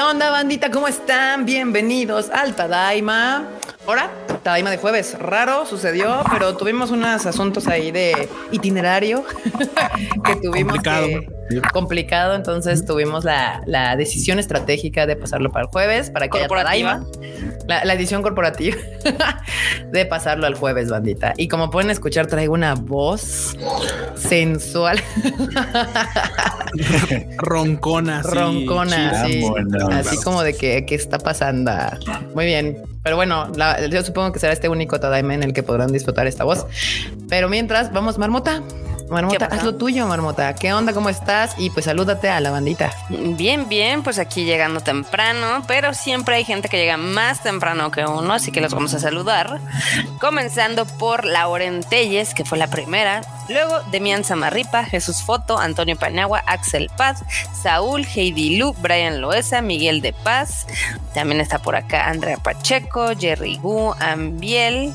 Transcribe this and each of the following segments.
¿Qué onda, bandita? ¿Cómo están? Bienvenidos al Tadaima. Ahora, Tadaima de jueves. Raro sucedió, pero tuvimos unos asuntos ahí de itinerario que tuvimos Complicado. que- complicado. Entonces tuvimos la, la decisión estratégica de pasarlo para el jueves para que haya. Tadaima. La, la edición corporativa de pasarlo al jueves, bandita. Y como pueden escuchar, traigo una voz sensual. Roncona. sí, roncona, sí. Vámonos. Así como de que qué está pasando. Muy bien. Pero bueno, la- yo supongo que será este único Tadaima en el que podrán disfrutar esta voz. Pero mientras, vamos, Marmota. Marmota, ¿Qué haz lo tuyo, Marmota. ¿Qué onda? ¿Cómo estás? Y pues salúdate a la bandita. Bien, bien, pues aquí llegando temprano, pero siempre hay gente que llega más temprano que uno, así que los vamos a saludar. Comenzando por Lauren Telles, que fue la primera. Luego Demian Zamarripa, Jesús Foto, Antonio Paniagua, Axel Paz, Saúl, Heidi Lu, Brian Loesa, Miguel de Paz. También está por acá Andrea Pacheco, Jerry Gu, Ambiel,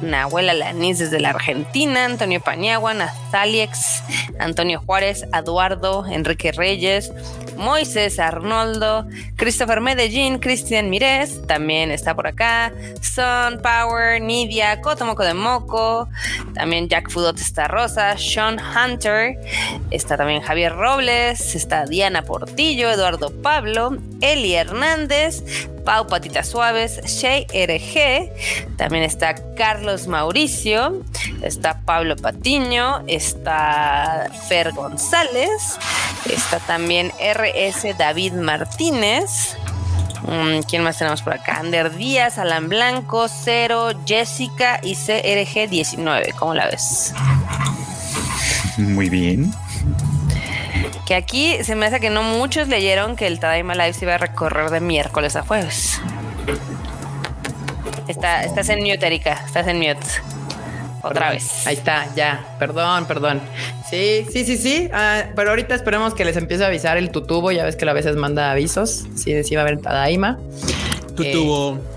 Nahuel Alanis desde la Argentina, Antonio Paniagua, Nazaliex, Antonio Juárez, Eduardo, Enrique Reyes, Moisés Arnoldo, Christopher Medellín, Cristian Mirés, también está por acá, Sun Power, Nidia, Cotomoco de Moco, también Jack Fudot está Rosa, Sean Hunter, está también Javier Robles, está Diana Portillo, Eduardo Pablo, Eli Hernández, Pau Patitas Suaves, Shay RG, también está Carlos Mauricio, está Pablo Patiño, está Fer González, está también RS David Martínez. Mm, ¿Quién más tenemos por acá? Ander Díaz, Alan Blanco, Cero, Jessica y CRG19. ¿Cómo la ves? Muy bien. Que aquí se me hace que no muchos leyeron que el Tadaima Live se iba a recorrer de miércoles a jueves. Está, estás en mute, Erika. Estás en mute. Otra Perdón. vez. Ahí está, ya. Perdón, perdón. Sí, sí, sí, sí. Ah, pero ahorita esperemos que les empiece a avisar el tutubo. Ya ves que a veces manda avisos. Sí, sí va a haber Tadaima. Tú Eh,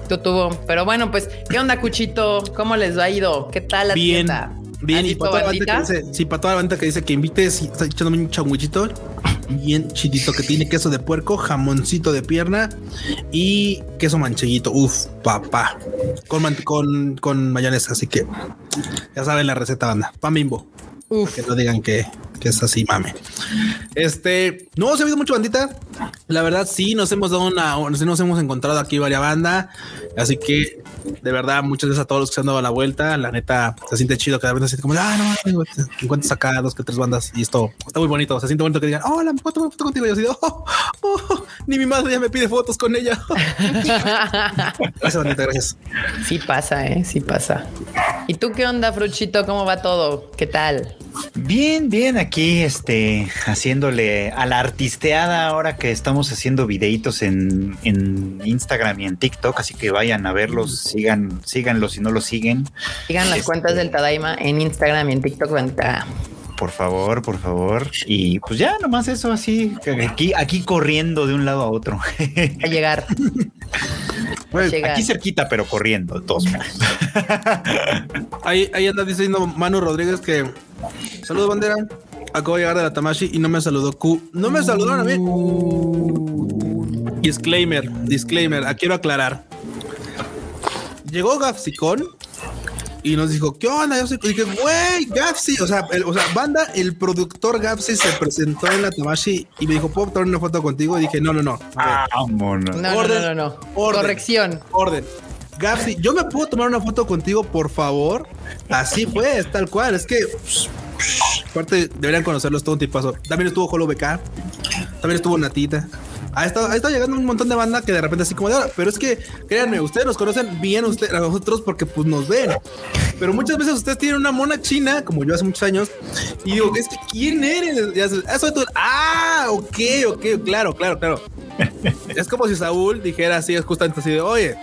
Tutubo. Pero bueno, pues, ¿qué onda, Cuchito? ¿Cómo les ha ido? ¿qué tal la bien. tienda? Bien, ¿Han y visto para toda, la banda bandita? que dice, sí, para toda la banda que dice que invites está echándome un changuichito bien chidito que tiene queso de puerco, jamoncito de pierna y queso mancheguito. Uf, papá. Con, man- con, con mayonesa, así que ya saben la receta, banda. Pan bimbo. Uf. Que no digan que, que es así, mame. Este, no se ha visto mucho bandita. La verdad, sí, nos hemos dado una, nos hemos encontrado aquí varias banda. Así que, de verdad, muchas gracias a todos los que se han dado la vuelta. La neta, se siente chido de repente se siente como, ah, no, encuentras acá dos que tres bandas y esto está muy bonito. Se siente bonito que digan, hola, ¿me puedo tomar foto contigo? Y yo así, de, oh, oh, ni mi madre ya me pide fotos con ella. gracias, bandita, gracias. Sí pasa, ¿eh? Sí pasa. ¿Y tú qué onda, Fruchito? ¿Cómo va todo? ¿Qué tal? Bien, bien, aquí este, haciéndole a la artisteada ahora que estamos haciendo videitos en, en Instagram y en TikTok, así que vayan a verlos, sigan, síganlos si no los siguen, Sigan las Este- cuentas del Tadaima en Instagram y en TikTok, bandita. por favor, por favor. Y pues ya, nomás eso así, aquí, aquí corriendo de un lado a otro. A llegar. Aquí cerquita, pero corriendo, de todos modos. Ahí, ahí anda diciendo Manu Rodríguez que saludos bandera. Acabo de llegar de la Tamashi y no me saludó Q. No me saludaron a mí. Disclaimer, disclaimer, ah, quiero aclarar. Llegó Gafsicón y nos dijo, ¿qué onda? Yo soy... y dije, güey, Gafsi, o sea, el- o sea, banda, el productor Gafsi se presentó en la Tamashi y me dijo, ¿puedo tomar una foto contigo? Y dije, no, no, no. A ver, Vámonos. No, no, Orden, no, no, no. orden. Corrección. Orden. Gapsi, yo me puedo tomar una foto contigo, por favor. Así fue, es tal cual. Es que psh, psh, aparte deberían conocerlos todo un tipazo. También estuvo Holo BK, también estuvo Natita. Ha estado, ha estado llegando un montón de banda que de repente así como de ahora, pero es que créanme, ustedes nos conocen bien ustedes a nosotros porque pues nos ven. Pero muchas veces ustedes tienen una mona china, como yo hace muchos años, y digo, es que ¿quién eres? Ah, soy tú. Ah, ok, ok, claro, claro, claro. es como si Saúl dijera así, es justamente así de, oye,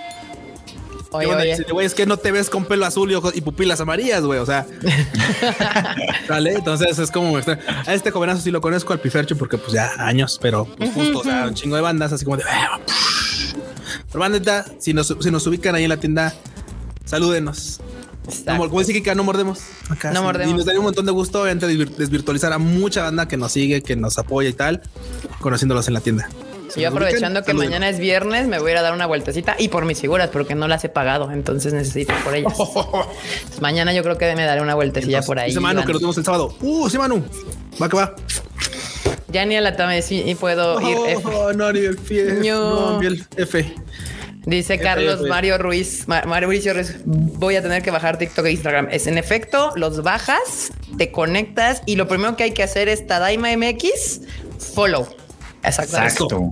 Oye, es que no te ves con pelo azul y ojos y pupilas amarillas, güey. O sea, ¿vale? Entonces es como extra- a este jovenazo sí lo conozco al Pifercho porque pues ya años, pero pues justo, o sea, un chingo de bandas así como de. "Ah, Pero bandita, si nos, si nos ubican ahí en la tienda, salúdenos. No, Exacto. como dice Kika, no mordemos. Acá, No sí. mordemos. Y nos daría un montón de gusto, obviamente, desvir- desvirtualizar a mucha banda que nos sigue, que nos apoya y tal, conociéndolos en la tienda. Yo aprovechando que mañana es viernes, me voy a ir a dar una vueltecita y por mis figuras, porque no las he pagado, entonces necesito por ellas. Entonces, mañana yo creo que me daré una vueltecilla por ahí. Iván. que nos vemos el sábado. Uh, sí, Manu. Va que va. Ya ni a la tame sí y puedo ir. F. No, ni el pie. No, ni el F. Dice F, Carlos F. Mario Ruiz, Ma- Mario Ruiz, voy a tener que bajar TikTok e Instagram. Es en efecto, los bajas, te conectas y lo primero que hay que hacer es Tadaima MX, follow. Exacto. Exacto.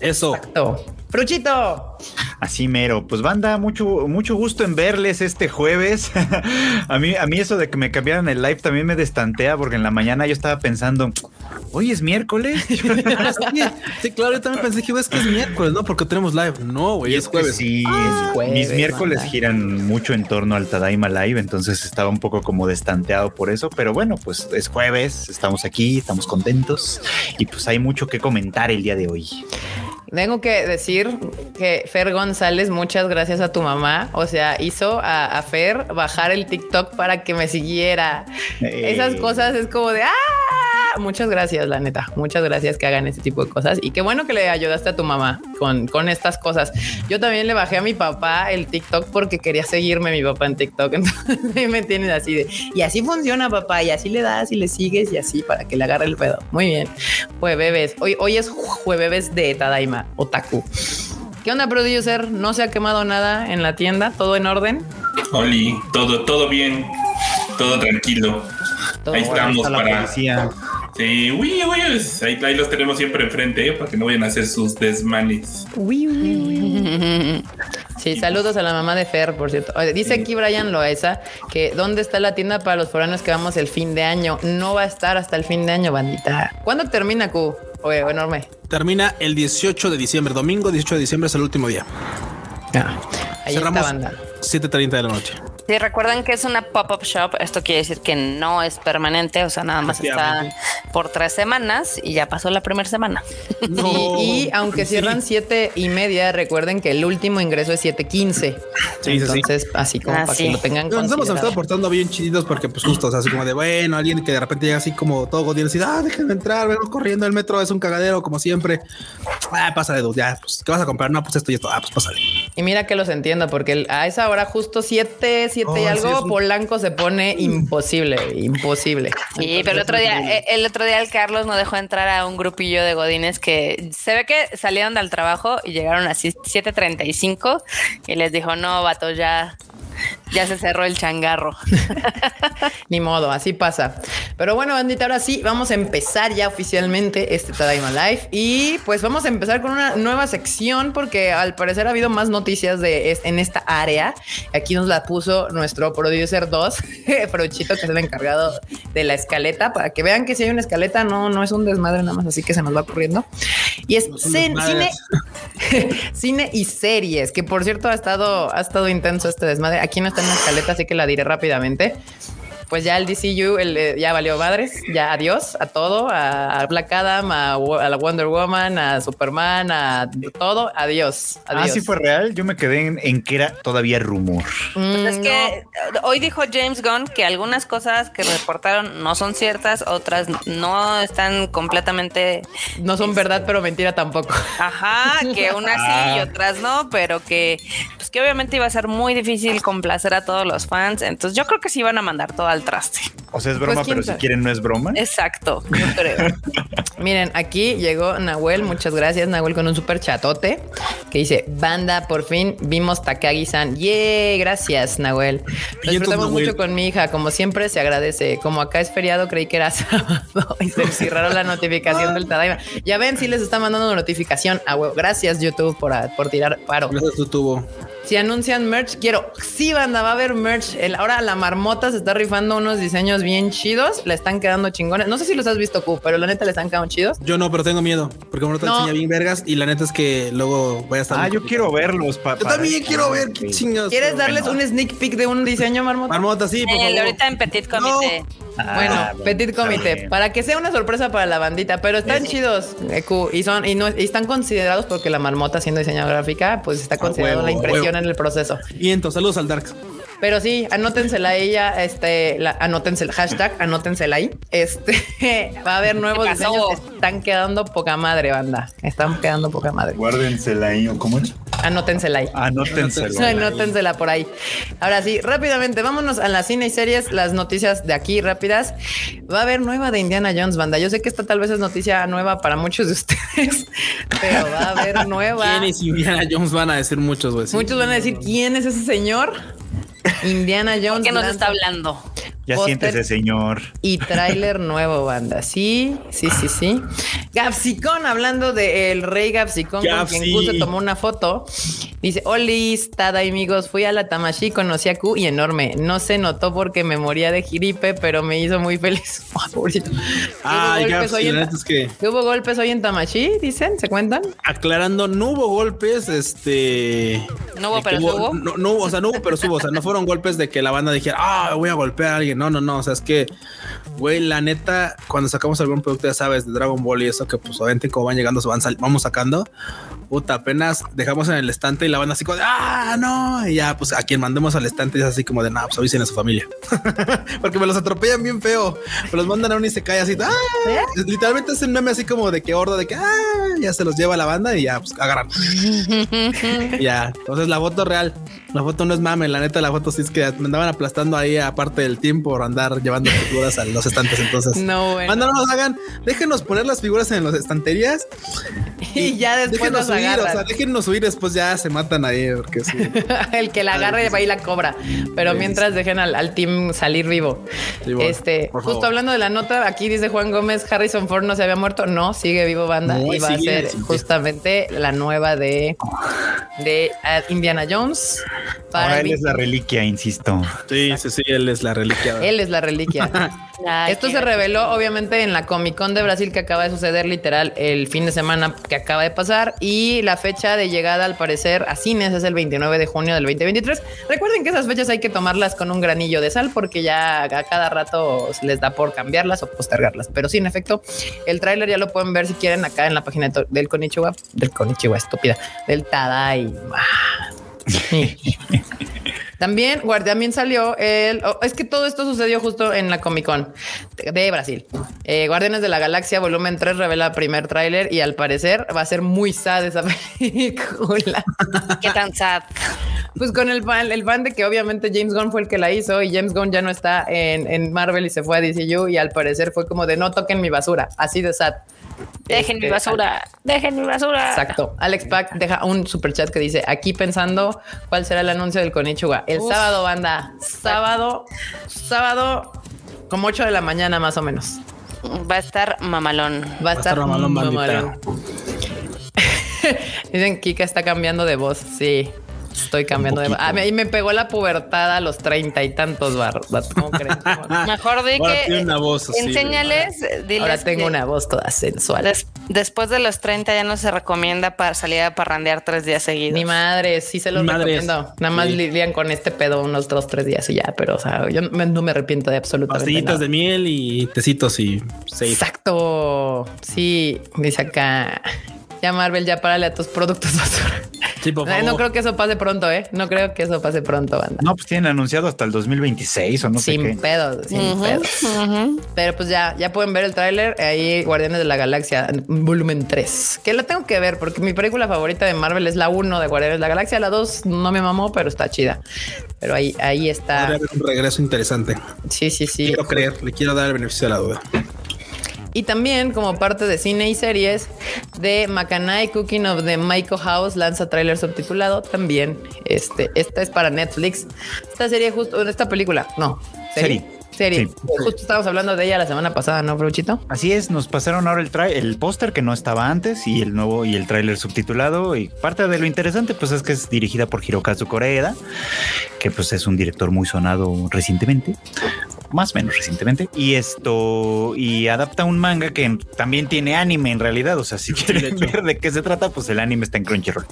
Eso. Exacto. Fruchito. Así mero. Pues banda, mucho, mucho gusto en verles este jueves. a mí, a mí eso de que me cambiaran el live también me destantea porque en la mañana yo estaba pensando, hoy es miércoles. Sí, sí, claro, yo también pensé que es que es miércoles, ¿no? Porque tenemos live. No, güey, es que jueves. Sí, Ah, es- jueves, mis miércoles banda. giran mucho en torno al Tadaima Live, entonces estaba un poco como destanteado por eso, pero bueno, pues es jueves, estamos aquí, estamos contentos y pues hay mucho que comentar el día de hoy. Tengo que decir que Fer González, muchas gracias a tu mamá. O sea, hizo a, a Fer bajar el TikTok para que me siguiera. Esas cosas es como de ¡ah! Muchas gracias, la neta. Muchas gracias que hagan ese tipo de cosas. Y qué bueno que le ayudaste a tu mamá con, con estas cosas. Yo también le bajé a mi papá el TikTok porque quería seguirme mi papá en TikTok. Entonces me tienes así de y así funciona, papá. Y así le das y le sigues y así para que le agarre el pedo. Muy bien. Jueves. Hoy, hoy es jueves de Tadaima, Otaku. ¿Qué onda, producer? ¿No se ha quemado nada en la tienda? ¿Todo en orden? Oli, todo, todo bien, todo tranquilo. Todo Ahí bueno, estamos para. policía. Sí, uy, uy, ahí, ahí los tenemos siempre enfrente, ¿eh? para que no vayan a hacer sus desmanes. Sí, saludos a la mamá de Fer, por cierto. Dice aquí Brian Loesa que ¿dónde está la tienda para los foranos que vamos el fin de año? No va a estar hasta el fin de año, bandita. ¿Cuándo termina Q? Oye, enorme. Termina el 18 de diciembre. Domingo 18 de diciembre es el último día. Ah, ahí Cerramos está banda. 7.30 de la noche. Si recuerdan que es una pop-up shop, esto quiere decir que no es permanente, o sea, nada más está por tres semanas y ya pasó la primera semana. Y aunque Sí. cierran siete y media, recuerden que el último ingreso es 7.15. Sí. Entonces, así como Ah, para sí. que lo tengan Nos hemos estado portando bien chiditos porque, pues, justo, o sea, así como de bueno, alguien que de repente llega así como todo godín, así, ah, déjenme entrar, vengo corriendo, el metro es un cagadero, como siempre. Ah, pásale, dude, ya, pues, ¿qué vas a comprar? No, pues esto y esto, ah, pues pásale. Y mira que los entiendo, porque a esa hora, justo 7, 7 Oh, y sí, algo, un- Polanco se pone imposible, imposible. Sí, pero el otro día, eh, el otro día el Carlos no dejó entrar a un grupillo de godines que se ve que salieron del trabajo y llegaron así 7:35 y les dijo, no, vato, ya, ya se cerró el changarro. Ni modo, así pasa. Pero bueno, bandita, ahora sí, vamos a empezar ya oficialmente este Tadaima Live. Y pues vamos a empezar con una nueva sección porque al parecer ha habido más noticias de es- en esta área. Aquí nos la puso nuestro producer 2, Frochito, que es el encargado de la escaleta, para que vean que si hay una escaleta, no, no es un desmadre nada más, así que se nos va ocurriendo. Y es No cine, cine y series, que por cierto ha estado, ha estado intenso este desmadre. Aquí no está en la escaleta, así que la diré rápidamente. Pues ya el DCU el, eh, ya valió madres, ya adiós a todo, a, a Black Adam, a, a la Wonder Woman, a Superman, a todo, adiós. Ah, adiós. sí fue real. Yo me quedé en, en que era todavía rumor. Mm, Pues es no. que eh, hoy dijo James Gunn que algunas cosas que reportaron no son ciertas, otras no están completamente no son verdad, pero mentira tampoco. Ajá, que unas sí y otras no, pero que pues que obviamente iba a ser muy difícil complacer a todos los fans. Entonces yo creo que sí iban a mandar todo al traste. O sea, es Pues, broma, ¿quién pero si quieren no es broma. Exacto, yo creo. Miren, aquí llegó Nahuel, muchas gracias Nahuel con un super chatote que dice, banda, por fin vimos Takagi-san. ¡Yay! Gracias Nahuel. Lo disfrutamos Nahuel. mucho con mi hija, como siempre se agradece. Como acá es feriado, creí que era sábado y se cerraron la notificación del Tadaima. Ya ven, sí les está mandando una notificación. a huevo. Gracias YouTube por, por tirar paro. Gracias, tu tubo. Si anuncian merch, quiero. Sí, banda, va a haber merch. El, ahora la marmota se está rifando unos diseños bien chidos. Le están quedando chingones. No sé si los has visto, Q, pero la neta le están quedando chidos. Yo no, pero tengo miedo porque como no te No. enseña bien vergas y la neta es que luego voy a estar. Ah, yo complicado. quiero verlos. pa- Yo también quiero ver qué chingados. ¿Quieres darles bueno. un sneak peek de un diseño, marmota? Marmota, sí, por El favor. ahorita en Petit Comité. Ah, Bueno, Petit Comité, para que sea una sorpresa para la bandita, pero están chidos, eh, Q, y son y no y están considerados porque la marmota siendo diseñadora gráfica, pues está considerado huevo, la impresión huevo. en el proceso. Viento, saludos al Dark. Pero sí, anótensela ella, este, la, anótensela, hashtag, anótensela ahí. Este, va a haber nuevos diseños que están quedando poca madre, banda. Están quedando poca madre. Guárdensela ahí, ¿o ¿cómo es? Anótensela ahí. Anótensela. Anótensela por ahí. Ahora sí, rápidamente, vámonos a las cine y series, las noticias de aquí rápidas. Va a haber nueva de Indiana Jones, banda. Yo sé que esta tal vez es noticia nueva para muchos de ustedes, pero va a haber nueva. ¿Quién es Indiana Jones? Van a decir muchos, güey. Muchos van a decir, ¿quién es ese señor? Indiana Jones. ¿Qué nos está hablando? Ya siéntese, señor. Y tráiler nuevo, banda. Sí, sí, sí, sí. Gapsicón, hablando del rey Gapsicón, con quien Q se tomó una foto. Dice, Olis, tada amigos, fui a la Tamashi, conocí a Q y enorme. No se notó porque me moría de jiripe, pero me hizo muy feliz. Ay, pobrecito. Ay, ¿Hubo hoy en, es que ¿Hubo golpes hoy en Tamashi? Dicen, ¿se cuentan? aclarando, no hubo golpes, este. No hubo, de pero sí hubo. No, no hubo, o sea, no hubo, pero sí hubo. O sea, no fueron golpes de que la banda dijera, ah, voy a golpear a alguien. No, no, no. O sea, es que, güey, la neta, cuando sacamos algún producto, ya sabes, de Dragon Ball y eso, que pues obviamente como van llegando, se van vamos sacando. Puta, apenas dejamos en el estante y la banda así como de, ah, no. Y ya, pues a quien mandemos al estante es así como de, no, pues avisen a su familia. Porque me los atropellan bien feo. Me los mandan a un y se cae así. ¡ah! Literalmente es un meme así como de que horda de que ah, ya se los lleva la banda y ya pues agarran. Ya. Entonces la foto real, la foto no es mame, la neta, la foto sí es que me andaban aplastando ahí aparte del team por andar llevando figuras a los estantes. Entonces, No, bueno. Banda, no nos hagan, déjenos poner las figuras en las estanterías Y ya después déjenos nos huir, o sea, déjenos huir, después ya se matan ahí, porque sí. el que la agarre va y la cobra. Pero Sí, mientras dejen al, al team salir vivo. Sí, bueno, este, justo favor. hablando de la nota, aquí dice Juan Gómez, Harrison Ford no se había muerto. No, sigue vivo banda. No, y va a ser justamente la nueva de, de uh, Indiana Jones. Para Ahora él es la reliquia, insisto. Sí, sí, sí, él es la reliquia. él es la reliquia. Ay, Esto se reveló obviamente en la Comic Con de Brasil que acaba de suceder literal el fin de semana que acaba de pasar y la fecha de llegada al parecer a cines es el 29 de junio del 2023. Recuerden que esas fechas hay que tomarlas con un granillo de sal porque ya a cada rato les da por cambiarlas o postergarlas. Pero sí, en efecto, el tráiler ya lo pueden ver si quieren acá en la página del Konichiwa, del Konichiwa estúpida, del Tadai. También, guarda, también salió el. oh, es que todo esto sucedió justo en la Comic Con de, Brasil. Eh, Guardianes de la Galaxia, volumen 3, revela primer tráiler y al parecer va a ser muy sad esa película. Qué tan sad. Pues con el fan, el fan de que obviamente James Gunn fue el que la hizo y James Gunn ya no está en, en Marvel y se fue a DCU y al parecer fue como de no toquen mi basura, así de sad. Dejen mi Este, basura. Dejen mi basura. Exacto. Alex Pack deja un super chat que dice aquí pensando cuál será el anuncio del Konichiwa. El Uf. sábado, banda. Sábado, sábado, como 8 de la mañana más o menos. Va a estar mamalón. Va a estar mamalón, mamalón. Dicen Kika está cambiando de voz. Sí. Estoy cambiando de. A mí me pegó la pubertad a los treinta y tantos barros. ¿Cómo crees? Mejor di Ahora que tiene una voz así, enséñales, diles Ahora tengo que una voz toda sensual. des- después de los 30 ya no se recomienda para salir a parrandear tres días seguidos. Mi madre, sí se los Madres. recomiendo. Nada más Sí. lidian con este pedo unos dos, tres días y ya, pero o sea, yo no me, no me arrepiento de absolutamente Pastillitas nada. de miel y tecitos y safe. Exacto. Sí, dice acá. Ya Marvel, ya párale a tus productos basura. Sí, por Ay, favor. No creo que eso pase pronto, ¿eh? No creo que eso pase pronto, banda. No, pues tienen anunciado hasta el 2026 o no sé sin qué. pedos, sin Ujú, pedos. ujú. Pero pues ya, ya pueden ver el tráiler ahí, Guardianes de la Galaxia, volumen 3. Que la tengo que ver porque mi película favorita de Marvel es la 1 de Guardianes de la Galaxia. La 2 no me mamó, pero está chida. Pero ahí, ahí está. Podría haber un regreso interesante. Sí, sí, sí. Quiero creer, le quiero dar el beneficio de la duda. Y también como parte de cine y series de Macanay Cooking of the Maiko House lanza tráiler subtitulado también. Este, esta es para Netflix. Esta serie justo, esta película, no, serie. Serie. Serie. Sí. Justo estábamos hablando de ella la semana pasada, ¿no, Bruchito? Así es, nos pasaron ahora el el póster que no estaba antes y el nuevo y el tráiler subtitulado y parte de lo interesante pues es que es dirigida por Hirokazu Koreeda, que pues es un director muy sonado recientemente, más o menos recientemente y esto y adapta un manga que también tiene anime en realidad, o sea, si quieren ver de qué se trata, pues el anime está en Crunchyroll.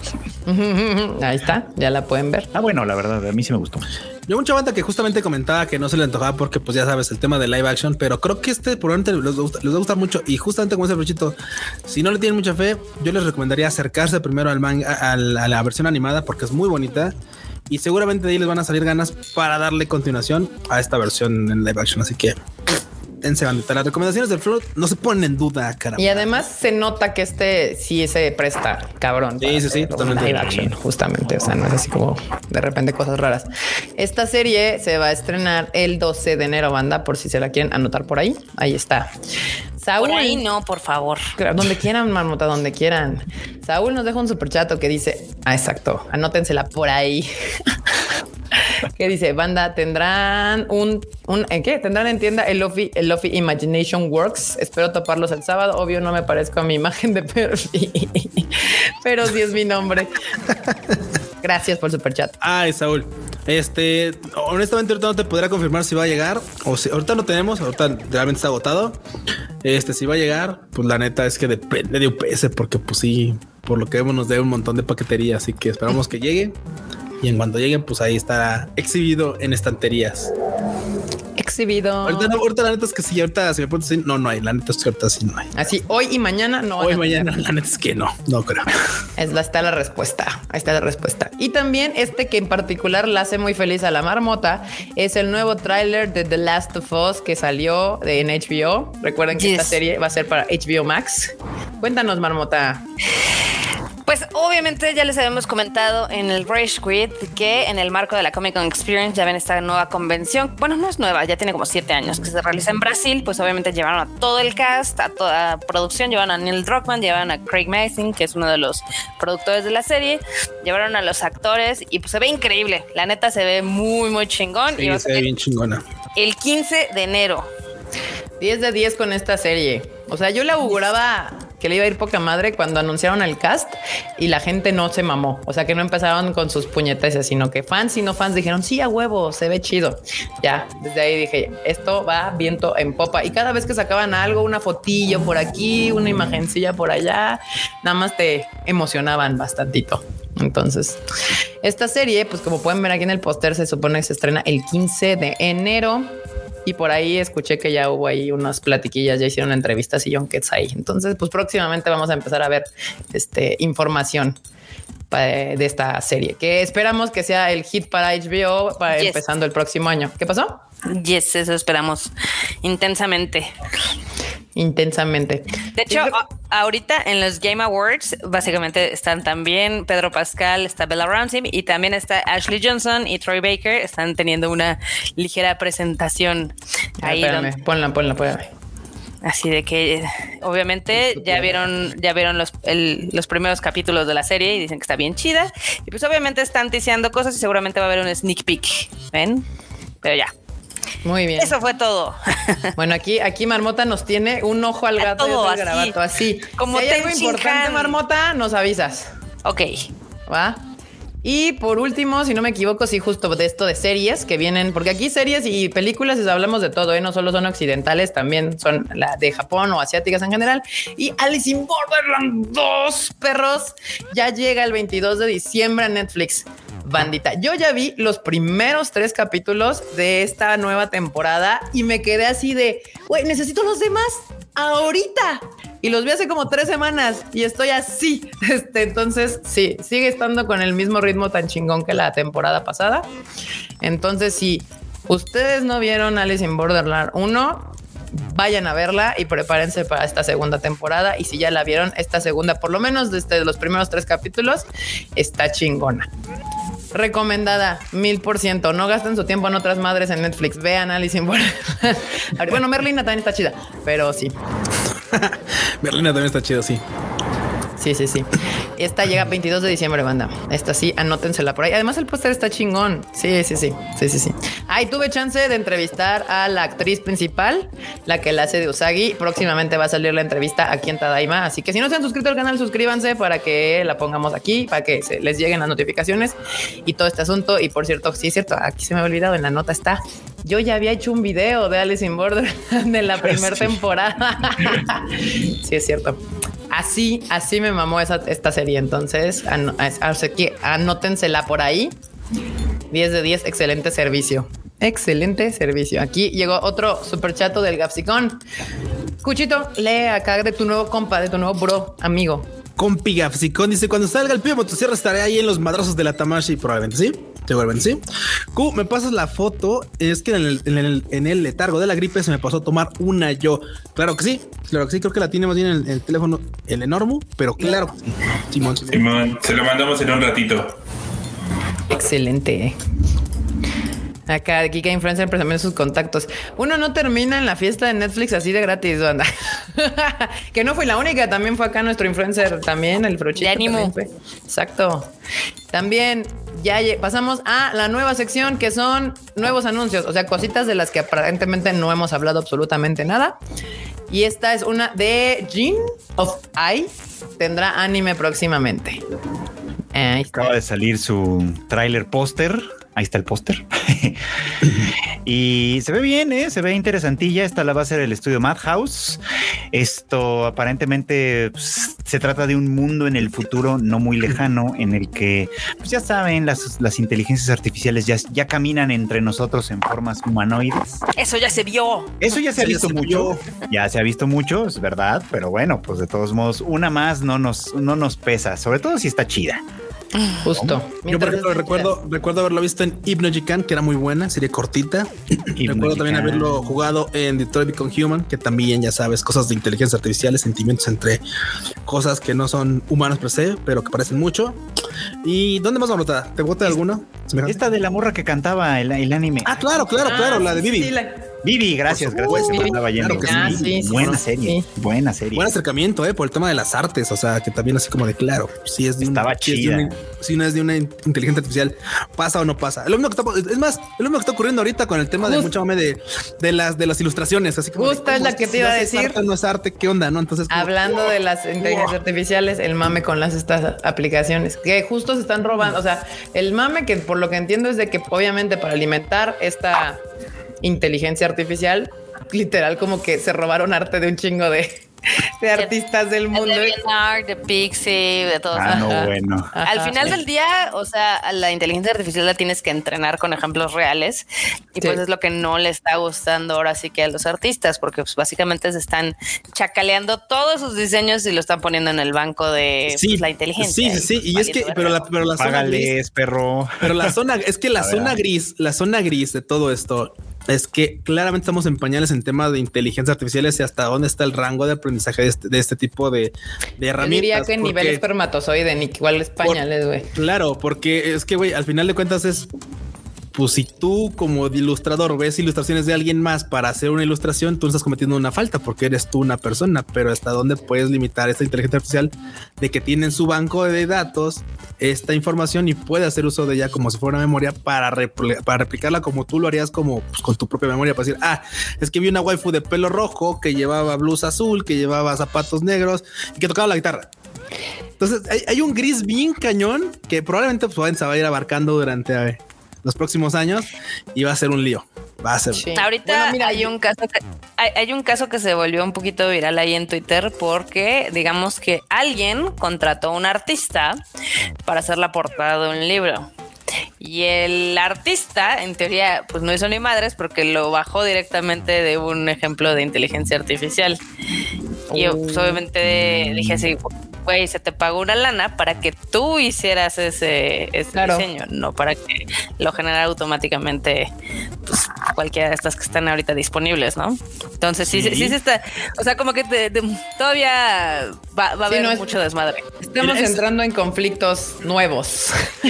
Ahí está, ya la pueden ver. Ah, bueno, la verdad a mí sí me gustó. Yo mucha banda que justamente comentaba que no se le antojaba porque pues ya sabes el tema de live action, pero creo que este probablemente les, gusta- les va a gustar mucho y justamente como dice el Brochito, si no le tienen mucha fe, yo les recomendaría acercarse primero al manga, al- a la versión animada porque es muy bonita y seguramente de ahí les van a salir ganas para darle continuación a esta versión en live action. Así que dense bandita. Las recomendaciones del Flood no se ponen en duda, cara. Y además se nota que este sí se presta, cabrón. Sí, sí, sí, totalmente. action, justamente. O sea, no es así como de repente cosas raras. Esta serie se va a estrenar el 12 de enero, banda, por si se la quieren anotar por ahí. Ahí está. Saúl. Por ahí no, por favor. Donde quieran, marmota, donde quieran. Saúl nos deja un superchato que dice, ah, exacto, anótensela por ahí. que dice, banda, tendrán un, un, ¿en qué? Tendrán en tienda el Lofi, el Lofi Imagination Works. Espero toparlos el sábado. Obvio, no me parezco a mi imagen de perfil, pero sí es mi nombre. Gracias por el superchat. Ay, Saúl. Este, honestamente, ahorita no te podría confirmar si va a llegar o si ahorita no tenemos, ahorita realmente está agotado. Este, si va a llegar, pues la neta es que depende de UPS, porque pues sí, por lo que vemos nos debe un montón de paquetería, así que esperamos que llegue. Y en cuanto lleguen, pues ahí estará exhibido en estanterías. Exhibido. Ahorita, no, ahorita la neta es que sí, ahorita si me sí, no, no hay. La neta es que ahorita sí no hay. Así, hoy y mañana no. Hoy tener. mañana, la neta es que no, no creo. Es la, está la respuesta. Ahí está la respuesta. Y también este que en particular la hace muy feliz a la marmota es el nuevo tráiler de The Last of Us que salió de, en HBO. Recuerden que esta serie va a ser para HBO Max. Cuéntanos, marmota. Pues obviamente ya les habíamos comentado en el Rage Quit que en el marco de la Comic Con Experience ya ven esta nueva convención. Bueno, no es nueva, ya tiene como siete años que se realiza en Brasil. Pues obviamente llevaron a todo el cast, a toda producción, llevaron a Neil Druckmann, llevaron a Craig Mason, que es uno de los productores de la serie, llevaron a los actores y pues se ve increíble. La neta se ve muy, muy chingón. y se ve bien chingona. el 15 de enero. 10 de 10 con esta serie. O sea, yo le auguraba que le iba a ir poca madre cuando anunciaron el cast y la gente no se mamó. O sea, que no empezaron con sus puñeteses, sino que fans y no fans dijeron, sí, a huevo, se ve chido. Ya, desde ahí dije, esto va viento en popa. Y cada vez que sacaban algo, una fotillo por aquí, una imagencilla por allá, nada más te emocionaban bastantito. Entonces, esta serie, pues como pueden ver aquí en el póster, se supone que se estrena el 15 de enero. Y por ahí escuché que ya hubo ahí unas platiquillas, ya hicieron entrevistas y John Ketz ahí. Entonces, pues próximamente vamos a empezar a ver este, información de esta serie, que esperamos que sea el hit para HBO para Yes. empezando el próximo año. ¿Qué pasó? Yes, eso esperamos intensamente. Intensamente. De hecho, ahorita en los Game Awards, básicamente están también Pedro Pascal, está Bella Ramsey y también está Ashley Johnson y Troy Baker. Están teniendo una ligera presentación ahí. Espérame, donde- ponla, ponla, ponla. así de que, obviamente, ya vieron, ya vieron los, el- los primeros capítulos de la serie y dicen que está bien chida. Y pues, obviamente, están ticiando cosas y seguramente va a haber un sneak peek. ¿Ven? Pero ya, Muy bien. eso fue todo. Bueno, aquí, aquí Marmota nos tiene un ojo al gato y otro al así. garabato, así. Como si hay algo importante, Han. Marmota, nos avisas. ok. ¿va? Y por último, si no me equivoco, sí, justo de esto de series que vienen, porque aquí series y películas hablamos de todo, ¿eh? no solo son occidentales, también son la de Japón o asiáticas en general. Y Alice in Borderland 2, perros, ya llega el 22 de diciembre a Netflix. Bandita, yo ya vi los primeros tres capítulos de esta nueva temporada y me quedé así de, güey, necesito los demás ahorita. Y los vi hace como tres semanas y estoy así. Este, entonces, sí, sigue estando con el mismo ritmo tan chingón que la temporada pasada. Entonces, si ustedes no vieron Alice in Borderland 1, vayan a verla y prepárense para esta segunda temporada. Y si ya la vieron, esta segunda, por lo menos desde los primeros tres capítulos, está chingona. Recomendada, mil por ciento. No gasten su tiempo en otras madres en Netflix. Vean Alice in Borderland. bueno, Merlina también está chida, pero sí. Berlina también está chido, sí. Sí, sí, sí. Esta llega 22 de diciembre, banda. Esta sí, anótensela por ahí. Además, el póster está chingón. Sí, sí, sí. Sí, sí, sí. Ay, tuve chance de entrevistar a la actriz principal, la que la hace de Usagi. Próximamente va a salir la entrevista aquí en Tadaima. Así que si no se han suscrito al canal, suscríbanse para que la pongamos aquí, para que se les lleguen las notificaciones y todo este asunto. Y por cierto, sí es cierto, aquí se me ha olvidado, en la nota está. Yo ya había hecho un video de Alice in Borderland de la primera temporada. sí, es cierto. Así, así me mamó esa, esta serie. Entonces, ano- as- así que anótensela por ahí. 10 de 10, excelente servicio. Excelente servicio. Aquí llegó otro super chato del Gapsicón. Cuchito, lee acá de tu nuevo compa, de tu nuevo bro, amigo. Compi Gafsicón dice: Cuando salga el pibe motosierra estaré ahí en los madrazos de la Tamashi, probablemente, ¿sí? Seguramente sí. Q, me pasas la foto. Es que en el, en, el, en el letargo de la gripe se me pasó a tomar una yo. Claro que sí, claro que sí. Creo que la tiene más bien en el, teléfono, el enorme, pero claro que sí. Simón, Simón. Simón, se lo mandamos en un ratito. Excelente. Acá, Kika Influencer presumiendo sus contactos. Uno no termina en la fiesta de Netflix así de gratis, banda. que no fue la única, también fue acá nuestro influencer, también el Frochito. De ánimo. Exacto. También ya pasamos a la nueva sección que son nuevos anuncios, o sea, cositas de las que aparentemente no hemos hablado absolutamente nada. Y esta es una de Jean of I. Tendrá anime próximamente. Acaba de salir su tráiler póster Ahí está el póster. y se ve bien, ¿eh? se ve interesantilla. Esta la va a ser el estudio Madhouse. Esto aparentemente pues, se trata de un mundo en el futuro no muy lejano en el que, pues ya saben, las, las inteligencias artificiales ya, ya caminan entre nosotros en formas humanoides. Eso ya se vio. Eso ya se ha visto mucho. Ya se ha visto mucho, es verdad, pero bueno, pues de todos modos, una más no nos, no nos pesa, sobre todo si está chida. Justo. Yo, por ejemplo, recuerdo, recuerdo haberlo visto en Hypnogican, que era muy buena, serie cortita. recuerdo también haberlo jugado en Detroit Become Human, que también, ya sabes, cosas de inteligencia artificial, sentimientos entre cosas que no son humanos per se, pero que parecen mucho. ¿Y dónde más vamos a ¿Te vota alguno? Esta de la morra que cantaba el, anime. Ah, claro, claro, claro, la de Vivi. Vivi, gracias, gracias. Ah, buena serie, buena serie. Buen acercamiento, eh, por el tema de las artes. O sea, que también así como de claro, si es de Estaba chida. Si, no es de una inteligencia artificial, pasa o no pasa. Lo mismo que está, es más, es lo mismo que está ocurriendo ahorita con el tema de mucho mame de, de las de las ilustraciones. Así como justo es la que te iba a decir. no es arte, ¿qué onda? No, entonces hablando de las inteligencias artificiales, el mame con las estas aplicaciones que justo se están robando. O sea, el mame que por lo que entiendo es de que obviamente para alimentar esta inteligencia artificial, literal como que se robaron arte de un chingo de, de artistas del mundo. De de Pixie, de todos. Ah, no, bueno. Al final del día, o sea, la inteligencia artificial la tienes que entrenar con ejemplos reales y pues es lo que no le está gustando ahora sí que a los artistas, porque pues, básicamente se están chacaleando todos sus diseños y lo están poniendo en el banco de pues, la inteligencia. Sí, sí, sí. Y es que, pero la, pero la zona gris, perro. Pero la zona, es que la zona gris, la zona gris de todo esto es que claramente estamos en pañales en temas de inteligencia artificiales y hasta dónde está el rango de aprendizaje de este, este tipo de, de, herramientas. Yo diría que en nivel espermatozoide, ni igual es pañales, güey. Claro, porque es que, güey, al final de cuentas es pues si tú como ilustrador ves ilustraciones de alguien más para hacer una ilustración, tú estás cometiendo una falta porque eres tú una persona, pero hasta dónde puedes limitar esta inteligencia artificial de que tiene en su banco de datos esta información y puede hacer uso de ella como si fuera memoria para, para replicarla como tú lo harías como pues, con tu propia memoria para decir, ah, es que vi una waifu de pelo rojo que llevaba blusa azul, que llevaba zapatos negros y que tocaba la guitarra. Entonces hay, un gris bien cañón que probablemente pues, se va a ir abarcando durante ver, los próximos años y va a ser un lío. Va a ser. Ahorita mira, hay un caso que hay, un caso que se volvió un poquito viral ahí en Twitter porque digamos que alguien contrató a un artista para hacer la portada de un libro. Y el artista, en teoría, pues no hizo ni madres porque lo bajó directamente de un ejemplo de inteligencia artificial. Y yo, pues, obviamente dije así, güey, se te pagó una lana para que tú hicieras ese, diseño, no para que lo generara automáticamente pues, cualquiera de estas que están ahorita disponibles, ¿no? Entonces, sí, sí, sí, está, o sea, como que todavía va, a haber mucho desmadre. Estamos entrando en conflictos nuevos.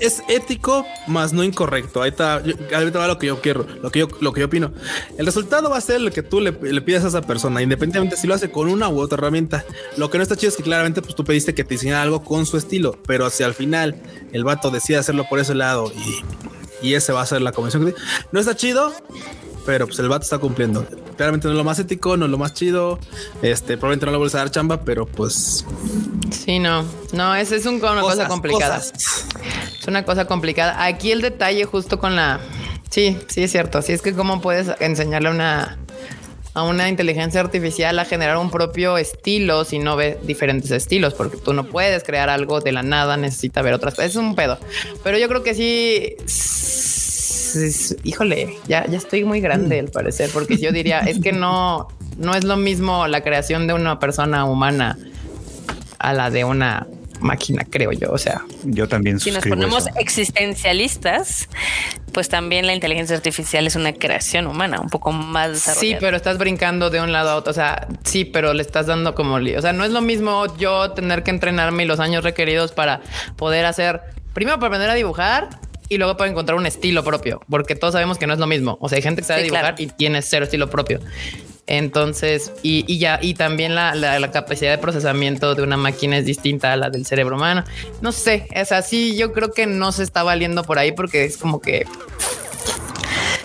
Es, ético, más no incorrecto. Ahí está, ahorita va lo que yo quiero, lo que yo, lo que yo opino. El resultado va a ser lo que tú le, le pidas a esa persona, independientemente si lo hace con una u otra herramienta. Lo que no está chido es que claramente pues tú pediste que te diseñara algo con su estilo, pero si al final el vato decide hacerlo por ese lado y, y ese va a ser la convención, no está chido, pero pues el vato está cumpliendo. Claramente no es lo más ético, no es lo más chido. Este, probablemente no le vuelves a dar chamba, pero pues. Sí, no, no, es, es una cosa complicada. Es una cosa complicada. Aquí el detalle justo con la. Sí, sí es cierto. Así es que cómo puedes enseñarle una a una inteligencia artificial a generar un propio estilo si no ve diferentes estilos, porque tú no puedes crear algo de la nada, necesita ver otras cosas. Es un pedo. Pero yo creo que sí. Híjole, ya, ya estoy muy grande al parecer, porque yo diría, es que no, no es lo mismo la creación de una persona humana a la de una máquina, creo yo. O sea, Yo también Si nos ponemos eso. existencialistas, pues también la inteligencia artificial es una creación humana, un poco más desarrollada. sí, pero estás brincando de un lado a otro. O sea, sí, pero le estás dando como, li- o sea, no es lo mismo yo tener que entrenarme y los años requeridos para poder hacer, primero para aprender a dibujar y luego para encontrar un estilo propio, porque todos sabemos que no es lo mismo. O sea, hay gente que sabe Sí, dibujar claro. y tiene cero estilo propio. Entonces, y, y ya, y también la, la- la capacidad de procesamiento de una máquina es distinta a la del cerebro humano. No sé, es así. Yo creo que no se está valiendo por ahí porque es como que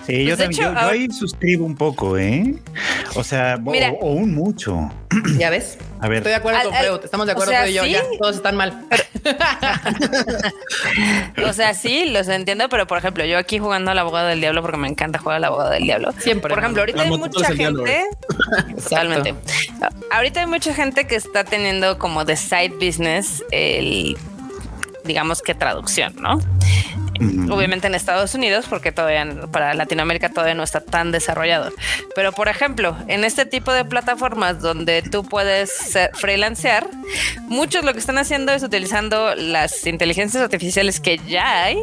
Sí, yo Pues, también, hecho, yo, ahí suscribo un poco, ¿eh? O sea, o- Mira. o, un mucho. ya ves. A ver. Estoy de acuerdo Al- con Freud. Estamos de o acuerdo sea, Freud y yo. sí. Ya todos están mal. O sea, sí, los entiendo, pero por ejemplo, yo aquí jugando al abogado del diablo porque me encanta jugar al abogado del diablo. Siempre, Por ejemplo, ahorita hay mucha diablo, gente. Totalmente. Ahorita hay mucha gente que está teniendo como de side business el digamos que traducción, ¿no? Obviamente en Estados Unidos, porque todavía para Latinoamérica todavía no está tan desarrollado. Pero por ejemplo, en este tipo de plataformas donde tú puedes ser- freelancear, muchos lo que están haciendo es utilizando las inteligencias artificiales que ya hay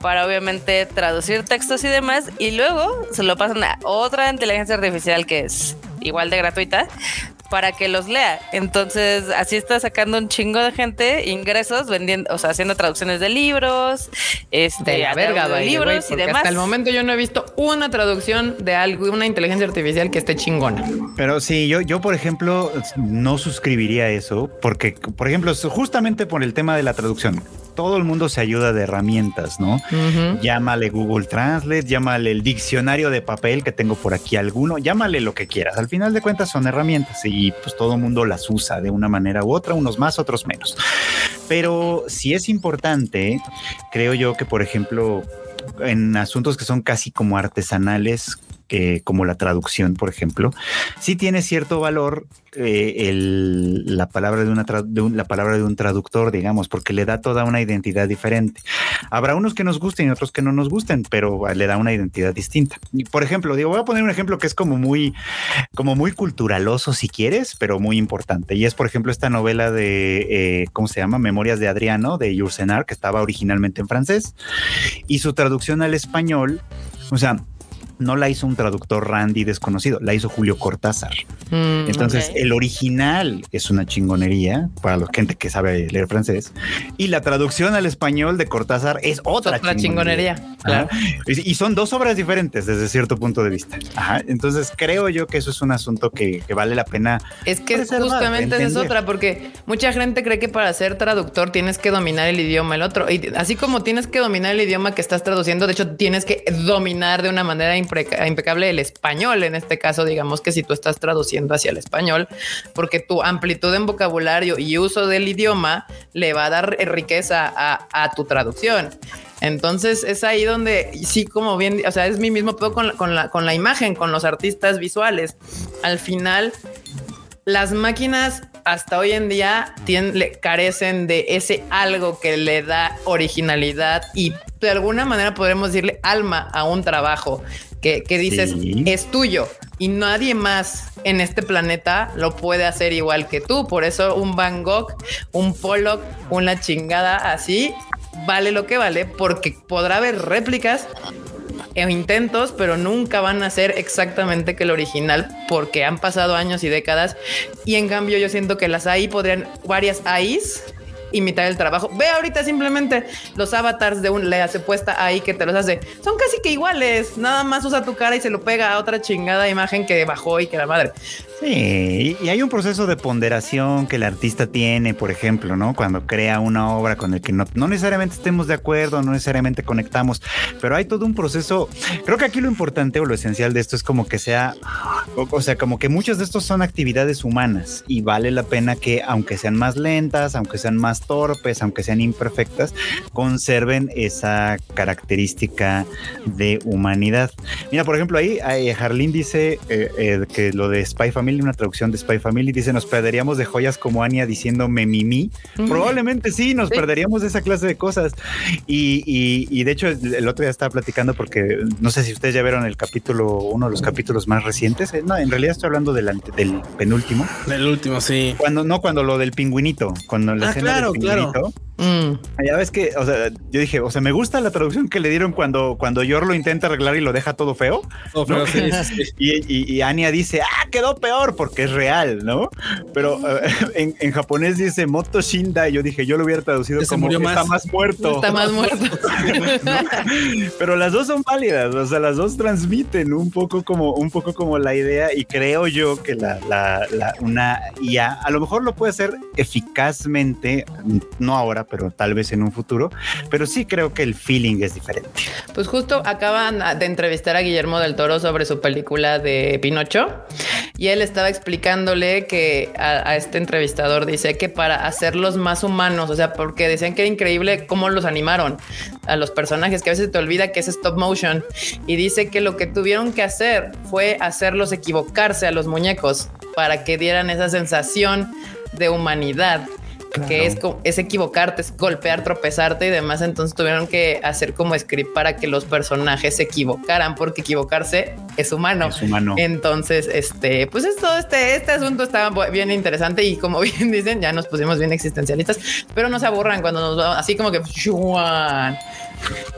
para obviamente traducir textos y demás, y luego se lo pasan a otra inteligencia artificial que es igual de gratuita para que los lea. Entonces, así está sacando un chingo de gente ingresos vendiendo, o sea, haciendo traducciones de libros, este, De la verga, de libros y demás. Hasta el momento yo no he visto una traducción de algo, una inteligencia artificial que esté chingona. Pero sí, yo, yo, por ejemplo, no suscribiría eso, porque, por ejemplo, justamente por el tema de la traducción, todo el mundo se ayuda de herramientas, ¿no? Llámale Google Translate, llámale el diccionario de papel que tengo por aquí alguno, llámale lo que quieras. Al final de cuentas son herramientas y pues todo el mundo las usa de una manera u otra, unos más, otros menos. Pero si es importante, creo yo que, por ejemplo, en asuntos que son casi como artesanales, que como la traducción, por ejemplo, sí tiene cierto valor eh, la, palabra de una de un- la palabra de un traductor, digamos, porque le da toda una identidad diferente. Habrá unos que nos gusten y otros que no nos gusten, pero le da una identidad distinta. Y, por ejemplo, digo, voy a poner un ejemplo que es como muy, como muy culturaloso si quieres, pero muy importante. Y es, por ejemplo, esta novela de, eh, ¿cómo se llama? Memorias de Adriano, de Yursenar, que estaba originalmente en francés. Y su traducción al español, o sea, no la hizo un traductor Randy desconocido, la hizo Julio Cortázar. Mm, Entonces, el original es una chingonería para la gente que sabe leer francés. Y la traducción al español de Cortázar es otra, otra chingonería. Claro. Y, son dos obras diferentes desde cierto punto de vista. Ajá. Entonces, creo yo que eso es un asunto que, que vale la pena. Es que justamente esa es otra, porque mucha gente cree que para ser traductor tienes que dominar el idioma el otro. Y así como tienes que dominar el idioma que estás traduciendo, de hecho, tienes que dominar de una manera impecable el español. En este caso, digamos que si tú estás traduciendo hacia el español, porque tu amplitud en vocabulario y uso del idioma le va a dar riqueza a, a tu traducción. Entonces es ahí donde sí, como bien, o sea, es mi mismo pedo con la, con la, con la imagen, con los artistas visuales. Al final, las máquinas hasta hoy en día tienen, le- carecen de ese algo que le da originalidad y de alguna manera podremos decirle alma a un trabajo que, que dices Sí. es tuyo y nadie más en este planeta lo puede hacer igual que tú. Por eso un Van Gogh, un Pollock, una chingada así vale lo que vale porque podrá haber réplicas e intentos, pero nunca van a ser exactamente que el original porque han pasado años y décadas y en cambio yo siento que las AI podrían varias AIs imitar el trabajo. Ve ahorita simplemente los avatars de un le hace puesta ahí que te los hace. Son casi que iguales. Nada más usa tu cara y se lo pega a otra chingada imagen que bajó y que la madre. Sí, y hay un proceso de ponderación que el artista tiene, por ejemplo, ¿no? Cuando crea una obra con el que no, no necesariamente estemos de acuerdo, no necesariamente conectamos, pero hay todo un proceso. Creo que aquí lo importante o lo esencial de esto es como que sea, o, o sea, como que muchas de estos son actividades humanas y vale la pena que, aunque sean más lentas, aunque sean más torpes, aunque sean imperfectas, conserven esa característica de humanidad. Mira, por ejemplo, ahí, ahí Harleen dice eh, eh, que lo de Spy Family Family, una traducción de Spy Family, dice, nos perderíamos de joyas como Anya diciendo me mimi. Probablemente sí, nos perderíamos de esa clase de cosas. Y, y, y, de hecho, el otro día estaba platicando porque no sé si ustedes ya vieron el capítulo, uno de los capítulos más recientes. Eh, No, en realidad estoy hablando del, ante- del penúltimo. El último, sí. Cuando, no, cuando lo del pingüinito, cuando la Ah, escena claro, del claro. pingüinito. Mm. Ya ves que, o sea, yo dije, o sea, me gusta la traducción que le dieron cuando, cuando Yor lo intenta arreglar y lo deja todo feo. Sí, sí. Y, y, y Anya dice, ah, quedó peor porque es real, ¿no? Pero eh, en, en japonés dice Moto Shinda y yo dije, yo lo hubiera traducido como murió está más. más muerto. Está más muerto. Pero las dos son válidas, o sea, las dos transmiten un poco como, un poco como la idea y creo yo que la, la, la- una IA a lo mejor lo puede hacer eficazmente, no ahora, pero tal vez en un futuro, pero sí creo que el feeling es diferente. Pues justo acaban de entrevistar a Guillermo del Toro sobre su película de Pinocho y él estaba explicándole que a, este entrevistador dice que para hacerlos más humanos, o sea, porque decían que era increíble cómo los animaron a los personajes, que a veces te olvida que es stop motion y dice que lo que tuvieron que hacer fue hacerlos equivocarse a los muñecos para que dieran esa sensación de humanidad que es, es equivocarte, es golpear, tropezarte y demás. Entonces tuvieron que hacer como script para que los personajes se equivocaran, porque equivocarse es humano. Es humano. Entonces, este, pues es todo este, este asunto está bien interesante y como bien dicen, ya nos pusimos bien existencialistas, pero no se aburran cuando nos vamos así como que.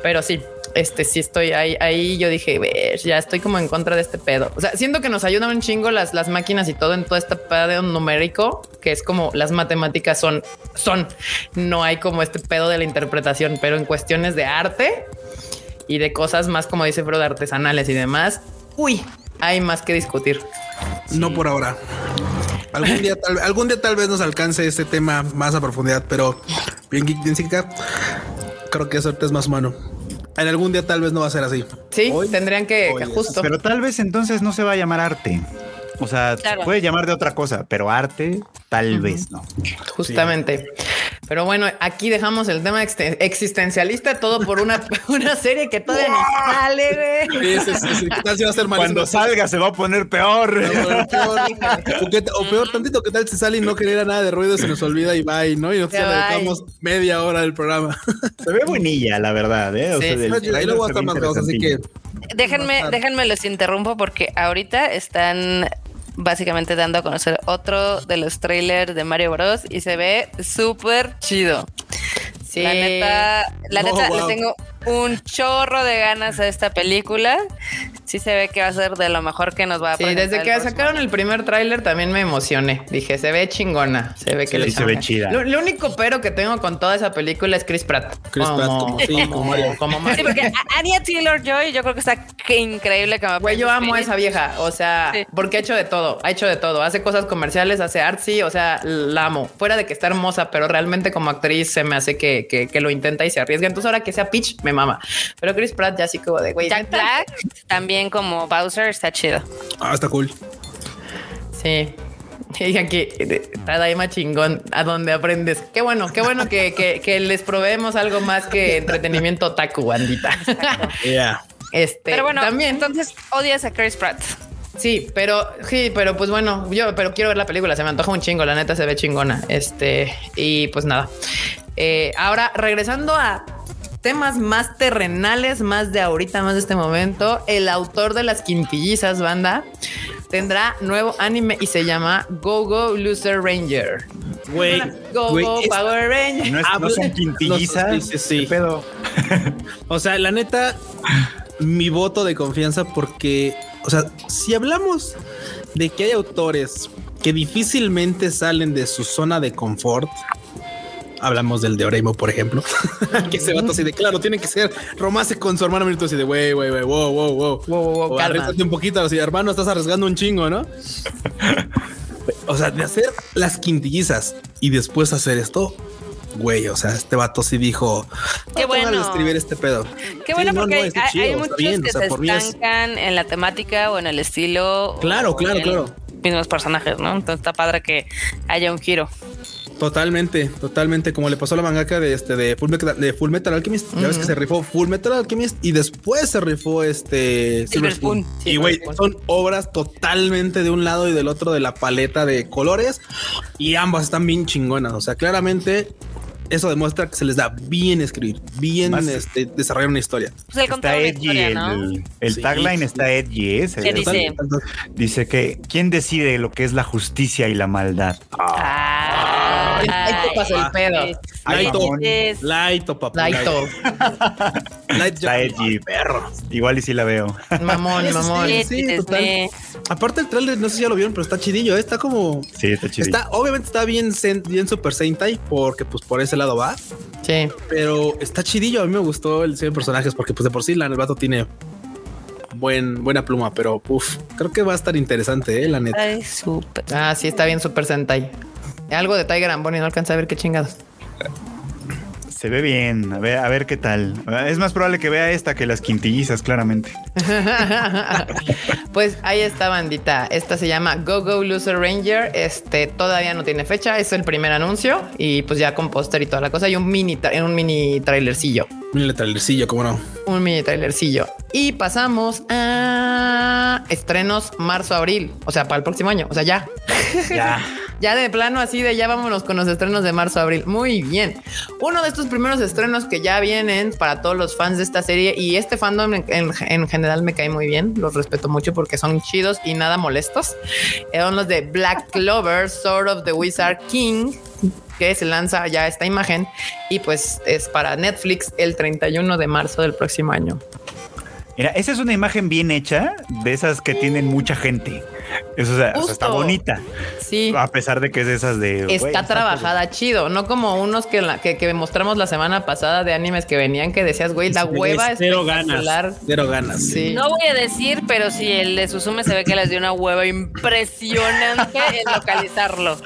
Pero sí, este sí estoy ahí, yo dije, "Ver, ya estoy como en contra de este pedo. O sea, siento que nos ayudan un chingo las, las máquinas y todo en todo este pedo numérico, que es como las matemáticas son, son, no hay como este pedo de la interpretación, pero en cuestiones de arte y de cosas más, como dice Frodo, artesanales y demás, uy, hay más que discutir. No por ahora. Algún día, tal, algún día tal vez nos alcance este tema más a profundidad, pero bien bien creo que eso ahorita es más humano. En algún día tal vez no va a ser así. Sí, Hoy- tendrían que, que justo. Pero tal vez entonces no se va a llamar arte. O sea, se puede llamar de otra cosa, pero arte tal vez no. Justamente. Pero bueno, aquí dejamos el tema existencialista todo por una, una serie que todavía no sale, güey. Sí, sí, sí, sí. ¿Qué tal si va a ser? Cuando salga se va a poner peor. O peor, o que- o peor tantito, ¿qué tal si sale y no genera nada de ruido, se nos olvida y bye, ¿no? Y nosotros le bye. dedicamos media hora del programa. Se ve buenilla, la verdad, ¿eh? O Sí, sea, del y luego hasta ve más cosas, así que. Déjenme, déjenme los interrumpo porque ahorita están básicamente dando a conocer otro de los trailers de Mario Bros. y se ve súper chido. Sí. La neta, la Oh, neta, wow. le tengo un chorro de ganas a esta película. Sí se ve que va a ser de lo mejor que nos va a Sí, desde que sacaron el primer tráiler también me emocioné. Dije, se ve chingona, se ve que Sí, le se ve chida. Lo, lo único pero que tengo con toda esa película es Chris Pratt. Chris Pratt como- sí, como Mario. como Mario. Sí, porque Anya Taylor Joy, yo creo que está que increíble que Güey, yo amo a esa vieja, o sea, Sí. porque ha hecho de todo, ha hecho de todo, hace cosas comerciales, hace artsy, o sea, la amo. Fuera de que está hermosa, pero realmente como actriz se me hace que, que, que lo intenta y se arriesga. Entonces ahora que sea Peach, me mama. Pero Chris Pratt ya así como de, güey, Jack. Black también como Bowser está chido. ah, está cool. Sí. Y aquí, está Daima chingón, a donde aprendes. Qué bueno, qué bueno que, que, que les proveemos algo más que entretenimiento otaku, bandita. Yeah. Este, Pero bueno, también entonces odias a Chris Pratt. Sí, pero sí, pero pues bueno, yo pero quiero ver la película, se me antoja un chingo, la neta se ve chingona. Este, y pues nada. Eh, ahora, regresando a temas más terrenales, más de ahorita, más de este momento, el autor de las quintillizas, banda, tendrá nuevo anime y se llama Go Go Loser Ranger. Güey, Go güey, Go es- Power Ranger. No, es- no son quintillizas. Sí, sí, sí. ¿Qué pedo? O sea, la neta, mi voto de confianza porque, o sea, si hablamos de que hay autores que difícilmente salen de su zona de confort, hablamos del de Oreimo, por ejemplo, que se vato así de claro, tiene que ser romance con su hermano Mirto así de wey, wey, wey, wow, wow, wow, Wow, wow, wow, un poquito, así, hermano, estás arriesgando un chingo, ¿no? O sea, de hacer las quintillizas y después hacer esto, güey, o sea, este vato sí dijo, Qué "Vamos a bueno. escribir este pedo. Qué Sí, bueno no, porque no, hay, chido, hay muchos bien, que o sea, se por mí es- estancan en la temática o en el estilo. Claro, claro, claro. Mismos personajes, ¿no? Entonces está padre que haya un giro. Totalmente, totalmente. Como le pasó a la mangaka de este de Full Metal, de Full Metal Alchemist. Ya ves que se rifó Full Metal Alchemist y después se rifó este Silver Spoon. Spoon. Y güey, son obras totalmente de un lado y del otro de la paleta de colores y ambas están bien chingonas. O sea, claramente eso demuestra que se les da bien escribir, bien Más- este, desarrollar una historia. Pues Está una edgy, historia, el, ¿no? el Sí, tagline sí. está edgy. ¿eh? Se- ¿Qué dice? Dice que ¿quién decide lo que es la justicia y la maldad? Ah, te pasó el pedo. Laito, Laito, papá. Laito, Light, edgy, perro. Igual y sí la veo. mamón, mamón. sí, total. Aparte el trailer, no sé si ya lo vieron, pero está chidillo, ¿eh? está como Sí, está chido. Está, obviamente está bien, bien Super Sentai, porque pues por ese lado va, Sí. pero está chidillo. A mí me gustó el diseño de personajes, porque pues de por sí la el vato tiene buen, buena pluma, pero uf, creo que va a estar interesante, eh, la neta. Ay, súper. Ah, sí, está bien Super Sentai. Algo de Tiger and Bonnie, no alcanza a ver qué chingados. Se ve bien. A ver, a ver qué tal. Es más probable que vea esta que las quintillizas, claramente. pues ahí está, bandita. Esta se llama Go Go Loser Ranger. Este todavía no tiene fecha, es el primer anuncio y pues ya con póster y toda la cosa y un mini, un mini trailercillo. El trailercillo, cómo no. Un mini trailercillo. Y pasamos a estrenos marzo-abril, o sea, para el próximo año, o sea, ya. Ya. Ya de plano así de ya vámonos con los estrenos de marzo-abril. Muy bien. Uno de estos primeros estrenos que ya vienen para todos los fans de esta serie y este fandom en, en- en general me cae muy bien. Los respeto mucho porque son chidos y nada molestos. Eh, Son los de Black Clover, Sword of the Wizard King que se lanza ya esta imagen y pues es para Netflix el 31 de marzo del próximo año. Mira, esa es una imagen bien hecha de esas que tienen mucha gente. Eso o sea, o sea, está bonita. Sí. A pesar de que es de esas de. Está trabajada chido, no como unos que, la- que, que mostramos la semana pasada de animes que venían que decías, güey, la hueva es Cero ganas. espectacular. Cero ganas. Sí. No voy a decir, pero sí, el de Suzume se ve que les dio una hueva impresionante en localizarlo.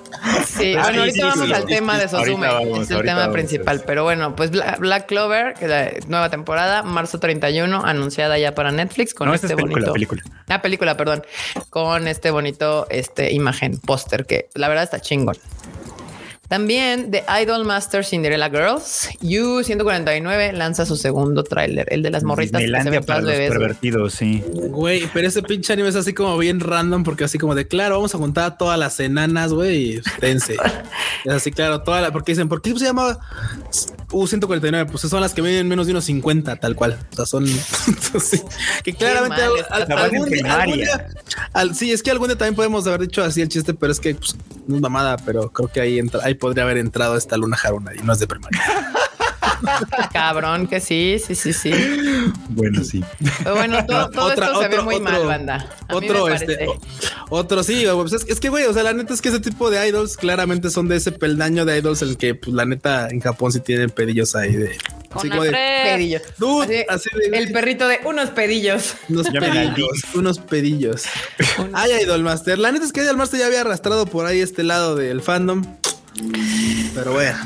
Sí, Ah, bueno, sí, ahorita sí, vamos sí, al sí, tema sí. de vamos, es el tema vamos. principal. Pero bueno, pues Bla- Black Clover, que la nueva temporada, marzo 31, anunciada ya para Netflix con No, esta este es película, bonito. película. Ah, película, perdón. Con este bonito este, imagen, póster, que la verdad está chingón. También The Idol Master Cinderella Girls, U149 lanza su segundo tráiler, el de las morritas que se Disneylandia ven para todas los bebés. pervertidos, sí. Güey, pero ese pinche anime es así como bien random porque así como de claro, vamos a juntar a todas las enanas, güey, y tense. es así, claro, toda la, porque dicen, ¿por qué se llama U149? Pues son las que miden menos de unos 50, tal cual. O sea, son sí, que claramente al- al- algún día- primaria. algún día- al- sí, es que algún día también podemos haber dicho así el chiste, pero es que pues, no es mamada, pero creo que ahí entra, ahí podría haber entrado esta luna Haruna y no es de primaria. Cabrón, que sí, sí, sí, sí. Bueno, sí. Pero bueno, todo, todo Otra- esto se ve otro- muy otro- mal, banda. A mí Otro, me este, otro sí, pues es, es que, güey, o sea, la neta es que ese tipo de idols claramente son de ese peldaño de idols en el que, pues, la neta, en Japón sí tienen pedillos ahí de. Así como de, hambre. Pedillo. Dude, Así, así de- el perrito de unos pedillos. unos pedillos, unos pedillos. Ay, Idol Master. La neta es que Idol Master ya había arrastrado por ahí este lado del fandom. Pero bueno,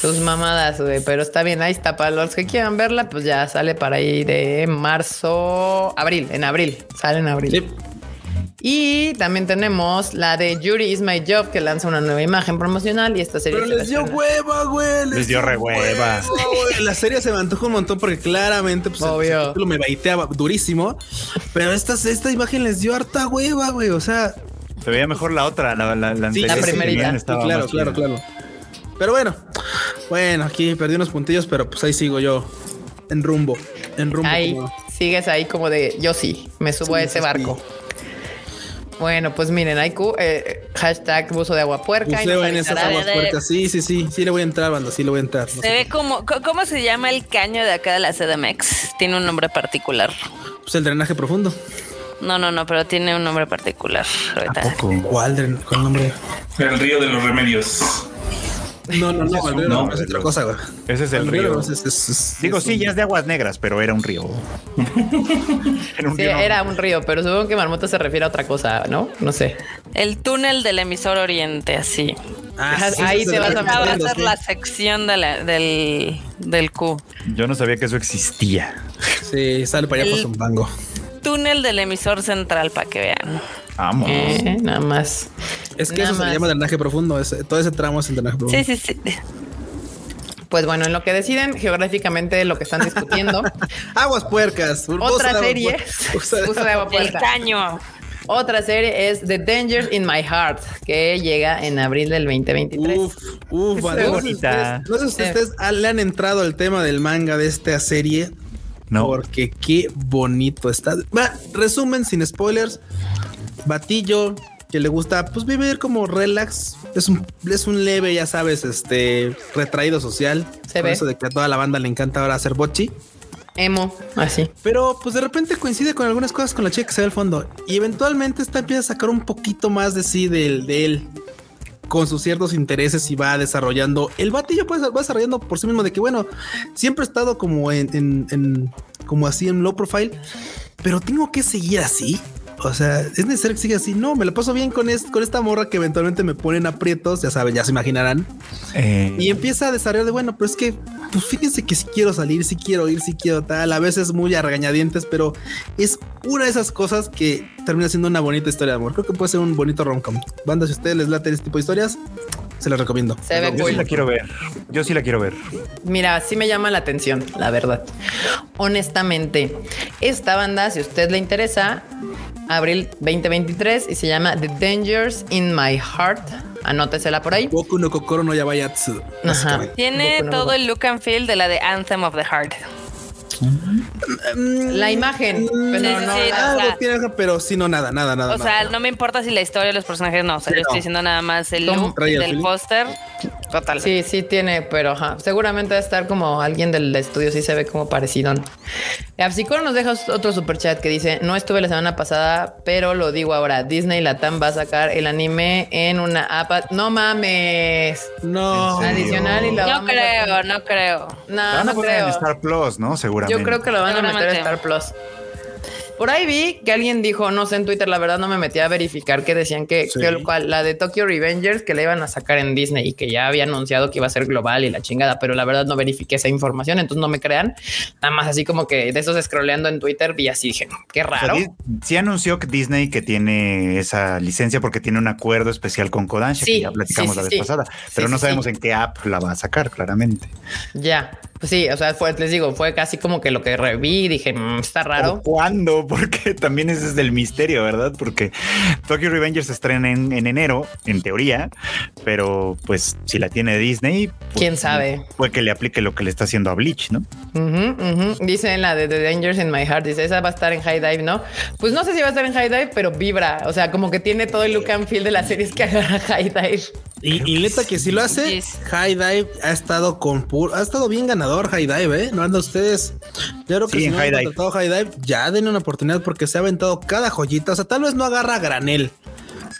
Sus mamadas, güey. Pero está bien, ahí está. Para los que quieran verla, pues ya sale para ahí de marzo, abril, en abril. Sale en abril. sí. Y también tenemos la de Yuri is my job, que lanza una nueva imagen promocional y esta serie. Pero les a dio hueva, güey. Les dio re hueva. güey. La serie se me antojó un montón porque claramente pues, Obvio. el título me baiteaba durísimo. Pero esta, esta imagen les dio harta hueva, güey. O sea, Se veía mejor la otra, la, la, la Sí, la primerita. Sí, claro, claro, claro. Pero bueno, bueno, aquí perdí unos puntillos, pero pues ahí sigo yo en rumbo, en rumbo. Ahí como- sigues ahí como de yo sí, me subo Sí, a ese sí. barco. Bueno, pues miren, hay eh, hashtag buzo de agua puerca. Buceo en esas aguas puercas. Sí, sí, sí, sí le voy a entrar, banda, sí le voy a entrar. No Se sé. ve como, co- ¿cómo se llama el caño de acá de la CDMX? Tiene un nombre particular. Pues el drenaje profundo. No, no, no, pero tiene un nombre particular. Ahorita. Poco. ¿Cuál, dren- cuál nombre? El río de los remedios. No, no, no, no, es otra cosa, güey. Ese es el río. es- es- es- es- Digo, es sí, un- ya es de aguas negras, pero era un río. era un Sí, río. no. era un río, pero supongo que Marmota se refiere a otra cosa, ¿no? No sé. El túnel del emisor oriente, así. Ah, sí, Ahí te vas a va a ser la sección de la- del, del Q. Yo no sabía que eso existía. Sí, sale para allá El- por Zumbango. Túnel del emisor central, para que vean. Vamos. Eh, nada más. Es que Nada eso se más. le llama drenaje profundo. ese- todo ese tramo es el drenaje profundo. Sí, sí, sí. Pues bueno, en lo que deciden geográficamente lo que están discutiendo, Aguas puercas. otra serie, puerca. Usa de- uso de agua El puerca. caño. Otra serie es The Dangers in My Heart, que llega en abril del 2023. Uf, uf, Es vale. No sé si bonita. ustedes- no sé si ustedes ah, le han entrado al tema del manga de esta serie. No. Porque qué bonito está. Va, resumen sin spoilers. Batillo que le gusta pues vivir como relax. Es un, es un leve, ya sabes, este retraído social. Se Por ve. Eso de que a toda la banda le encanta ahora hacer bochi. Emo, así. Pero pues de repente coincide con algunas cosas con la chica que se ve al fondo. Y eventualmente esta empieza a sacar un poquito más de sí del, de él. Con sus ciertos intereses y va desarrollando. El batillo pues va desarrollando por sí mismo de que bueno, siempre he estado como en, en- en- como así en low profile, pero tengo que seguir así. O sea, es necesario que siga así. No, me la paso bien con, es- con esta morra que eventualmente me ponen aprietos, ya saben, ya se imaginarán. Eh, Y empieza a desarrollar de bueno, pero es que, pues fíjense que si quiero salir, si quiero ir, si quiero tal, a veces muy a regañadientes, pero es una de esas cosas que termina siendo una bonita historia de amor. Creo que puede ser un bonito romcom. Banda, si a ustedes les late este tipo de historias, se las recomiendo. Se ve yo sí la quiero ver. Yo sí la quiero ver. Mira, sí me llama la atención, la verdad. Honestamente, esta banda, si a usted le interesa, abril 2023 y se llama The Dangers in My Heart. Anótesela por ahí. Boku no Kokoro no Yabayatsu. básicamente. Tiene todo el look and feel de la de Anthem of the Heart. La imagen, pero Sí, no, sí, la- o sea- Algo tiene, pero sí, no, nada, nada, nada. O sea, nada. no me importa si la historia de los personajes no. O sea, Sí, yo estoy diciendo nada más el look del póster. Total. Sí, sí tiene, pero ajá, seguramente va a estar como alguien del estudio, sí se ve como parecido. Absicoro nos deja otro super chat que dice: No estuve la semana pasada, pero lo digo ahora. Disney Latam va a sacar el anime en una app. No mames. No. Adicional y la No creo, no creo. No, La van a no poner en creo. Star Plus, ¿no? Seguramente. Yo creo que lo van a meter a. Star Plus. Por ahí vi que alguien dijo, no sé en Twitter, la verdad no me metí a verificar que decían que, Sí. que el cual, la de Tokyo Revengers que la iban a sacar en Disney y que ya había anunciado que iba a ser global y la chingada, pero la verdad no verifiqué esa información, entonces no me crean. Nada más así como que de esos scrolleando en Twitter vi así dije, qué O sea, raro. Di- sí anunció que Disney que tiene esa licencia porque tiene un acuerdo especial con Kodansha Sí, que ya platicamos sí, la vez sí. pasada, Sí, pero no sabemos sí. en qué app la va a sacar, claramente. Ya, pues sí, o sea, fue, les digo, fue casi como que lo que reví y dije, "Mm, está raro. ¿O ¿Cuándo? Porque también ese es del misterio, ¿verdad? Porque Tokyo Revengers se estrena en, en enero, en teoría, pero pues si la tiene Disney, pues, ¿Quién sabe? Puede que le aplique lo que le está haciendo a Bleach, ¿no? Ujú. Dice en la de The Dangers in My Heart, dice, esa va a estar en High Dive, ¿no? Pues no sé si va a estar en High Dive, pero vibra, o sea, como que tiene todo el look and feel de las series que agarra High Dive. Y, y neta que si lo hace, Yes. High Dive ha estado con puro, ha estado bien ganador High Dive, ¿eh? No andan ustedes. Yo creo que Sí, si en no han High Dive. contratado High Dive, ya denle una oportunidad porque se ha aventado cada joyita. O sea, tal vez no agarra granel,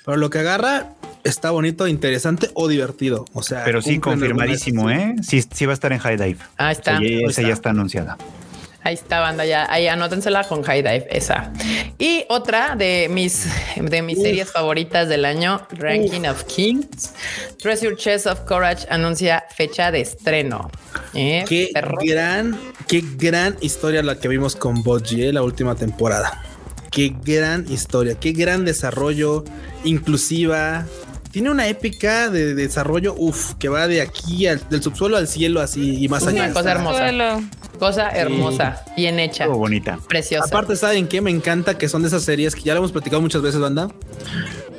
pero lo que agarra está bonito, interesante o divertido. O sea, Pero sí, confirmadísimo, ¿eh? Sí, sí va a estar en High Dive. Ahí está. O sea, ya- Ahí esa está. ya está anunciada. Ahí está, banda, ya. Ahí anótensela con High Dive, esa. Y otra de mis, de mis series favoritas del año, Ranking of Kings. Treasure Chest of Courage anuncia fecha de estreno. ¿Eh? Qué Perro. gran, qué gran historia la que vimos con Boji, ¿eh? la última temporada. Qué gran historia, qué gran desarrollo, inclusiva. Tiene una épica de, desarrollo, uff, que va de aquí al, del subsuelo al cielo, así y más Una allá. cosa Está- hermosa. Suelo. Cosa hermosa, bien hecha, Estuvo bonita. preciosa. Aparte, ¿saben qué? Me encanta que son de esas series que ya lo hemos platicado muchas veces, banda.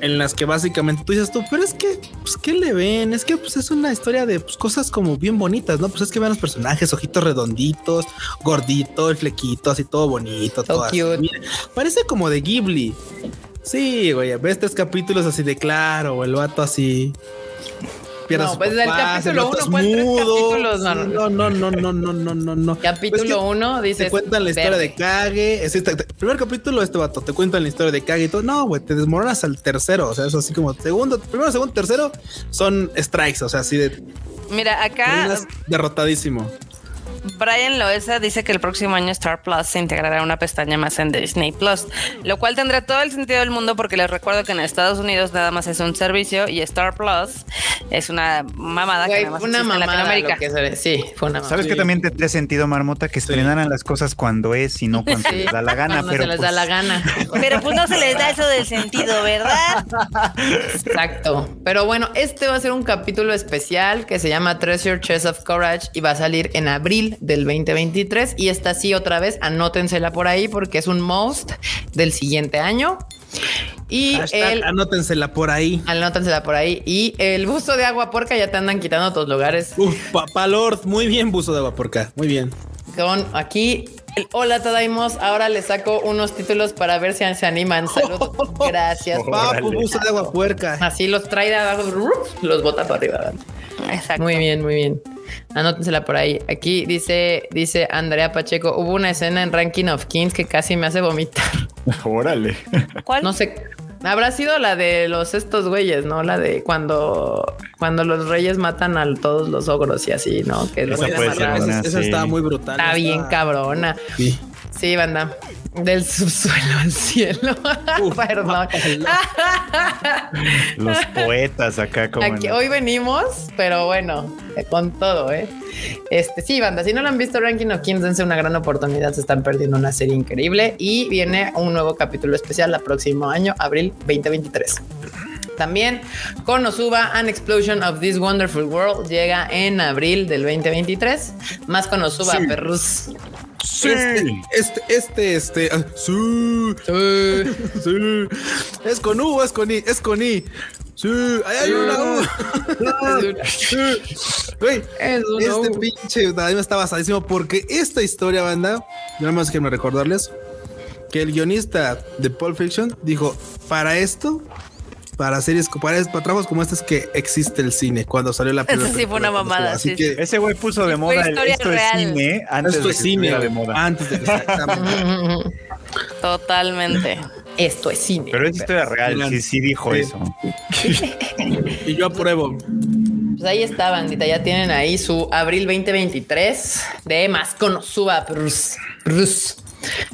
En las que básicamente tú dices tú, pero es que, pues, ¿qué le ven? Es que, pues, es una historia de pues, cosas como bien bonitas, ¿no? Pues es que vean los personajes, ojitos redonditos, gordito, el flequito, así todo bonito, So todo así. cute. Mira, parece como de Ghibli. Sí, güey, ves tres capítulos así de claro, el vato así. No, pues del el capítulo vato uno, es ¿cuál tres capítulos? No, no, No, no, no, no, no, no. Capítulo Pues uno, dices. Te cuentan la historia de Kage. Es este- primer capítulo, este vato, te cuentan la historia de Kage y todo. No, güey, te desmoronas al tercero. O sea, es así como segundo, primero, segundo, tercero son strikes. O sea, así de Mira, acá derrotadísimo. Brian Loesa dice que el próximo año Star Plus se integrará una pestaña más en Disney Plus, lo cual tendrá todo el sentido del mundo porque les recuerdo que en Estados Unidos nada más es un servicio y Star Plus es una mamada Güey, que nada más una en Latinoamérica. lo que se ve. Sí, fue una mamada. ¿Sabes que también te, te ha sentido, Marmota? Que estrenaran las cosas cuando es y no cuando Sí, les da la gana. cuando pero se les da pues, la gana. Pero pues no se les da eso del sentido, ¿verdad? Exacto. Pero bueno, este va a ser un capítulo especial que se llama Treasure Chest of Courage y va a salir en abril del 2023. Y esta sí, otra vez, anótensela por ahí porque es un most del siguiente año. Y Hashtag, el anótensela por ahí. Anótensela por ahí. Y el busto de agua porca ya te andan quitando tus lugares. Uf, papá Lord, muy bien, buzo de agua por acá. Muy bien. Con aquí Hola Tadaimos. Ahora les saco unos títulos para ver si se animan. Saludos. Gracias. Órale. Papu, buzo de agua puerca. Así los trae de abajo, los bota para arriba. Exacto. Muy bien, muy bien. Anótensela por ahí. Aquí dice, dice Andrea Pacheco, hubo una escena en Ranking of Kings que casi me hace vomitar. Órale. ¿Cuál? No sé. Habrá sido la de los estos güeyes, ¿no? La de cuando, cuando los reyes matan a todos los ogros y así, ¿no? Que los Esa puede ser. Esa, esa sí. estaba muy brutal. Está bien cabrona. Sí. Sí, banda. Del subsuelo al cielo. Uf, Perdón. Los poetas acá como. Aquí, hoy venimos, pero bueno, con todo, ¿eh? Este, sí, banda, si no lo han visto, Ranking of Kings, dense una gran oportunidad, se están perdiendo una serie increíble y viene un nuevo capítulo especial el próximo año, abril 2023. También Konosuba An Explosion of This Wonderful World llega en abril del 2023. Más Konosuba, Sí. perrus. Sí. Este, este, este, este. ah, sí, sí. Es con U, es con I, es con I. Sí, ahí hay una U. Güey, este pinche también está basadísimo porque esta historia, banda, nada más que me recordarles que el guionista de Pulp Fiction dijo: Para esto, para series, para, para trabajos como este es que existe el cine cuando salió la primera. Eso sí fue película una mamada, Así sí, que sí. Ese güey puso de moda el esto real. es cine antes esto de es que cine de moda. Antes de exactamente. Totalmente. Esto es cine. Pero es historia real, sí, sí dijo Sí. eso. y yo apruebo. Pues ahí está, bandita. Ya tienen ahí su abril 2023 de más Konosuba. Prus, prus.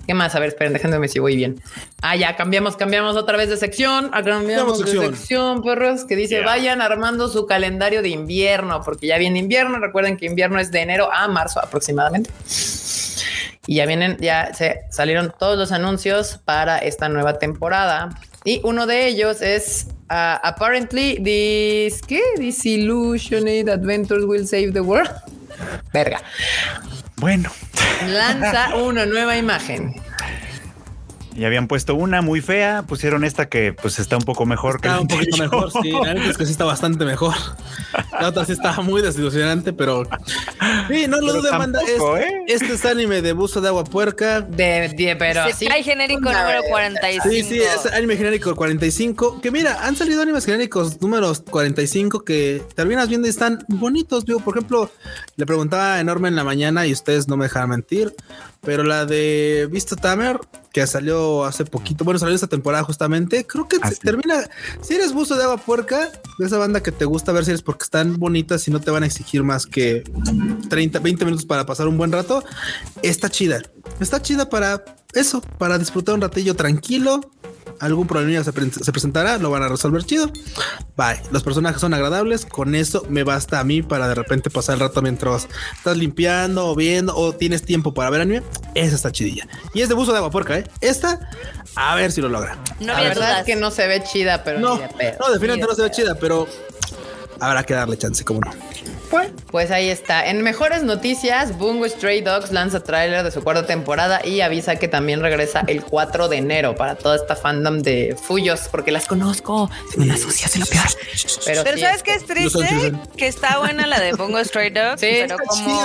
¿Qué más? A ver, esperen, déjenme ver si voy bien. Ah, ya cambiamos, cambiamos otra vez de sección. Ah, Cambiamos Cambiamos de sección. sección, perros, que dice Yeah. vayan armando su calendario de invierno, porque ya viene invierno. Recuerden que invierno es de enero a marzo aproximadamente. Y ya vienen, ya se salieron todos los anuncios para esta nueva temporada. Y uno de ellos es uh, apparently this ¿qué? Disillusioned Adventures will save the world. Verga. Bueno, Lanza una nueva imagen. Ya habían puesto una muy fea, pusieron esta que pues está un poco mejor que Está la un poquito mejor, sí. La es que sí está bastante mejor. La otra sí estaba muy desilusionante, pero. Sí, no lo dudes, banda. tampoco, Es- ¿eh? Este es anime de buzo de agua puerca. De, de- pero así. cae genérico una número vez. 45. Sí, sí, es anime genérico 45. Que mira, han salido animes genéricos números 45 que terminas viendo y están bonitos. Digo, por ejemplo, le preguntaba a Enorme en la mañana y ustedes no me dejan mentir, pero la de Visto Tamer, que salió hace poquito, bueno, salió esta temporada justamente, creo que Ah, termina. Si eres buzo de agua puerca, de esa banda que te gusta ver series porque están bonitas y no te van a exigir más que 30, 20 minutos para pasar un buen rato, está chida. Está chida para eso, para disfrutar un ratillo tranquilo. Algún problemilla se, pre- se presentará, lo van a resolver chido. Bye. Los personajes son agradables. Con eso me basta a mí para de repente pasar el rato mientras estás limpiando o viendo o tienes tiempo para ver anime. Esa está chidilla. Y es de buzo de agua puerca, ¿eh? Esta, a ver si lo logra. No La verdad es que no se ve chida, pero No, no, definitivamente Ni de no se ve chida, pero habrá que darle chance, como no. Pues ahí está. En mejores noticias, Bungo Stray Dogs lanza tráiler de su cuarta temporada y avisa que también regresa el 4 de enero para toda esta fandom de Fuyos, porque las conozco. Son unas sucias y lo peor. Pero, Pero sí, ¿sabes qué es triste? Que está buena la de Bongo Stray Dogs, Sí, pero como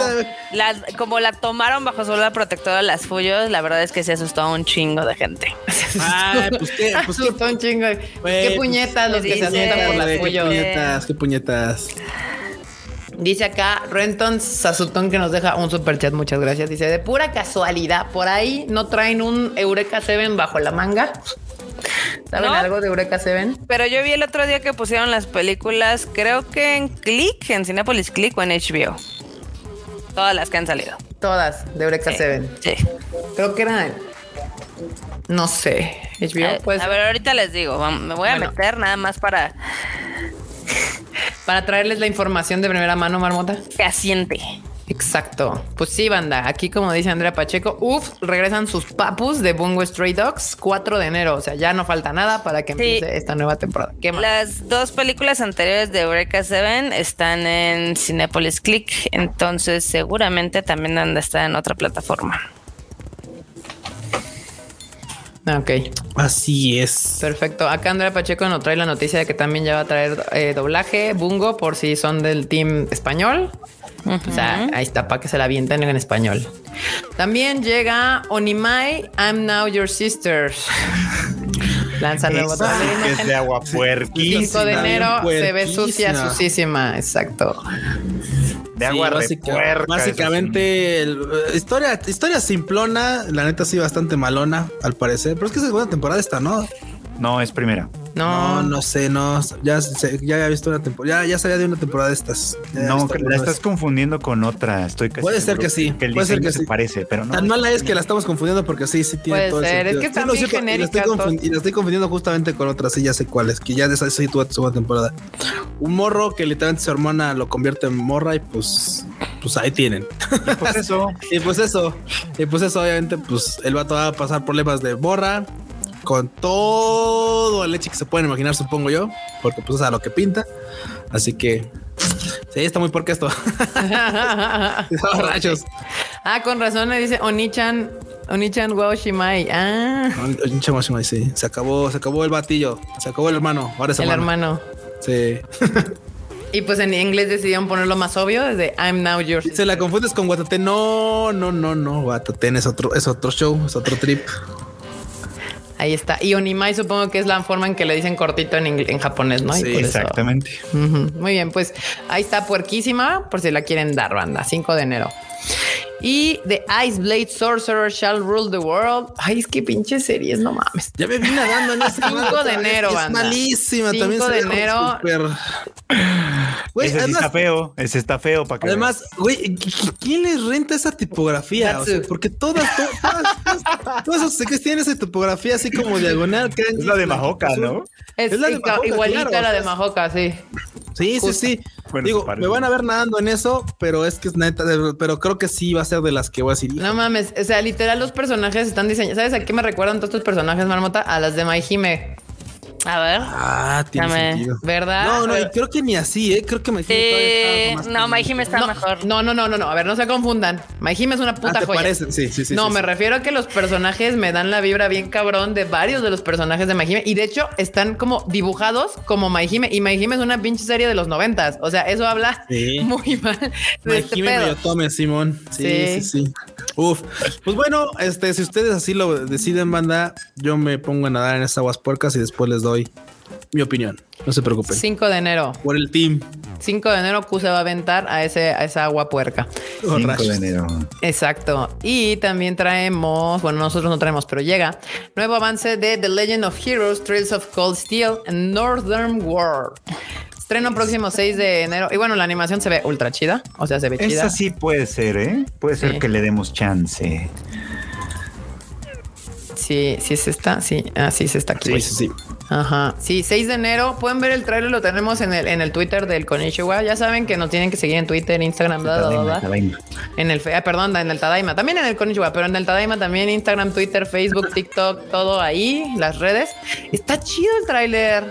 la, como la tomaron bajo su la protectora de las Fuyos, la verdad es que se asustó a un chingo de gente. Ay, pues qué, pues qué, Asustó un chingo. Qué puñetas los que se asustan por las qué Fuyos. puñetas, qué puñetas. Dice acá Renton Sasutón que nos deja un super chat. Muchas gracias. Dice de pura casualidad, por ahí no traen un Eureka 7 bajo la manga. ¿Saben ¿No? algo de Eureka 7? Pero yo vi el otro día que pusieron las películas, creo que en Click, en Cinepolis Click o en HBO. Todas las que han salido. Todas de Eureka Sí. 7. Sí. Creo que era. No sé. HBO, Eh, pues. a ver, ahorita les digo, me voy a Bueno. meter nada más para Para traerles la información de primera mano, Marmota. que asiente. Exacto. Pues sí, banda. Aquí, como dice Andrea Pacheco, uff, regresan sus papus de Bungo Stray Dogs 4 de enero. O sea, ya no falta nada para que Sí. empiece esta nueva temporada. ¿Qué más? Las dos películas anteriores de Eureka 7 están en Cinepolis Click, entonces seguramente también han de estar en otra plataforma. Ah, Ok, Así es. perfecto. Acá Andrea Pacheco nos trae la noticia de que también ya va a traer eh, doblaje Bungo por si son del team español. O sea, ahí está para que se la avienten en español. También llega Onimai, I'm Now Your Sister. Lanza nuevo que es de agua 5 puerquísima. de enero se ve sucia, sucísima. Exacto. De agua Sí, básica- Básicamente, el- eh, historia, historia simplona, la neta sí bastante malona, al parecer. Pero es que es segunda temporada esta, ¿no? No, es primera. No, No, no sé, no. Ya, se- ya había visto una temporada, ya, ya sabía de una temporada de estas. No, que la estás vez. confundiendo con otra. Estoy casi Puede ser que sí, Que el puede ser que se sí. parece, pero no. Tan mala es que la estamos confundiendo porque sí, sí tiene Puede todo el ser, es sentido. que Sí, están no, bien sí, y la estoy genéricas confun- todas. Y la estoy confundiendo justamente con otras, sí, ya sé cuáles, que ya de esa sí tuvo su temporada. Un morro que literalmente su hermana lo convierte en morra y pues, pues ahí tienen. Pues eso. Y pues eso, y pues eso, obviamente, pues el vato va a pasar problemas de morra con todo el leche que se pueden imaginar, supongo yo, porque pues es a lo que pinta. Así que sí, está muy porque esto. Rayos. ah, con razón le dice Onichan, Onichan Wow Shimai. Ah, Un chamo, chamo, sí. Se acabó, se acabó el batillo, se acabó el hermano. Ahora es el hermano. hermano. Sí. Y pues en inglés decidieron ponerlo más obvio desde I'm now your Se la confundes con Guatate. No, no, no, no. Guatate es otro, es otro show, es otro trip. Ahí está. Y Onimai supongo que es la forma en que le dicen cortito en, japonés, ¿no? Sí, Exactamente. Muy bien, pues ahí está puerquísima por si la quieren dar, banda. 5 de enero. Y The Ice Blade Sorcerer Shall Rule the World. Ay, es que pinche series, no mames. Ya me vine nadando en ese 5 de enero, Es banda. malísima. 5 También de enero. Güey, ese sí además, está feo. Ese está feo para que. además, güey, ¿qui- ¿quién les renta esa tipografía? O sea, Natsu. porque todas, to- todas, todas, todas que tienen esa tipografía así como diagonal. que es la de Majoka, ¿no? Es, Es la de Mahoka, igualita claro, a la de sea, Majoka, sí. Sí, sí, Justo. sí. Bueno, Digo, me van a ver nadando en eso, pero es que es neta, pero creo que sí va a ser de las que voy a decir. No mames, o sea, literal los personajes están diseñados. ¿Sabes a qué me recuerdan todos estos personajes, Marmota? A las de My Hime, A ver. Ah, tiene Dame. sentido. ¿verdad? No, no, y creo que ni así, ¿eh? Creo que me Sí, no, My Hime está no, mejor. no, no, no, no, no. A ver, no se confundan. My Hime es una puta Ah, ¿te joya. parecen? Sí, sí, sí. no, sí, me sí. refiero a que los personajes me dan la vibra bien cabrón de varios de los personajes de Mahime. Y de hecho, están como dibujados como Mahime. Y Mahime es una pinche serie de los noventas. O sea, eso habla Sí. muy mal de Me este pedo. tome, Simón. Sí, Sí. sí, sí, Uf. Pues bueno, este, si ustedes así lo deciden, banda, yo me pongo a nadar en estas aguas puercas y después les doy mi opinión. No se preocupen. 5 de enero. Por el team. 5 de enero Q se va a aventar a, ese, a esa agua puerca. Oh, 5 de enero. Exacto. Y también traemos, bueno, nosotros no traemos, pero llega nuevo avance de The Legend of Heroes, Trails of Cold Steel and Northern World. Estreno próximo 6 de enero. Y bueno, la animación se ve ultra chida. O sea, se ve chida. Esa sí puede ser, ¿eh? Puede ser que le demos chance. Sí, sí se está. Sí, así se está aquí. Sí, sí, sí. Ajá. Sí, 6 de enero. Pueden ver el trailer, lo tenemos en el, en el Twitter del Konishiwa. Ya saben que nos tienen que seguir en Twitter, Instagram, bla, bla. En el, ah, perdón, en el Tadaima. También en el Konnichiwa, pero en el Tadaima también Instagram, Twitter, Facebook, TikTok, todo ahí, las redes. Está chido el tráiler.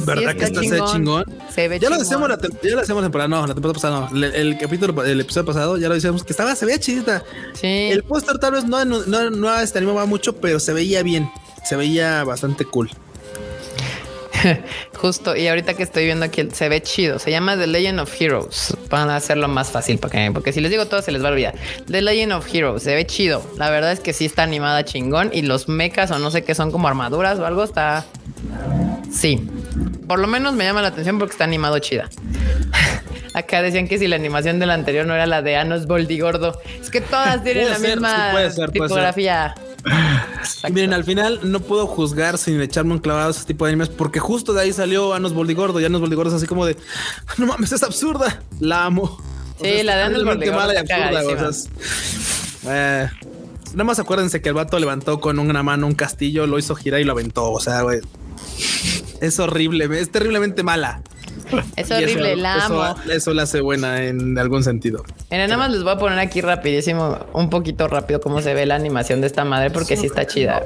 ¿Verdad que está se ve chingón? Se ve Ya lo chingón. decíamos la, ya lo decíamos temporada, no, la temporada pasada no. El, el capítulo, el episodio pasado, ya lo decíamos que estaba, se veía chidita. Sí. El póster tal vez no, no, no, no este, animaba mucho, pero se veía bien. Se veía bastante cool. Justo, y ahorita que estoy viendo aquí, se ve chido. Se llama The Legend of Heroes. Van a hacerlo más fácil para que, porque si les digo todo se les va a olvidar. The Legend of Heroes, se ve chido. La verdad es que sí está animada chingón. Y los mechas o no sé qué son como armaduras o algo, está. Sí. Por lo menos me llama la atención porque está animado chida. Acá decían que si la animación de la anterior no era la de Anos Boldigordo. Es que todas tienen Puede la ser, misma sí, puede ser, puede ser. Y miren, al final no puedo juzgar sin echarme un clavado a ese tipo de animes, porque justo de ahí salió Anos Boldigordo. Y Anos Boldigordo es así como de no mames, es absurda. La amo. Sí, la de Anos Bordigordo mala o sea, eh, nada más acuérdense que el vato levantó con una mano un castillo, lo hizo girar y lo aventó. O sea, güey. Es horrible, es terriblemente mala. Es horrible, eso, la amo. Eso, la hace buena en algún sentido. Mira, nada más les voy a poner aquí rapidísimo, un poquito rápido, cómo se ve la animación de esta madre, porque sí está chida.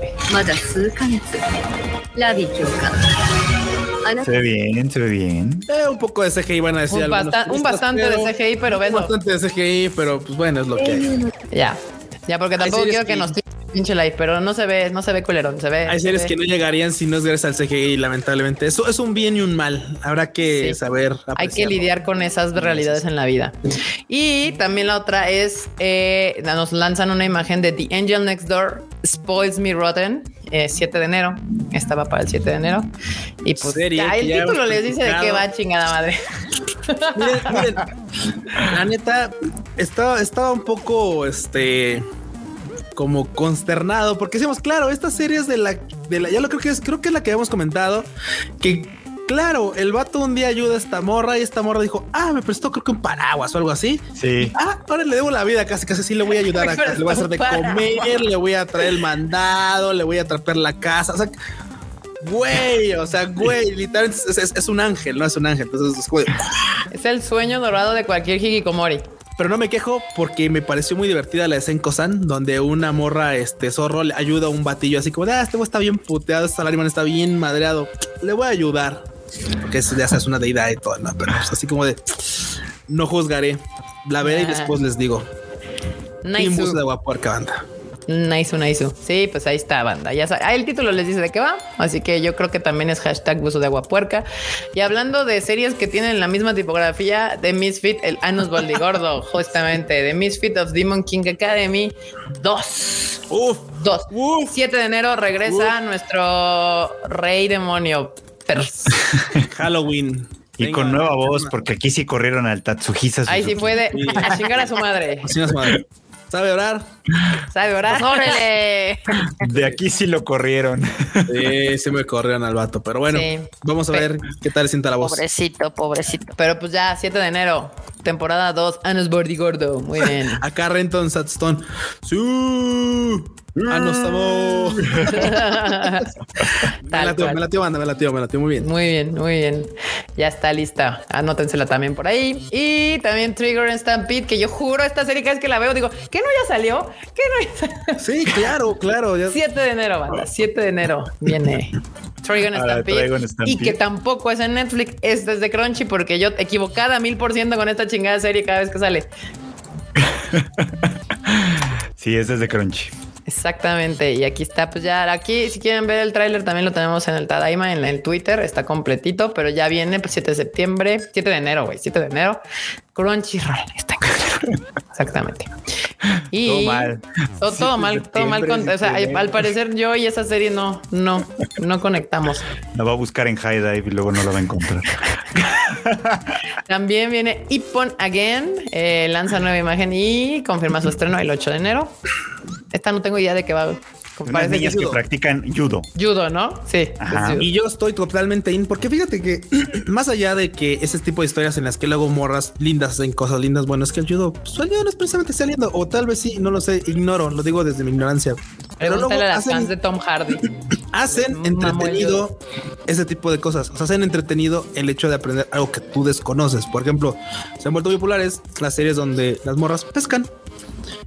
Se ve bien, se ve bien. Eh, un poco de CGI van a decir. Un, un bastante de CGI, pero ves. Un bastante de CGI, pero pues bueno, es lo que hay. Ya. Ya, porque tampoco quiero que, que nos pinche live, pero no se ve, no se ve culerón, se ve. Hay se series ve- que no llegarían si no es gracias al CGI, lamentablemente. Eso es un bien y un mal. Habrá que Sí. saber. Hay que apreciarlo. lidiar con esas realidades en la vida. Y también la otra es, eh, nos lanzan una imagen de The Angel Next Door, Spoils Me Rotten, eh, 7 de enero. Estaba para el 7 de enero. Y pues Serie ya, el ya título les dice de qué va, chingada madre. Miren, miren, la neta, estaba, estaba un poco, este, como consternado, porque decimos, claro, esta serie es de la, de la, ya lo creo que es, creo que es la que habíamos comentado, que claro, el vato un día ayuda a esta morra y esta morra dijo, ah, me prestó creo que un paraguas o algo así. Sí. Ah, ahora le debo la vida, casi casi sí le voy a ayudar a le voy a hacer de comer, le voy a traer el mandado, le voy a trapear la casa, o sea, güey, o sea, güey, literalmente es, es- es un ángel, no es un ángel, entonces es Es el sueño dorado de cualquier hikikomori. Pero no me quejo porque me pareció muy divertida la de Senko-san, donde una morra, este zorro, le ayuda a un batillo así como, ah, este güey está bien puteado, este salario está bien madreado, le voy a ayudar. Porque eso ya es una deidad y todo, ¿no? Pero pues, así como de, no juzgaré. La veré y después les digo. De Nice. Guapuerca banda. Nice, nice. Sí, pues ahí está, banda. Ya sa- ah, el título les dice de qué va. Así que yo creo que también es hashtag buzo de agua puerca. Y hablando de series que tienen la misma tipografía de Misfit, el Anus Boldigordo, justamente, de Misfit of Demon King Academy 2. Uf, 2. Uf. 7 de enero regresa nuestro rey demonio. Halloween. Y Venga, con nueva voz, porque aquí sí corrieron al Tatsuhisa. ahí sí fue de a chingar a su madre. No es madre. ¿Sabe orar? ¿Sabe orar? Pues, órale. De aquí sí lo corrieron. Sí, se me corrieron al vato. Pero bueno, Sí. vamos a ver qué tal sienta la voz. Pobrecito, pobrecito. Pero pues ya, 7 de enero, temporada 2, Anus Boldigordo. Muy bien. Acá Renton Satstone. ¡Sí! ¡Ah, no estamos! me Tal latió, cual. me latió, banda, me latió, me latió muy bien. Muy bien, muy bien. Ya está lista. Anótensela también por ahí. Y también Trigger and Stampede, que yo juro esta serie cada vez que la veo digo, ¿qué no ya salió? ¿Qué no ya salió? Sí, claro, claro. ya- 7 de enero, banda. 7 de enero viene Trigger and Stampede. Stampede. Y que tampoco es en Netflix, es desde Crunchy, porque yo equivocada mil por ciento con esta chingada serie cada vez que sale. Sí, es de Crunchy. Exactamente, y aquí está, pues ya, aquí si quieren ver el tráiler también lo tenemos en el Tadaima, en el Twitter, está completito, pero ya viene pues, 7 de septiembre, 7 de enero, güey, 7 de enero, Crunchyroll, está en Crunchyroll. Exactamente. Y Todo mal. Todo, todo 7 de mal, todo mal. Con, o sea, 7 de al parecer yo y esa serie no, no, no conectamos. La va a buscar en High Dive y luego no la va a encontrar. También viene Ippon Again, eh, lanza nueva imagen y confirma su estreno el 8 de enero. Esta no tengo idea de qué va. Unas niñas que judo. practican judo. judo, ¿no? Sí. Judo. Y yo estoy totalmente in, porque fíjate que más allá de que ese tipo de historias en las que luego morras lindas en cosas lindas, bueno, es que el judo, pues el judo no es precisamente saliendo, o tal vez sí, no lo sé, ignoro, lo digo desde mi ignorancia. Pero luego Pregúntale a las hacen, fans de Tom Hardy. hacen entretenido ese tipo de cosas. O sea, hacen entretenido el hecho de aprender algo que tú desconoces. Por ejemplo, se han vuelto populares las series donde las morras pescan.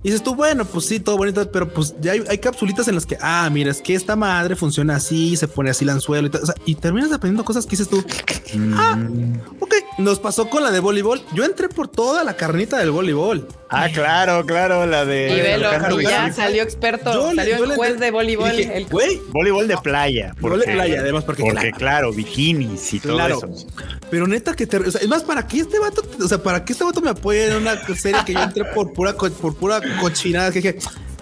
Y dices tú, bueno, pues sí, todo bonito, pero pues ya hay, hay capsulitas en las que, ah, mira, es que esta madre funciona así, se pone así el anzuelo y tal. O sea, y terminas aprendiendo cosas que dices tú, ah, ok, nos pasó con la de voleibol. Yo entré por toda la carnita del voleibol. Ah, claro, claro, la de Y velo, y ya salió experto, Yo salió yo el juez de voleibol. dije, el- güey, Voleibol de playa. Voleibol de playa, además, porque porque claro. claro, bikinis y todo Claro. eso. Pero neta que te, o sea, es más, para que este vato, o sea, para que este vato me apoye en una serie que yo entré por pura, co- por pura cochinada, que dije,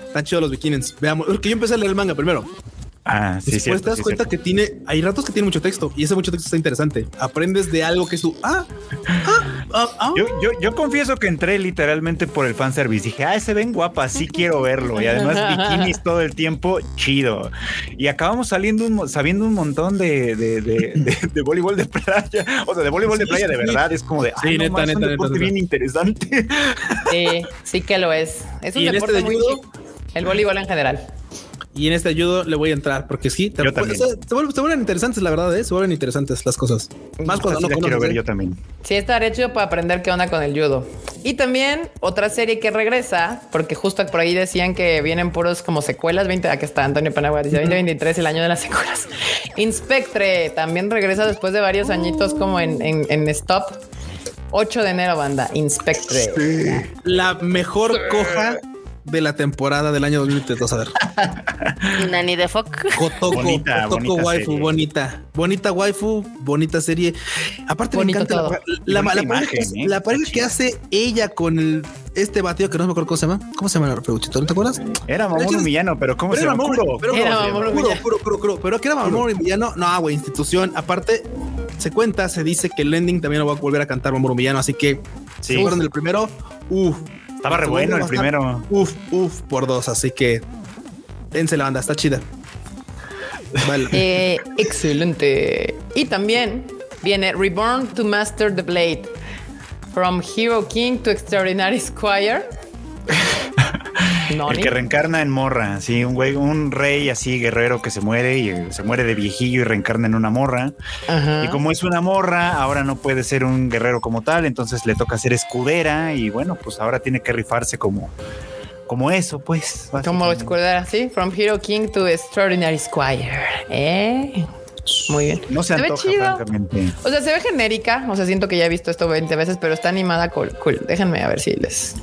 están chidos los bikinins. Veamos, porque yo empecé a leer el manga primero. Ah, sí, Después cierto, te das sí, cuenta cierto. que tiene, hay ratos que tiene mucho texto y ese mucho texto está interesante. Aprendes de algo que es tu, ah, ah, ah, ah. Yo, yo, yo confieso que entré literalmente por el fanservice. Dije, ah, ese ven guapa, sí quiero verlo. Y además bikinis todo el tiempo, chido. Y acabamos saliendo un, sabiendo un montón de, de, de, de- de voleibol de playa. O sea, de voleibol de Sí, playa de sí. verdad. Es como de, Sí, no neta, más, neta, un neta, deporte neta. bien interesante. Sí, sí que lo es. Es un ¿Y en deporte este de muy. El voleibol en general. Y en este ayudo le voy a entrar porque sí, te, Yo también. se, vuelven, se vuelven interesantes, la verdad, ¿eh? se vuelven interesantes las cosas. Más cuando no la quiero conoces, ver ¿eh? yo también. Sí, estaría chido para aprender qué onda con el judo. Y también otra serie que regresa, porque justo por ahí decían que vienen puros como secuelas. 20, aquí está Antonio Panagua, dice 2023, el año de las secuelas. Inspectre también regresa después de varios añitos como en, en, en Stop. 8 de enero, banda. Inspectre. La mejor coja de la temporada del año 2022. A ver, Nani de Foc. Kotoko, Bonita, Kotoko bonita waifu, serie. bonita, bonita waifu, bonita serie. Aparte Bonito me encanta todo. la, la, la pareja, imagen, que- ¿eh? la pareja que chido. hace ella con el este batido que no me acuerdo cómo se llama. ¿Cómo se llama el peluchito? ¿No te acuerdas? Era Mamoru Pero Millano, pero ¿cómo Pero se llama? Mamoru, Kuro. pero Era Mamoru Villano. Pero que era Mamoru Villano. No, güey, institución. Aparte, se cuenta, se dice que el ending también lo va a volver a cantar Mamoru Villano. Así que Sí. si fueron del primero, uff. Estaba re bueno el primero. Uf, uf, por dos. Así que dense la banda, está chida. Vale. Eh, excelente. Y también viene Reborn to Master the Blade. From Hero King to Extraordinary Squire. El que reencarna en morra, sí, un güey, un rey así guerrero que se muere y se muere de viejillo y reencarna en una morra. Ajá. Y como es una morra, ahora no puede ser un guerrero como tal, entonces le toca ser escudera y bueno, pues ahora tiene que rifarse como, como eso, pues. Como escudera, sí. From Hero King to Extraordinary Squire. ¿Eh? Muy bien. No se ve antoja, chido. francamente. O sea, se ve genérica. O sea, siento que ya he visto esto 20 veces, pero está animada cool. cool. Déjenme a ver si les.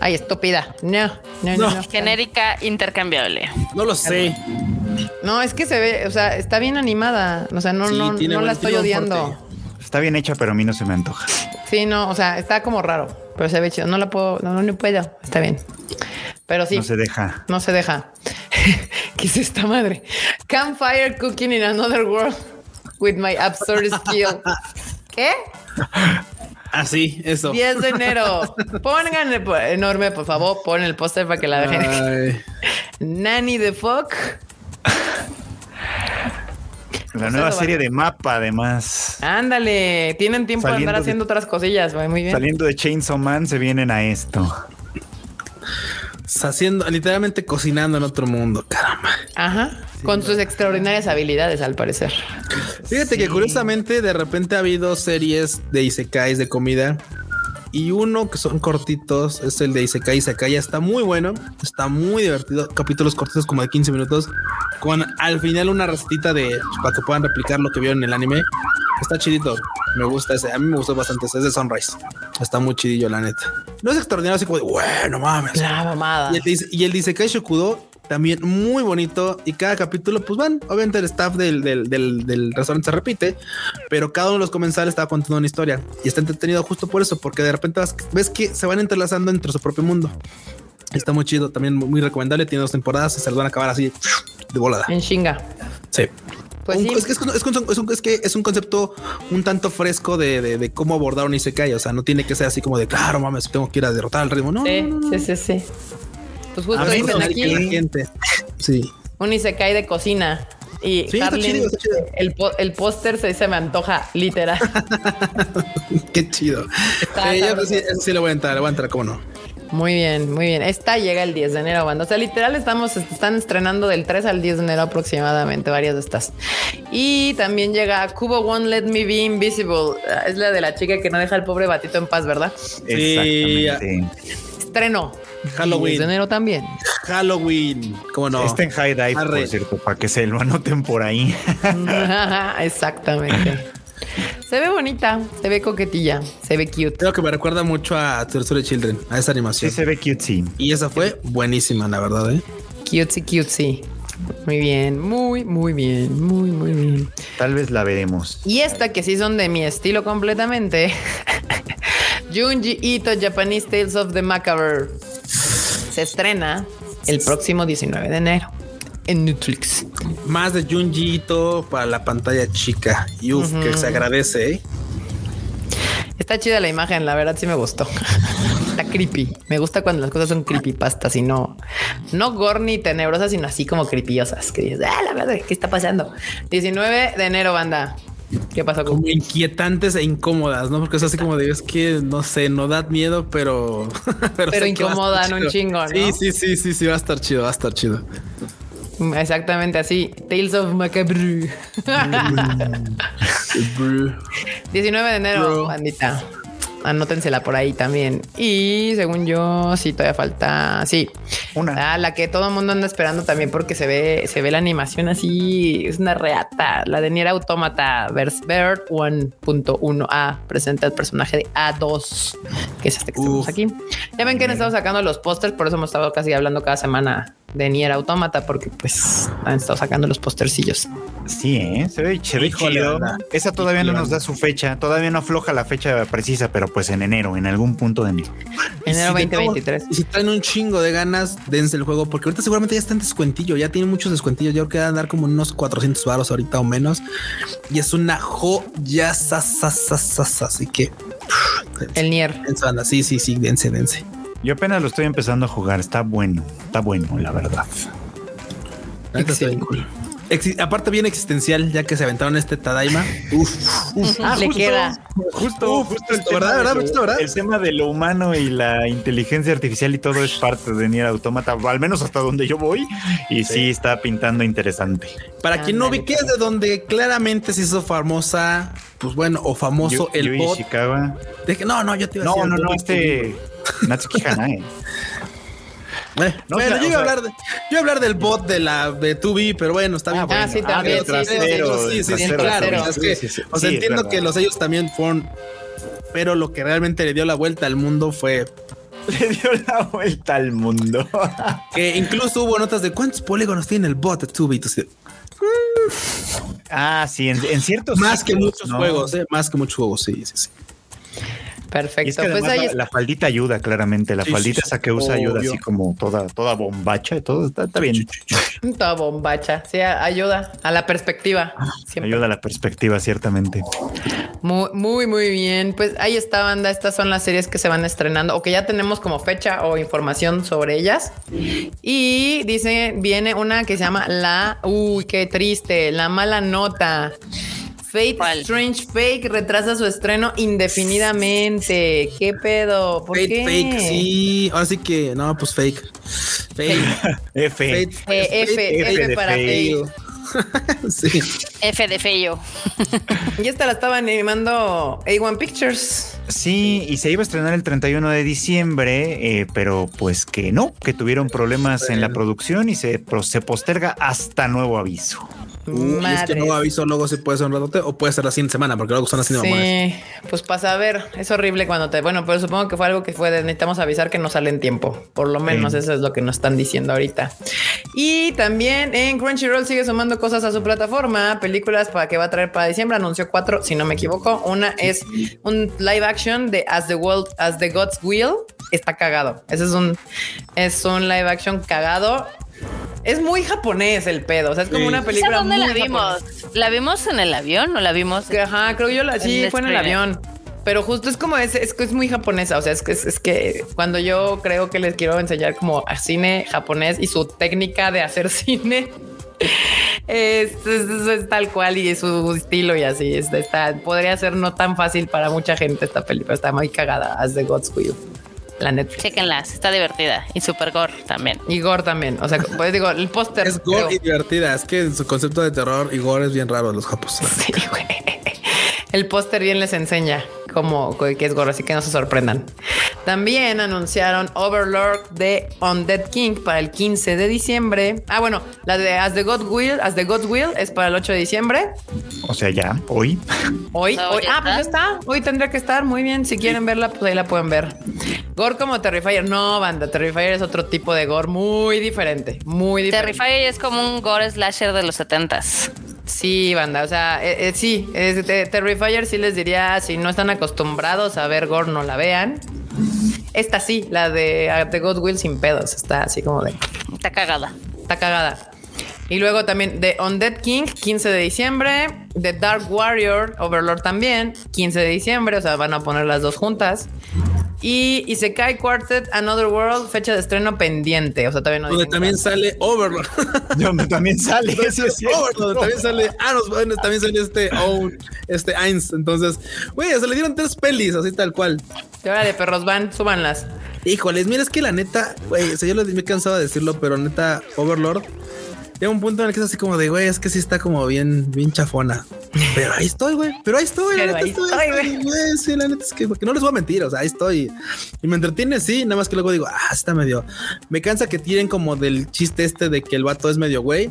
Ay, estúpida. No, no, no. Genérica intercambiable. No lo sé. No, es que se ve, o sea, está bien animada. O sea, no, Sí, no, tiene no buen- la estoy tiene buen odiando. porte. Está bien hecha, pero a mí no se me antoja. Sí, no, o sea, está como raro, pero se ve chido. No la puedo, no, no, no puedo. Está bien. Pero sí, No se deja. no se deja. ¿Qué es esta madre? Campfire cooking in another world with my absurd skill. ¿Qué? Así, eso. 10 de enero. Pongan el enorme, por favor, pon el póster para que la dejen. Nanny the Fuck. La nueva serie vale. de mapa, además. Ándale, tienen tiempo de Saliendo andar de- haciendo otras cosillas, güey, muy bien. Saliendo de Chainsaw Man, se vienen a esto. Haciendo, literalmente cocinando en otro mundo. Caramba. Ajá, con sus extraordinarias habilidades, al parecer. Fíjate que curiosamente de repente ha habido series de isekais de comida y uno que son cortitos es el de Isekai Isekai. Está muy bueno, está muy divertido. Capítulos cortitos como de 15 minutos con al final una recetita de para que puedan replicar lo que vieron en el anime. Está chidito. Me gusta ese. A mí me gustó bastante ese. Es de Sunrise. Está muy chidillo, la neta. No es extraordinario, así como de bueno, mames. La mamada. Y el, y el de Isekai Shokudo también muy bonito. Y cada capítulo, pues van, obviamente el staff del, del, del, del restaurante se repite, pero cada uno de los comensales estaba contando una historia y está entretenido justo por eso, porque de repente vas- ves que se van entrelazando entre su propio mundo. Está muy chido, también muy, recomendable. Tiene dos temporadas y se las van a acabar así de volada. En chinga. Sí. Pues Un- sí. es, que es, un- es un- es un- es que es un concepto un tanto fresco de, de- de cómo abordar un Isekai. O sea, no tiene que ser así como de claro, mames, tengo que ir a derrotar al ritmo. No, Sí, no, no. sí, sí, sí. Pues justo A mí dicen me aquí que la gente. Sí. un Isekai de cocina. Y Sí, está chido, está chido. el, el póster se, se me antoja, literal. Qué chido. Sí, yo sí, sí le voy a entrar, le voy a entrar, cómo no. Muy bien, muy bien. Esta llega el 10 de enero, banda. O sea, literal estamos, están estrenando del 3 al 10 de enero aproximadamente, varias de estas. Y también llega Kubo Won't Let Me Be Invisible. Ah, Es la de la chica que no deja al pobre batito en paz, ¿verdad? Exactamente. Estreno. Halloween. 10 de enero también. Halloween, cómo no. Está en High Dive, Arre. por cierto, para que se lo anoten por ahí. Exactamente. Se ve bonita, se ve coquetilla, se ve cute. Creo que me recuerda mucho a Tercer Children, a esa Sí animación. se ve cutesy. Y esa fue buenísima, la verdad, ¿eh? Cutesy, cutesy. Muy bien, muy, muy bien, muy, muy bien. Tal vez la veremos. Y esta que sí son de mi estilo completamente. Junji Ito Japanese Tales of the Macabre. Se estrena el próximo 19 de enero en Netflix. Más de Junji Ito para la pantalla chica. Y uf, que se agradece, ¿eh? Está chida la imagen, la verdad sí me gustó. Está creepy. Me gusta cuando las cosas son creepypastas y no, no gore ni tenebrosas, sino así como creepyosas. Que dices, ah, la verdad, ¿qué está pasando? 19 de enero, banda. ¿Qué pasó con Como inquietantes e incómodas, ¿no? Porque es así como de, es que no sé, no da miedo, pero. Pero estar incomodan un chingo, ¿no? Sí, sí, sí, sí, sí, va a estar chido, va a estar chido. Exactamente así. Tales of Macabre. 19 de enero, Bro. bandita. Anótensela por ahí también. Y según yo, sí, todavía falta. Sí. Una. Ah, la que todo el mundo anda esperando también porque se ve, se ve la animación así. Es una reata. La de Nier Automata Verse Bird 1.1a presenta el personaje de A2, que es este que tenemos Uf. aquí. Ya ven que han estado sacando los pósters, por eso hemos estado casi hablando cada semana de Nier Automata, porque pues han estado sacando los póstercillos. Sí, ¿eh? se ve, se ve chido. Esa todavía no nos da su fecha, todavía no afloja la fecha precisa, pero pues en enero, en algún punto de enero. Enero si de todo- 2023. Y si traen un chingo de ganas, dense el juego, porque ahorita seguramente ya está en descuentillo, ya tiene muchos descuentillos. Yo creo que va a andar como unos 400 varos ahorita o menos. Y es una joya, sasasasas, así que. dense, El Nier. dense, banda. Sí, sí, sí, dense, dense. Yo apenas lo estoy empezando a jugar, está bueno, está bueno, la verdad. Aparte bien existencial, ya que se aventaron este Tadaima. Uf, uf. Le queda. Justo, Uf, justo el justo, tema, ¿verdad? de ¿verdad? lo, Justo, ¿verdad? el tema de lo humano y la inteligencia artificial y todo es parte de Nier Automata, al menos hasta donde yo voy, y sí, está pintando interesante. Para quien no Ándale, ubique es de donde claramente se hizo famosa, pues bueno, o famoso Yu- el Yui bot. De que, no, no, yo te iba a No, decir no, el no, bot. este Natsuki Hanae. Eh, No, bueno, o sea, yo, iba o a sea- hablar de, yo iba a hablar del bot de la de 2B, pero bueno, está bien. Ah, sí, también, sí, trasero, sí, del sí, sí, trasero, claro. trasero. o sea, es que, Sí, sí, sí. o sea, Sí, es entiendo que los sellos también fueron, pero lo que realmente le dio la vuelta al mundo fue Le dio la vuelta al mundo. que incluso hubo notas de cuántos polígonos tiene el bot de 2B. Entonces, ah, sí, en, en ciertos más que muchos ¿no? juegos, eh, más que muchos juegos, sí, sí, sí. Y es Perfecto. que Pues ahí la, faldita ayuda claramente, la Sí, faldita sí, sí. esa que usa ayuda así como toda, toda bombacha y todo, está, está bien. Toda bombacha. Sí, ayuda a la perspectiva. Siempre. Ayuda a la perspectiva, ciertamente. Muy, muy, muy bien. Pues ahí está, banda. Estas son las series que se van estrenando o que ya tenemos como fecha o información sobre ellas. Y dice, viene una que se llama La. Uy, qué triste. La mala nota. Fate ¿Cuál? Strange Fake retrasa su estreno indefinidamente. ¿Qué pedo? ¿Por Fake, qué? fake, sí. Ahora sí que, no, pues fake. Fake. F. Fate, Eh, F, fate, F, de para fake. fake. Sí. F de feo. Y esta la estaba animando A1 Pictures. Sí, y se iba a estrenar el 31 de diciembre, eh, pero pues que no, que tuvieron problemas en la producción y se, se posterga hasta nuevo aviso. Uh, y es que no aviso, luego se puede ser un ratote o puede ser la siguiente semana, porque luego están haciendo mamones. Sí, pues pasa a ver, es horrible cuando te. Bueno, pero supongo que fue algo que fue de necesitamos avisar que no sale en tiempo. Por lo menos Sí. eso es lo que nos están diciendo ahorita. Y también en Crunchyroll sigue sumando cosas a su plataforma, películas para que va a traer para diciembre. Anunció cuatro, si no me equivoco. Una es un live action de As the World, As the God's Will. Está cagado. Ese es un, es un live action cagado. Es muy japonés el pedo. O sea, es como Sí. una ¿Esa película dónde muy la vimos? japonesa. ¿La vimos en el avión o la vimos? Que, Ajá, creo que yo la sí En fue en el avión. Pero justo es como es, es que es muy japonesa. O sea, es que es, es que cuando yo creo que les quiero enseñar como a cine japonés y su técnica de hacer cine. Es, es- es- es tal cual y es su estilo y así es, está, podría ser no tan fácil para mucha gente esta película. Está muy cagada. As the God's Will. La Netflix. Chequenla, está divertida. Y super gore también. Y Gore también. O sea, pues digo, el póster. Es gore creo. y divertida. Es que su concepto de terror y gore es bien raro de los japos. Sí, güey. El póster bien les enseña cómo que es gorro, así que no se sorprendan. También anunciaron Overlord de Undead King para el 15 de diciembre. Ah, bueno, la de As the God Will, As the God's Will es para el 8 de diciembre. O sea, ya, hoy. Hoy, ¿No, hoy- ya ah, pues ya está. Hoy tendría que estar muy bien. Si quieren verla, pues ahí la pueden ver. Gore como Terrifier. No, banda. Terrifier es otro tipo de gore muy diferente. Muy diferente. Terrifier es como un gore slasher de los setentas. Sí, banda, o sea, eh, eh, sí, es de Terrifier sí les diría, si no están acostumbrados a ver gore, no la vean. Esta sí, la de The God Will sin pedos, está así como de, Está cagada. está cagada. Y luego también The Undead King, 15 de diciembre. The Dark Warrior, Overlord también, 15 de diciembre. O sea, van a poner las dos juntas. Y Isekai Quartet Another World, fecha de estreno pendiente. O sea, todavía no Donde también sale Overlord. Donde también sale. Eso es cierto. Overlord, también sale. Ah, no, bueno, también sale este Own, este Ainz. Entonces, güey, se le dieron tres pelis, así tal cual. Y ahora de perros van, súbanlas. Híjoles, mira, es que la neta, güey, o sea, yo lo- me he cansado de decirlo, pero neta, Overlord. Llega un punto en el que es así como de, güey, es que sí está como bien, bien chafona. Pero ahí estoy, güey. Pero ahí estoy, la Pero neta ahí estoy, güey. Sí, la neta es que, porque no les voy a mentir, o sea, ahí estoy. Y me entretiene, sí, nada más que luego digo, ah, está medio. Me cansa que tiren como del chiste este de que el vato es medio güey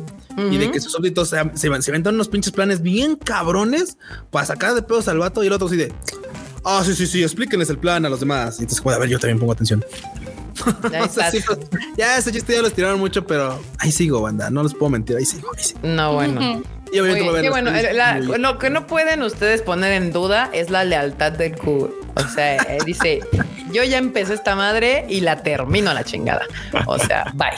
y de que sus súbditos se, se, se inventan unos pinches planes bien cabrones para sacar de pedos al vato y el otro así de, ah, sí, sí, sí, explíquenles el plan a los demás. Y entonces, como, a ver, yo también pongo atención. Ahí O sea, estás. sí, pues, ya ese chiste ya lo estiraron mucho, pero ahí sigo, banda. No les puedo mentir, ahí sigo, ahí sigo. No, bueno. Y obviamente bueno. La- lo que no pueden ustedes poner en duda es la lealtad del Q. O sea, eh, dice, yo ya empecé esta madre y la termino a la chingada. O sea, bye.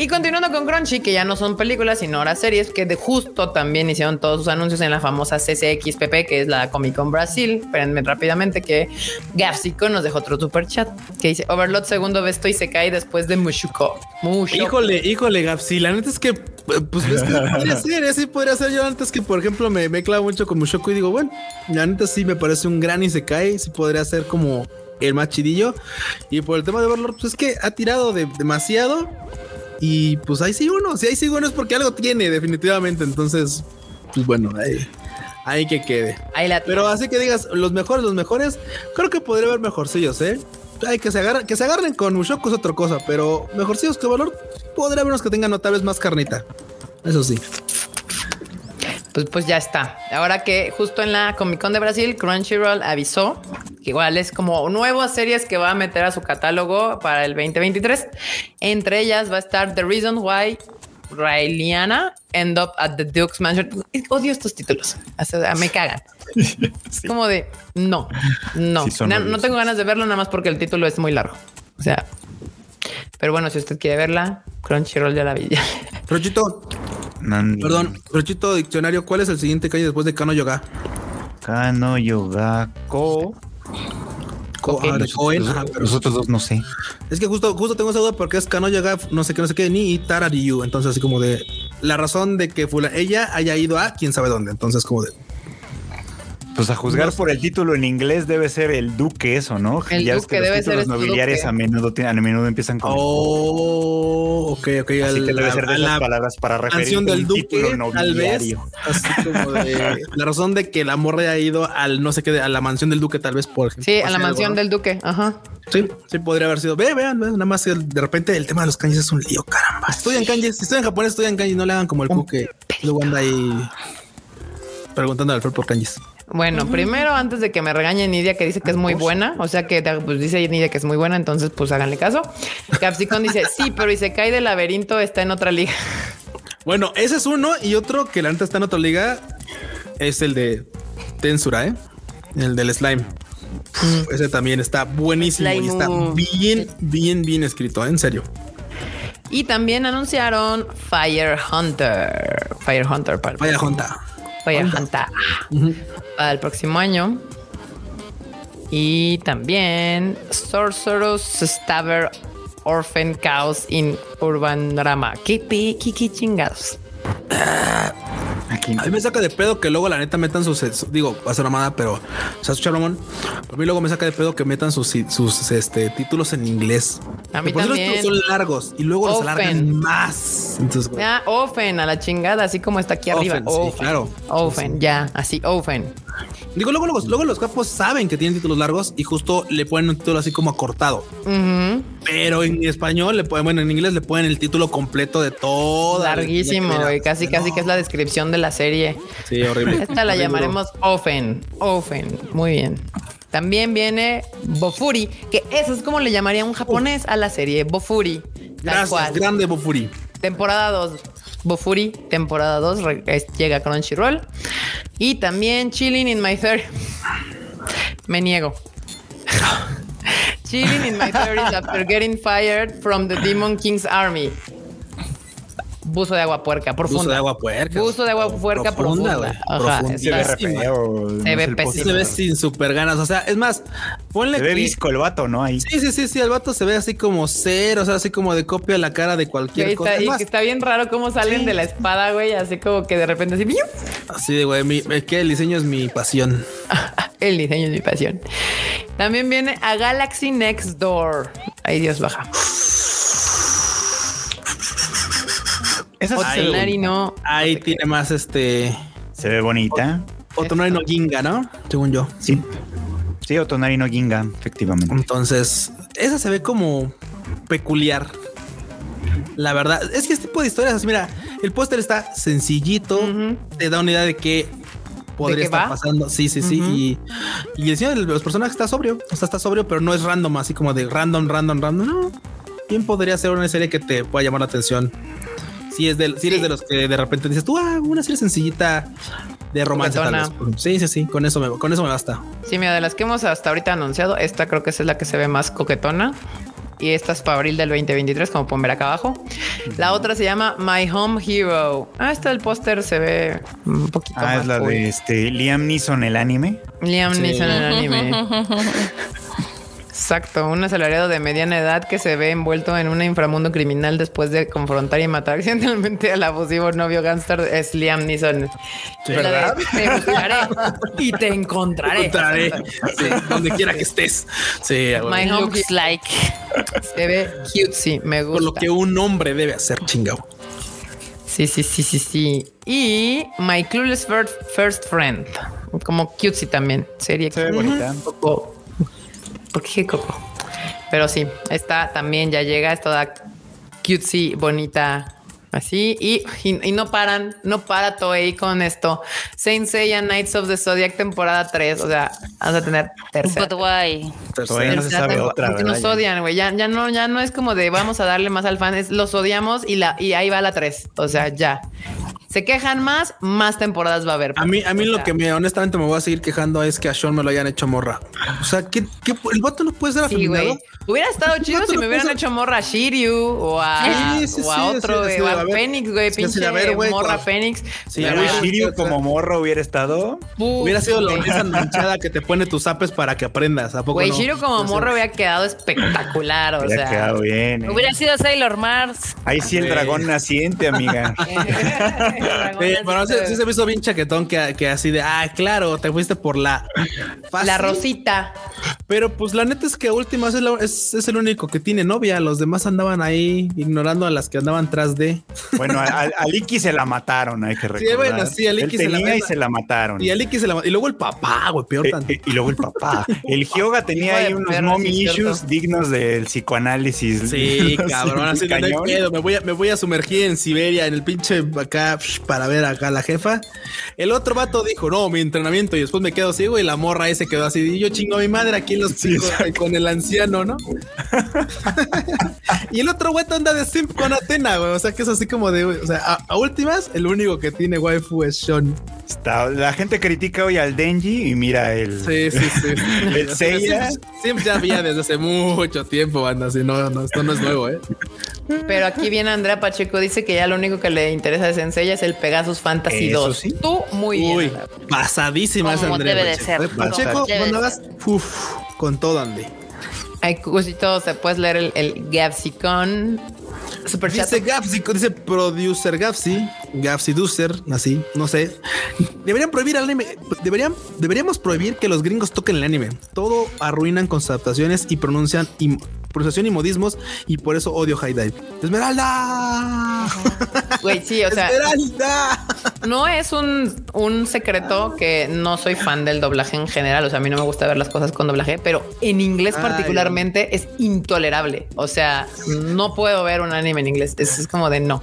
Y continuando con Crunchy, que ya no son películas, sino ahora series, que de justo también hicieron todos sus anuncios en la famosa CCXPP, que es la Comic Con Brasil. Espérenme rápidamente que Gafsico nos dejó otro super chat que dice Overlord segundo vesto y se cae después de Mushuko. Mushuko. Híjole, híjole, Gapsi. La neta es que, pues, es que podría ser, así podría ser. Yo antes que, por ejemplo, me, me mucho con Mushoku y digo, bueno, la neta sí me parece un gran y se cae. Sí podría ser como el más chidillo. Y por el tema de Overlord, pues es que ha tirado de, demasiado. Y pues ahí sí uno, si ahí sí uno es porque algo tiene, definitivamente. Entonces, pues bueno, ahí, ahí que quede. Ahí la Pero así que digas, los mejores, los mejores, creo que podría haber mejorcillos, ¿eh? Hay que se agarren, que se agarren con Mushoku es otra cosa, pero mejorcillos que valor, podría haber unos que tengan otra vez más carnita. Eso sí. Pues, pues ya está. Ahora que justo en la Comic Con de Brasil, Crunchyroll avisó que igual es como nuevas series que va a meter a su catálogo para el 2023. Entre ellas va a estar The Reason Why Raeliana End Up at the Duke's Mansion. Odio estos títulos. O sea, me cagan. Es como de no, no, Sí, no, no tengo ganas de verlo nada más porque el título es muy largo. O sea, pero bueno, si usted quiere verla, Crunchyroll ya la vi. Rochito, Nani. perdón, Rochito Diccionario, ¿cuál es el siguiente calle después de Kano Yoga? Kano Yogako. Co- ah, de los- pero- los otros dos no sé. Es que justo, justo tengo esa duda porque es Kano Yoga, no sé qué, no sé qué, ni Tarariyu. Entonces, así como de la razón de que fula- ella haya ido a quién sabe dónde. Entonces, como de Pues a juzgar por el título en inglés debe ser el duque eso, ¿no? El ya duque que los debe ser títulos este nobiliarios duque. a menudo, tienen- a menudo empiezan con Oh, ok, ok. así al- que debe ser de esas la palabras para referir canción del título Duque, tal vez. nobiliario. Así como de la razón de que la morra haya ido al no sé qué, a la mansión del Duque, tal vez por ejemplo. Sí, a la algo, mansión ¿no? del Duque. Ajá. Sí, sí, podría haber sido. Ve, vean, vean, nada más que de repente el tema de los kanjis es un lío, caramba. Estudian kanjis, si estudian japonés, estudian kanjis, no le hagan como el Q que luego anda ahí preguntando al Alfred por kanjis. Bueno, primero, antes de que me regañe Nidia, que dice que es muy buena, o sea que pues, dice Nidia que es muy buena, entonces pues háganle caso. Capsicon dice, sí, pero y se cae del laberinto, está en otra liga. Bueno, ese es uno y otro que la neta está en otra liga es el de Tensura, ¿eh? El del slime. Uf, ese también está buenísimo y está bien, bien, bien escrito, ¿eh? en serio. Y también anunciaron Fire Hunter. Fire Hunter para el, Junta. Fire Hunter para el próximo año. Y también Sorcerer's Stabber Orphan Chaos in Urban Drama. ¿Qué, qué, qué chingados? Aquí A mí me saca de pedo que luego la neta metan sus, digo, va a ser mamada, pero o sea, escucha, Ramón. A mí luego me saca de pedo que metan sus, sus este, títulos en inglés. A mí los también. son largos y luego los alargan más. Entonces, Ah, Ofen, a la chingada, así como está aquí arriba. Ofen, claro. Ofen, ya, así, Ofen. Digo, luego, luego, luego los capos saben que tienen títulos largos y justo le ponen un título así como acortado. Pero en español le ponen, bueno, en inglés le ponen el título completo de todo. Larguísimo, güey. Casi, casi que es la descripción de la serie. Sí, horrible. Esta la Horrible. llamaremos Ofen. Ofen. Muy bien. También viene Bofuri, que eso es como le llamaría un japonés a la serie Bofuri. Gracias, cual. grande Bofuri. Temporada 2. Bofuri, temporada 2, re- es- llega a Crunchyroll. Y también Chilling in My Third. Me niego. Chilling in My 30s after getting fired from the Demon King's army. Buzo de agua puerca, profunda. Buzo de agua puerca. Buzo de agua puerca profunda. Ajá, Profunda. Se ve feo. Se ve pésimo. Se sin super ganas. O sea, es más, ponle Se ve que- visco el vato, ¿no? Ahí. Sí, sí, sí, sí, el vato se ve así como cero, o sea, así como de copia la cara de cualquier cosa. está, Es y más, que está bien raro cómo salen Sí. de la espada, güey, así como que de repente así. Así de güey, mi, es que el diseño es mi pasión. el diseño es mi pasión. También viene a Galaxy Next Door. Ahí Dios baja. Esa ve Otonari no. Ahí tiene más este Se ve bonita. Otonari no Ginga, ¿no? Según yo. Sí. Sí, Otonari no Ginga, efectivamente. Entonces, esa se ve como peculiar. La verdad, es que este tipo de historias, mira, el póster está sencillito, te da una idea de qué podría qué estar va? pasando. Sí, sí, sí. Y, y el diseño de los personajes está sobrio. O sea, está sobrio, pero no es random, así como de random, random, random. No. Bien podría ser una serie que te pueda llamar la atención. Si, es de, si eres Sí. de los que de repente dices tú, ah, una serie sencillita de romance. Tal Coquetona. vez. Sí, sí, sí. Con eso me, con eso me basta. Sí, mira, de las que hemos hasta ahorita anunciado, esta creo que esa es la que se ve más coquetona. Y esta es para abril del 2023, como pueden ver acá abajo. La otra se llama My Home Hero. Ah, esta del póster se ve un poquito Ah, más es la cool. de este Liam Neeson, el anime. Liam Sí. Neeson el anime. Exacto, un asalariado de mediana edad que se ve envuelto en un inframundo criminal después de confrontar y matar accidentalmente al abusivo novio gángster es Liam Neeson. Te buscaré y te encontraré. Encontraré. Sí, donde quiera que estés. Sí, güey. My home Looks like. se ve cutesy, me gusta. por lo que un hombre debe hacer chingado. Sí, sí, sí, sí, sí. Y My Clueless First, First Friend, como cutesy también. Serie Se ve bonita. Coco. ¿Por qué dije Coco? Pero sí, esta también ya llega, es toda cutesy, bonita, así. Y, y, y no paran, no para Toei con esto. Saint Seiya Knights of the Zodiac temporada 3. O sea, vamos a tener tercera. But why? No se sabe otra, Porque nos odian, güey. Ya, ya no, ya no es como de vamos a darle más al fan, es los odiamos y la, y ahí va la 3. O sea, ya. Se quejan más, más temporadas va a haber. A mí, a mí lo que me honestamente me voy a seguir quejando es que a Sean me lo hayan hecho morra. O sea, que el vato no puede ser Sí, afeminado. güey. Hubiera estado chido si me hubieran ser- hecho morra a Shiryu o a, Sí, sí, o a sí, otro, sí, güey, sí, o a. Fénix, güey, Sí, pinche sí, a ver, güey, morra Fénix. Sí, ver, Shiryu sí, como sí. morro hubiera estado. Uf, Hubiera sido la güey. esa manchada que te pone tus apes para que aprendas. ¿A poco Güey, no? Shiryu como morro había quedado espectacular, o Hubiera sea. quedado bien. ¿eh? Hubiera sido Sailor Mars. Ahí sí el Sí. dragón naciente, amiga. Sí, pero sí, sí se me hizo bien chaquetón que, que así de, ah, claro, te fuiste por la fácil. La Rosita. Pero pues la neta es que últimas es, la- es, es el único que tiene novia. Los demás andaban ahí ignorando a las que andaban tras de. Bueno, a, a- a Licky se la mataron, hay que recordar. bueno, sí, a Licky Él se la tenía y mata- se la mataron. Y a Licky se la Y luego el papá, güey, peor Eh, tanto. eh, y luego el papá. El Hyoga tenía ahí unos mommy sí es cierto. issues dignos del psicoanálisis. Sí, cabrón, así no hay pedo, me voy, a, me voy a sumergir en Siberia, en el pinche acá, para ver acá a la jefa. El otro vato dijo, no, mi entrenamiento, y después me quedo ciego, y la morra ese quedó así, y yo chingo a mi madre aquí en los picos, exacto. con el anciano, ¿no? y el otro güey anda de simp con Atena, güey, o sea que es así como de, o sea, a, a últimas, el único que tiene waifu es Sean. Está- la gente critica hoy al Denji y mira el. Sí, sí, sí. El Seiya. Simp, Simp ya había desde hace mucho tiempo, banda, así, no, no, esto no es nuevo, ¿eh? Pero aquí viene Andrea Pacheco, dice que ya lo único que le interesa de Sensei es el Pegasus Fantasy Eso 2. sí. Tú muy bien. Uy, Andrea. pasadísima esa Como Andrea. debe de Pacheco, ser, ¿eh? Pacheco, debe cuando de hagas, uf, con todo, Andy. Hay cositos, se puedes leer el, el Gapsicon. Super. Dice Gapsi, dice producer Gapsi, Gapsi Ducer, así, no sé. Deberían prohibir el anime, deberían, deberíamos prohibir que los gringos toquen el anime. Todo arruinan con sus adaptaciones y pronuncian y pronunciación y modismos y por eso odio High Dive. Esmeralda. Güey, sí, o sea, Esmeralda. no es un, un secreto que no soy fan del doblaje en general. O sea, a mí no me gusta ver las cosas con doblaje, pero en inglés Ay. particularmente es intolerable. O sea, no puedo ver un anime en inglés. Es, es como de no.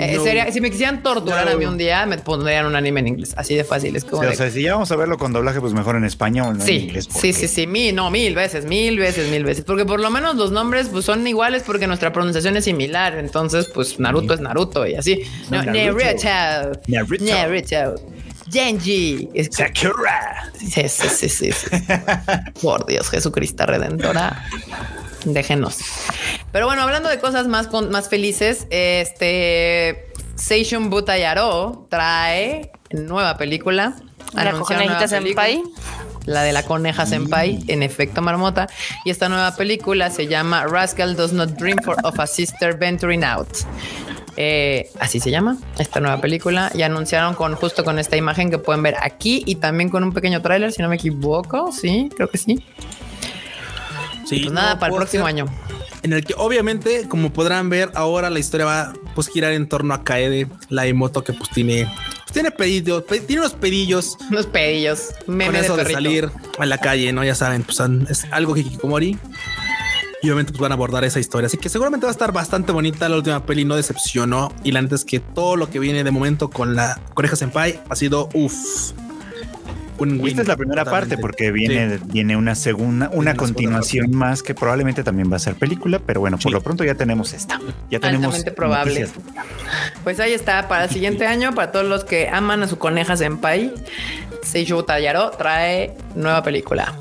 Eh, No. sería- si me quisieran torturar No. a mí un día, me pondrían un anime en inglés. Así de fácil. Es como Sí, de, o sea, si ya vamos a verlo con doblaje, pues mejor en español, no en inglés. sí, sí, sí, mil, no, mil veces, mil veces, mil veces. Porque por lo menos los nombres pues, son iguales porque nuestra pronunciación es similar. Entonces, pues Naruto es Naruto y así. No, Naruto. Naruto. Naruto. Naruto. Genji. Sakura. sí, sí, sí, sí, sí. Por Dios, Jesucristo Redentora. Déjenos. Pero bueno, hablando de cosas más, con, más felices, este Seishun Butayaro trae nueva película. La conejita senpai. La de la coneja senpai, en efecto marmota. Y esta nueva película se llama Rascal Does Not Dream for of a Sister Venturing Out. Eh, así se llama esta nueva película y anunciaron con justo con esta imagen que pueden ver aquí y también con un pequeño tráiler si no me equivoco sí creo que sí Sí, pues nada no, para el próximo año En el que obviamente, como podrán ver, ahora la historia va pues girar en torno a Kaede, la emoto que pues tiene, pues, tiene pedillos, pe- tiene unos pedillos unos pedillos meme con de eso de, perrito. salir a la calle, ¿no? Ya saben, pues es algo hikikomori. Y obviamente pues van a abordar esa historia. Así que seguramente va a estar bastante bonita. La última peli no decepcionó. Y la neta es que todo lo que viene de momento con la Coneja Senpai ha sido uff. Un esta es la primera totalmente. parte porque viene, viene una segunda, una segunda continuación más que probablemente también va a ser película, pero bueno, Sí. por lo pronto ya tenemos esta. Ya tenemos Altamente probable. noticias. Pues ahí está, para el siguiente año, para todos los que aman a su coneja senpai, Seishu Tayaro trae nueva película.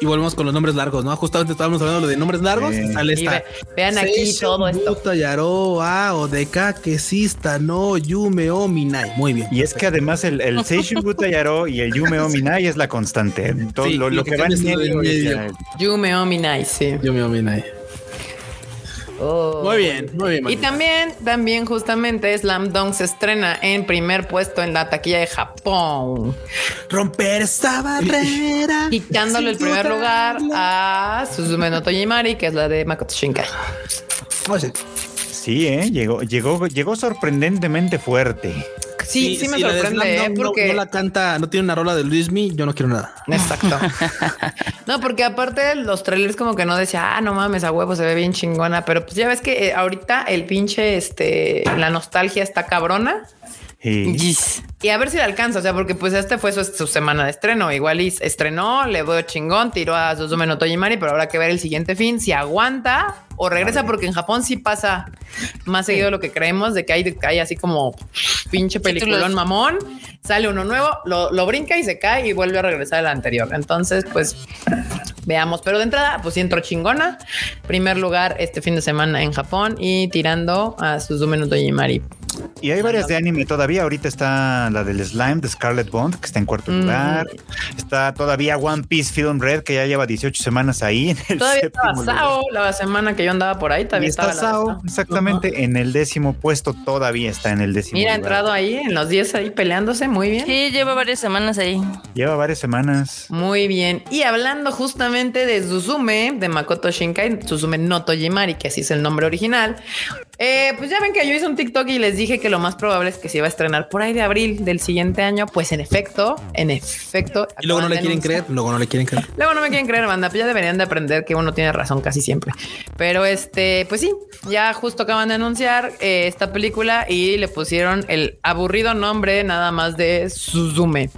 Y volvemos con los nombres largos, ¿no? Justamente estábamos hablando de nombres largos. Sí. y sale Y esta. ve- vean aquí todo esto. Buta Yaro, ah, Odeka, Kesista, no, Yume, o Minai. Muy bien. Y es que además el, el Seishun Butayaro y el Yume Ominai es la constante. Todo Sí, lo, lo lo que que va en medio. Yume Ominai, sí. Yume, o Minai. Oh. Muy bien, muy bien. Y Manu. también, también justamente Slam Dunk se estrena en primer puesto en la taquilla de Japón, romper esa barrera. quitándole el primer lugar a Suzume no Tojimari, que es la de Makoto Shinkai. Oye, Sí, ¿eh? llegó, llegó, llegó sorprendentemente fuerte. Sí, sí, me si sorprende, Slam ¿eh? No- porque... no, la canta, no tiene una rola de Luismi, yo no quiero nada. Exacto. no, porque aparte los trailers como que no decía, ah, no mames, a huevo se ve bien chingona, pero pues ya ves que eh, ahorita el pinche, este, la nostalgia está cabrona. Y Yes. Y a ver si le alcanza, o sea, porque pues este fue su, su semana de estreno. Igual y estrenó, le veo chingón, tiró a Suzume no Tojimari, pero habrá que ver el siguiente fin si aguanta o regresa, porque en Japón sí pasa más seguido de lo que creemos, de que hay, hay así como pinche peliculón Títulos. mamón, sale uno nuevo, lo, lo brinca y se cae y vuelve a regresar al anterior. Entonces, pues veamos. Pero de entrada, pues sí entró chingona. Primer lugar este fin de semana en Japón y tirando a Suzume no Tojimari. Y hay varias de anime todavía. Ahorita está la del Slime de Scarlet Bond, que está en cuarto Mm. lugar. Está todavía One Piece Film Red, que ya lleva 18 semanas ahí. En el Todavía estaba lugar. Sao la semana que yo andaba por ahí. Y Todavía está estaba la de Sao, exactamente, en el décimo puesto. Todavía está en el décimo Mira, ha entrado ahí en los 10 ahí peleándose. Muy bien. Sí, lleva varias semanas ahí. Lleva varias semanas. Muy bien. Y hablando justamente de Suzume, de Makoto Shinkai, Suzume no Tojimari, que así es el nombre original. Eh, pues ya ven que yo hice un TikTok y les dije que lo más probable es que se iba a estrenar por ahí de abril del siguiente año. Pues en efecto, en efecto. Y luego no le quieren creer, luego no le quieren creer. Luego no me quieren creer, banda, pues ya deberían de aprender que uno tiene razón casi siempre. Pero este, pues sí, ya justo acaban de anunciar eh, esta película y le pusieron el aburrido nombre nada más de Suzume.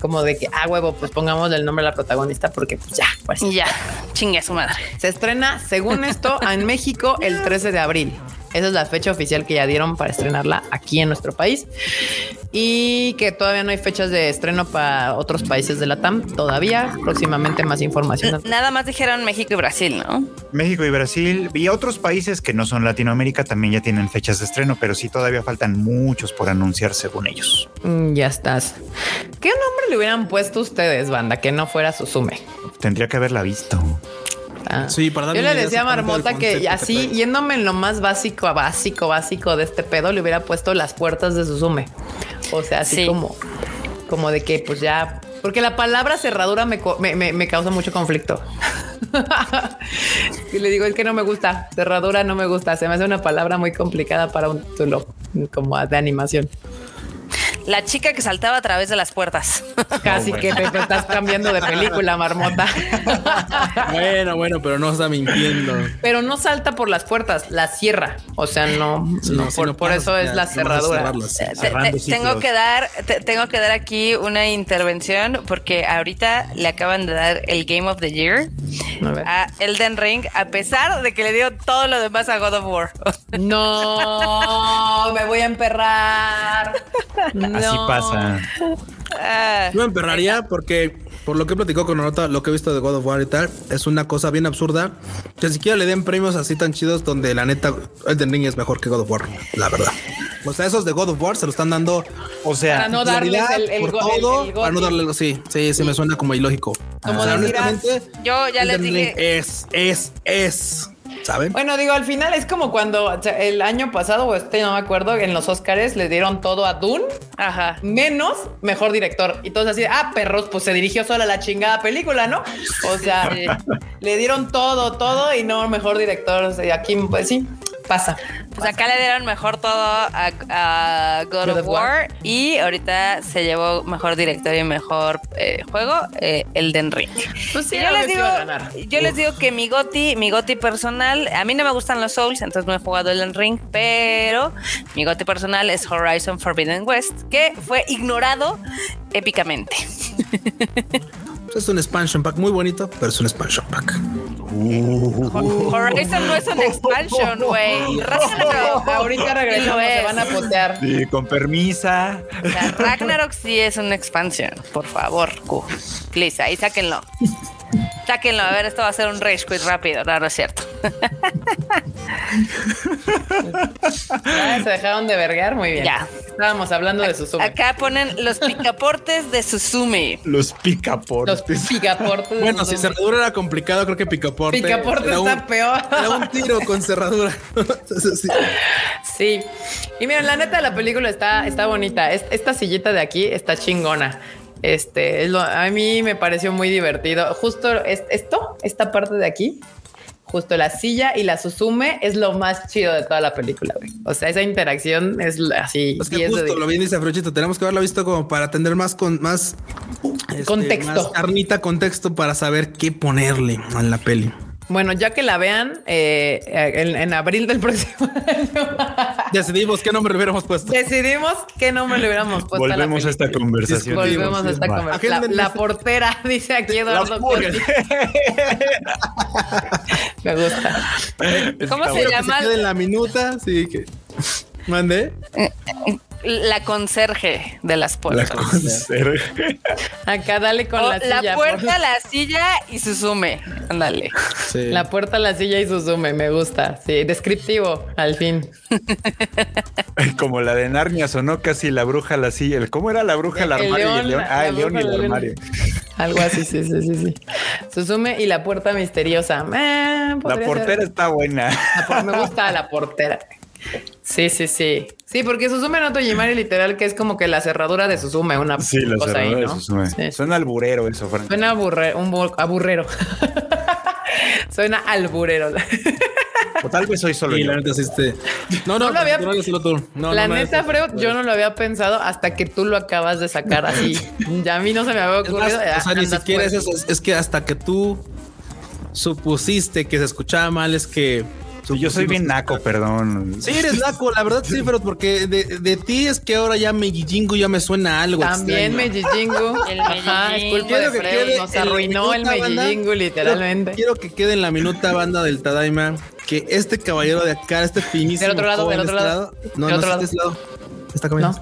Como de que, ah, huevo, pues pongamos el nombre a la protagonista porque pues ya, pues Y ya, chingue a su madre. se estrena, según esto, en México el 13 de abril. Esa es la fecha oficial que ya dieron para estrenarla aquí en nuestro país. Y que todavía no hay fechas de estreno para otros países de la TAM. Todavía, próximamente más información. Nada más dijeron México y Brasil, ¿no? México y Brasil y otros países que no son Latinoamérica también ya tienen fechas de estreno, pero sí todavía faltan muchos por anunciar según ellos. Mm, Ya estás. ¿Qué nombre le hubieran puesto ustedes, banda, que no fuera Suzume? Tendría que haberla visto. Ah. Sí, para darle Yo le decía a Marmota que así, yéndome en lo más básico, básico, básico de este pedo, le hubiera puesto las puertas de Suzume. O sea, así Sí. como, como de que pues ya. Porque la palabra cerradura me, co- me, me- me causa mucho conflicto. y le digo, es que no me gusta. Cerradura no me gusta. Se me hace una palabra muy complicada para un título como de animación. La chica que saltaba a través de las puertas. Casi que te, estás cambiando de película, Marmota. Bueno, bueno, pero no está mintiendo. Pero no salta por las puertas, la cierra. O sea, no, no, si por, no por pasas, eso ya, es la cerradura. cerrarlo, sí. Te- te- Cerrando tengo que dar, te- tengo que dar aquí una intervención porque ahorita le acaban de dar el Game of the Year A Elden Ring, a pesar de que le dio todo lo demás a God of War. No, me voy a emperrar. Así pasa. Ah, Yo me emperraría porque por lo que he platicado con Nota, lo que he visto de God of War y tal, es una cosa bien absurda. Que ni siquiera le den premios así tan chidos donde la neta Elden Ring es mejor que God of War, la verdad. O sea, esos de God of War se lo están dando O sea, Para no darles prioridad el, el, por go- todo, el- el para no darle, sí, sí, sí, me suena como ilógico. Como ah, Yo ya les dije. es, es, es, ¿saben? Bueno, digo, al final es como cuando o sea, el año pasado, o este no me acuerdo, en los Oscars le dieron todo a Dune, Ajá. menos mejor director. Y todos así, ah, perros, pues se dirigió sola la chingada película, ¿no? O sea, le dieron todo, todo y no mejor director. O sea, aquí, pues sí, pasa. Pues acá le dieron mejor todo a, a God, of War, y ahorita se llevó mejor director y mejor eh, juego, eh, Elden Ring. Pues sí, yo les digo, yo les digo que mi goti, mi goti personal, a mí no me gustan los Souls, entonces no he jugado Elden Ring, pero mi goti personal es Horizon Forbidden West, que fue ignorado épicamente. Es un expansion pack muy bonito, pero es un expansion pack. Horizon no es una expansion, güey. Ragnarok. Ahorita regresamos, se van a potear. sí, con permisa. O sea, Ragnarok sí es una expansión. Por favor, Q. Please, ahí sáquenlo. Sáquenlo. A ver, esto va a ser un rage quit rápido. No, no es cierto. Se dejaron de vergar, muy bien. Ya. Estábamos hablando de Suzume. Acá ponen los picaportes de Suzume. Los picaportes. Los picaportes. Bueno, si cerradura era complicado, creo que picaporte. Picaporte era un- está peor. Era un tiro con cerradura. Sí. Sí. Y miren, la neta, la película está, está bonita. Es- Esta sillita de aquí está chingona. Este, es lo- a mí me pareció muy divertido. Justo es- esto, esta parte de aquí, justo la silla y la Suzume es lo más chido de toda la película. güey. O sea, esa interacción es así. Es que 10 de justo 10. lo bien dice Afrochito, tenemos que haberla visto como para tener más con más este, Contexto. más carnita, contexto para saber qué ponerle a la peli. Bueno, ya que la vean eh, en, en abril del próximo año, Decidimos qué nombre le hubiéramos puesto. decidimos qué nombre le hubiéramos puesto. Volvemos a esta conversación. Volvemos a esta conversación. La, portera, dice aquí Eduardo. Me gusta. ¿Cómo se que llama? se quede en la minuta, sí que mande. La conserje de las La puertas. conserje. Acá dale con O la la, silla. puerta, por- la silla y Suzume. Ándale. Sí. La puerta, la silla y Suzume, me gusta. Sí, descriptivo, al fin. Como la de Narnia sonó casi la bruja la silla. El- ¿Cómo era la bruja el El armario y el león, león? Ah, la el león y el león. armario. Algo así, sí, sí, sí, sí. Suzume y la puerta misteriosa. Eh, La portera ser. está buena. La por- me gusta la portera. Sí, sí, sí. Sí, porque Suzume no Tojimari literal que es como que la cerradura de Suzume, una Sí, la cosa ahí, cerradura ¿no? de Suzume. Sí. Suena alburero eso, Frank. Suena aburre, un bu- aburrero. Suena alburero. O tal vez soy solo Sí, yo. la neta sí, este. No, no, No lo había- no, no, la no neta, des- Freud, yo no lo había pensado hasta que tú lo acabas de sacar así. Ya a mí no se me había Es más, ocurrido. o sea, ni siquiera es pues. eso, es, es que hasta que tú supusiste que se escuchaba mal, es que. Sí, yo soy bien naco, perdón. Sí, eres naco, la verdad sí, pero porque de, de ti es que ahora ya Mellillingo ya me suena algo. También extraño. Mellillingo. El Ajá, es culpa de Nos arruinó el. Mellillingo, literalmente. Quiero, quiero que quede en la minuta banda del Tadaima que este caballero de acá, este finísimo. Del otro lado, del otro lado. este No, Del no, otro de este lado. Está caminando.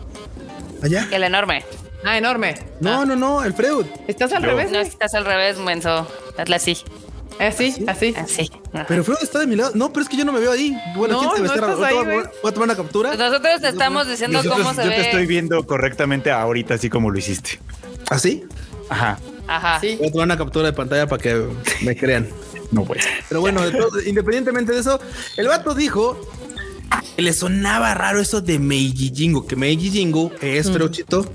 ¿Allá? El enorme. Ah, enorme. No, Ah, no, no, el Freud. ¿Estás al Yo. revés? No, estás al revés, menso. Hazla así. Así, así. Así. Pero Freud está de mi lado. No, pero es que yo no me veo ahí. Bueno, No, ¿quién se no estás ahí, voy a- güey. voy a tomar una captura. Pues nosotros te estamos diciendo Nosotros- cómo se yo ve. te estoy viendo correctamente ahorita, así como lo hiciste. ¿Así? Ajá. Ajá. Sí. Voy a tomar una captura de pantalla para que me crean. No pues. Pero bueno, de todo- independientemente de eso, el vato dijo que le sonaba raro eso de Meiji Jingo, que Meiji Jingo es Freuchito,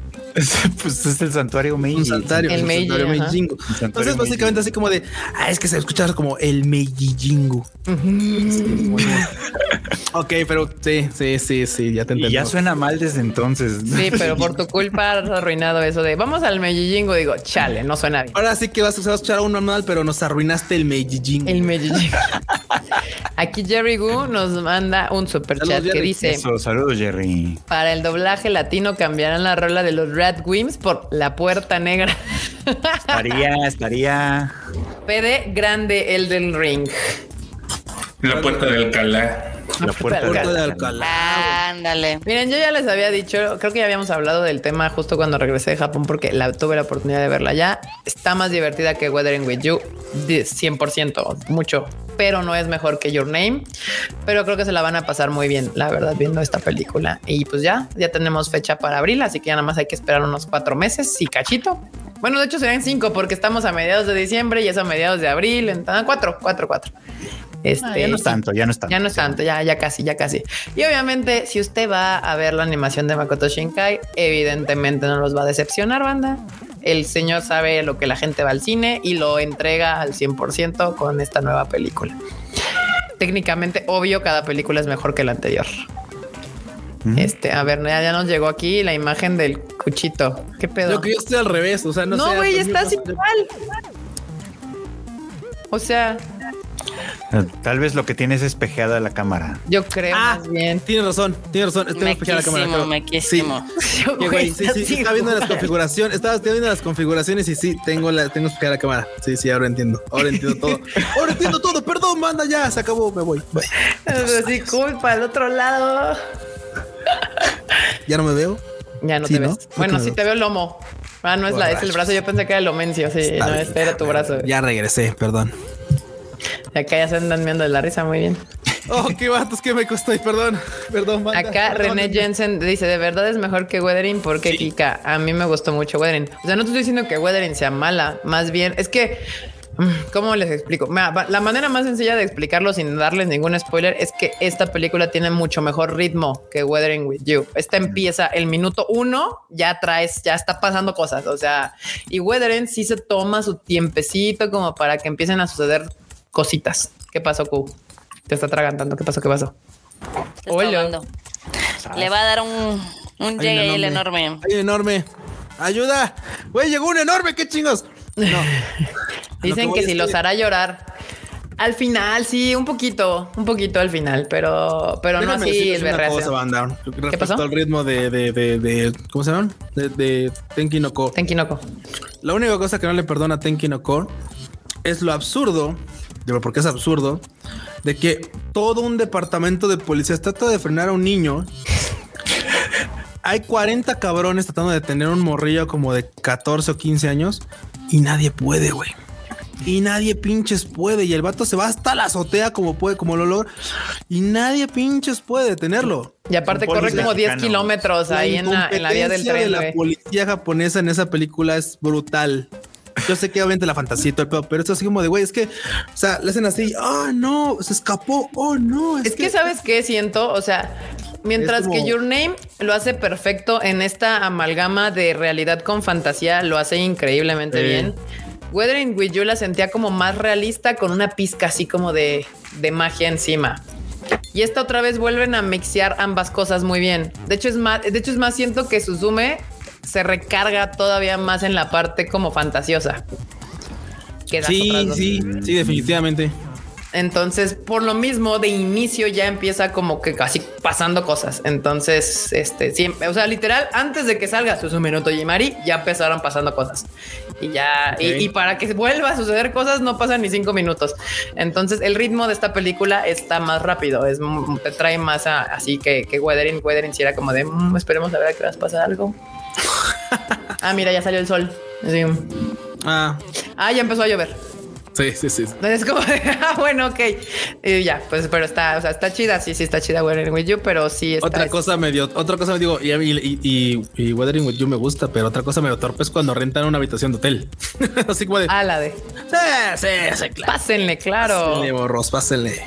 pues es el santuario Meiji. un santuario, El Meiji, santuario ajá. Meiji Jingo. santuario Entonces, básicamente, así como de, ah, es que se escucha como el Meiji Jingo. ok, pero sí, sí, sí, sí, ya te entendí. ya suena mal desde entonces. Sí, pero por tu culpa has arruinado eso de vamos al Mellillingo. Digo, chale, no suena bien. Ahora sí que vas, se va a escuchar uno mal, pero nos arruinaste el Meiji Jingo. El Mellillingo. Aquí Jerry Gu nos manda un super chat que Jerry. dice: Eso, saludos, Jerry. Para el doblaje latino cambiarán la rola de los Wimps por La Puerta Negra. Estaría, estaría. PD grande Elden Ring. La puerta de Alcalá. La puerta Puerta de Alcalá. Ándale. Miren, yo ya les había dicho, creo que ya habíamos hablado del tema justo cuando regresé de Japón porque la, tuve la oportunidad de verla ya. Está más divertida que Weathering with You, de 100%, mucho, pero no es mejor que Your Name. Pero creo que se la van a pasar muy bien, la verdad, viendo esta película. Y pues ya, ya tenemos fecha para abril, así que ya nada más hay que esperar unos cuatro meses y cachito. Bueno, de hecho serían cinco porque estamos a mediados de diciembre y es a mediados de abril. Entonces, cuatro, cuatro, cuatro. Este, Ah, ya no es tanto, ya no es tanto. Ya no es tanto, ya, ya casi, ya casi. Y obviamente, si usted va a ver la animación de Makoto Shinkai, evidentemente no los va a decepcionar, banda. El señor sabe lo que la gente va al cine y lo entrega al 100% con esta nueva película. Técnicamente, obvio, cada película es mejor que la anterior. Este, a ver, ya, ya nos llegó aquí la imagen del cuchito. ¿Qué pedo? Yo que yo estoy al revés, o sea, no, No, sé, güey, mí me estás igual. O sea, Tal vez lo que tienes es espejeada la cámara. yo creo Ah, más bien. Tienes razón, tienes razón. Tengo que fijar la cámara. Mequísimo, creo. mequísimo. Sí, güey, sí, sí, sí, estaba viendo las configuraciones, estaba, viendo las configuraciones y sí, tengo la, tengo fijar la cámara. Sí, sí, ahora entiendo. Ahora entiendo todo. Ahora entiendo todo. Perdón, manda ya, se acabó, me voy. Bye. Así, culpa al otro lado. Ya no me veo. Ya no Sí, te ¿no? ves. Bueno, sí te veo el lomo. Ah, no es la, es el brazo. Yo pensé que era el lomencio. Sí, Está no, este era tu brazo. Ya regresé, perdón. Acá ya se andan viendo de la risa muy bien. Oh, qué vatos que me costó. y Perdón, perdón, manda. Acá. René Jensen dice: De verdad es mejor que Weathering porque Kika. A mí me gustó mucho Weathering. O sea, no te estoy diciendo que Weathering sea mala. Más bien, es que. mm, ¿Cómo les explico? La manera más sencilla de explicarlo sin darles ningún spoiler es que esta película tiene mucho mejor ritmo que Weathering with You. Esta empieza el minuto uno, ya traes, ya está pasando cosas. O sea, y Weathering sí se toma su tiempecito como para que empiecen a suceder cositas. ¿Qué pasó, Q? Te está tragantando. ¿Qué pasó? ¿Qué pasó? Está Hola. hablando. Le va a dar un, un un enorme. Hay un enorme. Ayuda. Güey, llegó un enorme. ¿Qué chingos? No. Dicen que si que- los hará llorar. Al final, sí, un poquito, un poquito al final, pero, pero no así el berreazo. Respecto pasó? al ritmo de, de, de, de- ¿cómo se llaman? De, de Tenki no Ko. Tenkinoko. La única cosa que no le perdona a Tenki no Ko es lo absurdo, digo, porque es absurdo, de que todo un departamento de policías trata de frenar a un niño. Hay 40 cabrones tratando de tener un morrillo como de 14 o 15 años y nadie puede, güey. Y nadie pinches puede. Y el vato se va hasta la azotea como puede, como lo logra. Y nadie pinches puede detenerlo. Y aparte corre como 10 mexicano. kilómetros ahí en la, en la vía del tren. la policía japonesa en esa película es brutal. Yo sé que obviamente la fantasía y todo el pedo, pero esto es así como de güey, es que, o sea, le hacen así, oh no, se escapó, oh no. Es que, sabes qué siento, o sea, mientras como- que Your Name lo hace perfecto en esta amalgama de realidad con fantasía, lo hace increíblemente bien. Weathering with You la sentía como más realista con una pizca así como de, de magia encima. Y esta otra vez vuelven a mixear ambas cosas muy bien. De hecho, es más, de hecho, es más siento que Suzume se recarga todavía más en la parte como fantasiosa. que Sí, sí, sí, definitivamente. Entonces, por lo mismo, de inicio ya empieza como que casi pasando cosas. Entonces, este, siempre, o sea, literal, antes de que salga Susume no Tojimari, ya empezaron pasando cosas. Y ya, y- Ok. y, para que vuelva a suceder cosas, no pasan ni cinco minutos. Entonces, el ritmo de esta película está más rápido, es, m- te trae más a- así que, que Weathering, Weathering si era como de, "Mm, esperemos a ver a qué vas a pasar algo. Ah, mira, ya salió el sol. Ah, ah, ya empezó a llover. sí, sí, sí. Es como de, ah, bueno, ok. Y ya, pues, pero está, o sea, está chida. Sí, sí, está chida Weathering with You, pero sí está. Otra cosa medio, otra cosa me digo, y, y, y, y Weathering with You me gusta, pero otra cosa medio torpe es cuando rentan una habitación de hotel. Así como de, Ah, la de. sí, sí, sí, claro. Pásenle, claro. Pásenle, borros, pásenle.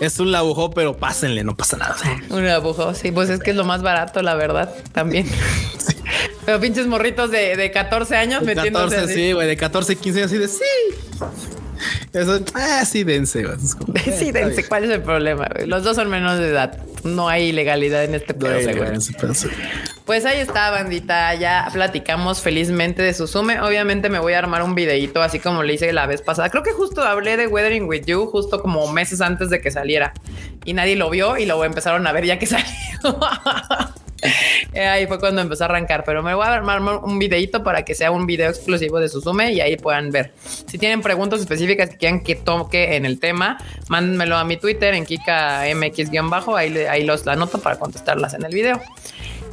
Es un labujó, pero pásenle, no pasa nada. Un abujo. Sí, pues es que es lo más barato, la verdad, también. Pero pinches morritos de, de 14 años De metiéndose 14, así. sí, güey, de 14, 15 años así de sí. Eso, ah, sí, dense, como, eh, Sí, dense. ¿cuál es el problema? güey? Los dos son menores de edad. No hay ilegalidad en este pedo, sí. Pues ahí está, bandita. Ya platicamos felizmente de Susume. Obviamente me voy a armar un videíto así como le hice la vez pasada. Creo que justo hablé de Weathering with You justo como meses antes de que saliera y nadie lo vio y lo empezaron a ver ya que salió. Eh, Ahí fue cuando empezó a arrancar, pero me voy a armar un videito para que sea un video exclusivo de Suzume y ahí puedan ver. Si tienen preguntas específicas que quieran que toque en el tema, mándenmelo a mi Twitter en KikaMX-bajo, ahí, ahí los anoto para contestarlas en el video.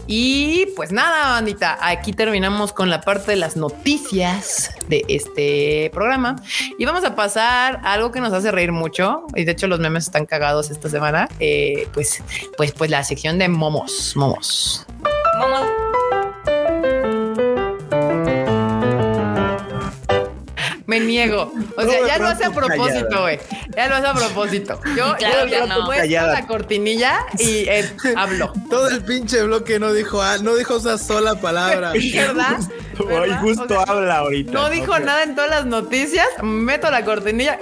Y pues nada, bandita, aquí terminamos con la parte de las noticias de este programa y vamos a pasar a algo que nos hace reír mucho y de hecho los memes están cagados esta semana, eh, pues, pues, pues la sección de momos, momos. Momo. Me niego. O sea, ya lo hace a propósito, güey. Ya lo hace a propósito. Yo, Claro yo, yo no. la cortinilla y eh, hablo. Todo el pinche bloque no dijo, ah, no dijo esa sola palabra. ¿Verdad? Hoy justo O sea, habla ahorita. No dijo nada en todas las noticias. Meto la cortinilla.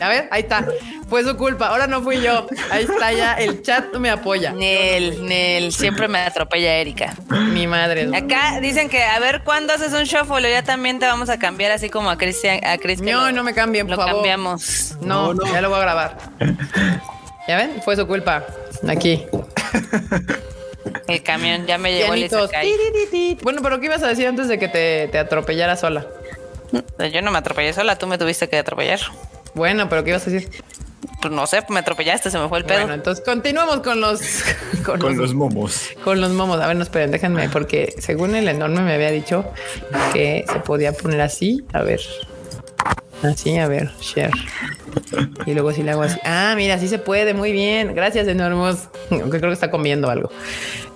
A ver, ahí está. Fue su culpa. Ahora no fui yo. Ahí está ya. El chat me apoya. Nel, Nel, siempre me atropella Erika. Mi madre. Acá dicen que a ver cuándo haces un shuffle, ya también te vamos a cambiar así como a Cristian, a. No, lo- no me cambien, por Lo favor. cambiamos. No, No, no. ya lo voy a grabar. ¿Ya ven? Fue su culpa. Aquí. El camión ya me llevó el. Bueno, pero ¿qué ibas a decir antes de que te, te atropellara sola? Yo no me atropellé sola, tú me tuviste que atropellar. Bueno, pero ¿qué ibas a decir? Pues no sé, me atropellaste, se me fue el pedo. Bueno, entonces continuamos con los con, Con los, los momos. con los momos. A ver, no esperen, déjenme, porque según el enorme me había dicho que se podía poner así. A ver. Así, a ver, share. Y luego si le hago así. Ah, mira, sí se puede, muy bien. Gracias, enormos. Aunque creo que está comiendo algo.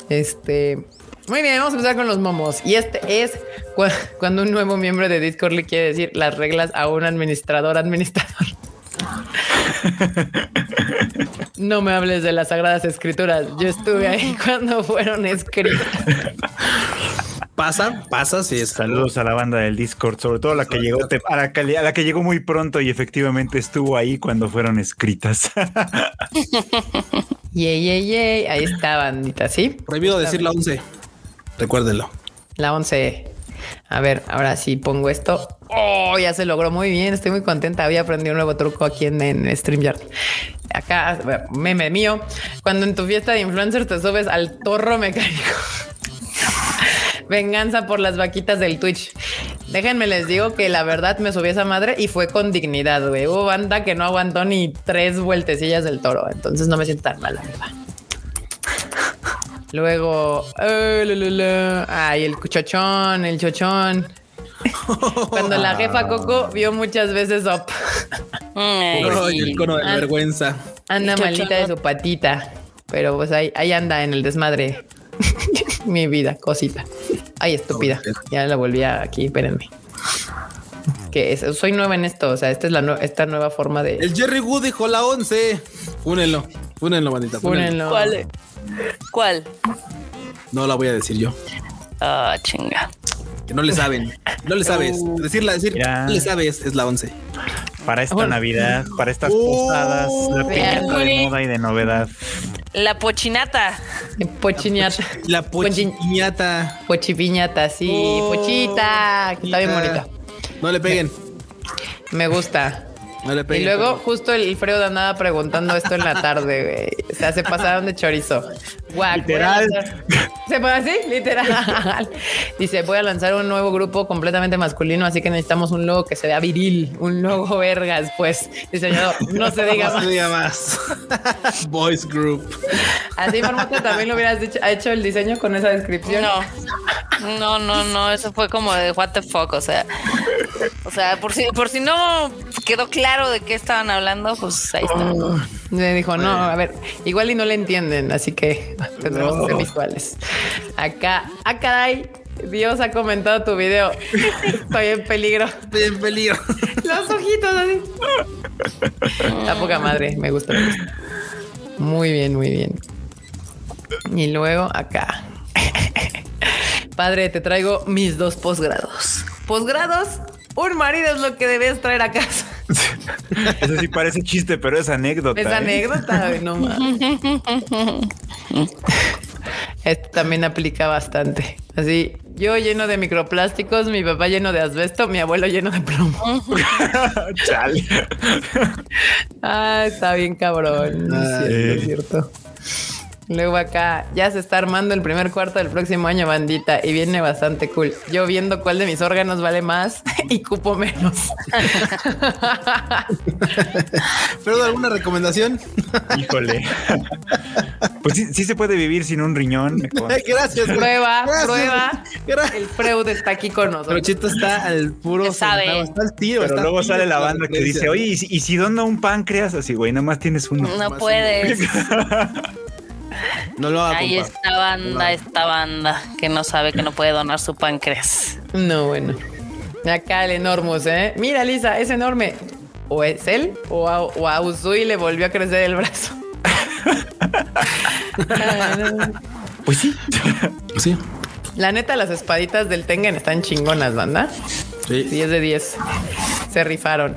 Este. Muy bien, vamos a empezar con los momos. Y este es cu- cuando un nuevo miembro de Discord le quiere decir las reglas a un administrador, administrador. No me hables de las sagradas escrituras. Yo estuve ahí cuando fueron escritas. Pasa, pasa, sí es. Saludos a la banda del Discord, sobre todo a la que llegó, te- a la que, a la que llegó muy pronto y efectivamente estuvo ahí cuando fueron escritas. Yey, yey, yey. Ahí está, bandita, ¿sí? Prohibido decir la 11. Recuérdenlo. La 11. A ver, ahora sí pongo esto. Oh, ya se logró muy bien. Estoy muy contenta. Había aprendido un nuevo truco aquí en, en StreamYard. Acá, meme mío. Cuando en tu fiesta de influencer te subes al torro mecánico. Venganza por las vaquitas del Twitch. Déjenme les digo que la verdad me subí a esa madre y fue con dignidad, güey. Hubo banda que no aguantó ni tres vueltecillas del toro. Entonces no me siento tan mal, la verdad. Luego, eh, la, la, la. ay, el chochón, el chochón. Cuando la jefa Coco vio muchas veces op. Ay, el cono de la Ah. vergüenza. Anda El malita de su patita. Pero pues ahí, ahí anda en el desmadre. Mi vida, cosita. Ay, estúpida. Ya la volví a aquí, espérenme. Que es- soy nueva en esto. O sea, esta es la nue- esta nueva forma de. El Jerry Wood dijo la 11. Fúnenlo. Fúnenlo, bandita. fúnenlo. Fúnenlo. ¿Cuál? ¿Cuál? No la voy a decir yo. Ah, chinga. Que no le saben. No le sabes. Decirla, decir, Mira. no le sabes, es la 11. Para esta Bueno. Navidad, para estas Oh, posadas, la vean. piñata de moda y de novedad. La pochinata. Pochiñata. La Pochi- pochiñata. Pochipiñata, sí. Oh, Pochita. Que está bien bonita. No le peguen. Me gusta. No le Y peguen. luego justo el Fredo andaba preguntando esto en la tarde, güey. O sea, se pasaron de chorizo. Guac, Literal. lanzar- ¿Se puede así? Literal. Dice, voy a lanzar un nuevo grupo completamente masculino, así que necesitamos un logo que se vea viril, un logo vergas, pues. Diseñador, no se diga No más. se diga más. Boys Group. Así, Marmota, también lo hubieras dicho, ha hecho el diseño con esa descripción. No. No, no, no. Eso fue como de what the fuck. O sea. O sea, por si, por si no quedó claro de qué estaban hablando, pues ahí está. Me dijo, no, a ver, igual y no le entienden, así que tendremos que ser visuales. Acá, ah, caray, Dios ha comentado tu video. Estoy en peligro. Estoy en peligro. Los ojitos así. La poca madre, me gusta, me gusta. Muy bien, muy bien. Y luego acá. Padre, te traigo mis dos posgrados. Posgrados, un marido es lo que debes traer a casa. Eso sí parece chiste, pero es anécdota. Es ¿eh? anécdota, no mames. Esto también aplica bastante. Así, yo lleno de microplásticos, mi papá lleno de asbesto, mi abuelo lleno de plomo. Chale. Ah, está bien cabrón. Es Ay. cierto, es cierto. Luego acá, ya se está armando el primer cuarto del próximo año, bandita, y viene bastante cool. Yo viendo cuál de mis órganos vale más y cupo menos. ¿Pero alguna recomendación? Híjole. Pues sí, sí se puede vivir sin un riñón. gracias. güey. Prueba, Gracias. prueba. Gracias. El Freud está aquí con Pero nosotros. Chito está al puro sabe. está al tiro. Pero está luego sale la banda que dice, oye, ¿y si, y si dono un páncreas? Así, güey, nada más tienes uno. No puedes. No lo haga, Ahí compa. esta banda, esta banda que no sabe que no puede donar su páncreas. No, bueno. Acá el enormous, ¿eh? Mira, Lisa, es enorme. O es él o a, o a Usui le volvió a crecer el brazo. Pues sí. Sí. La neta, las espaditas del Tengen están chingonas, banda. Sí. 10 de 10. Se rifaron.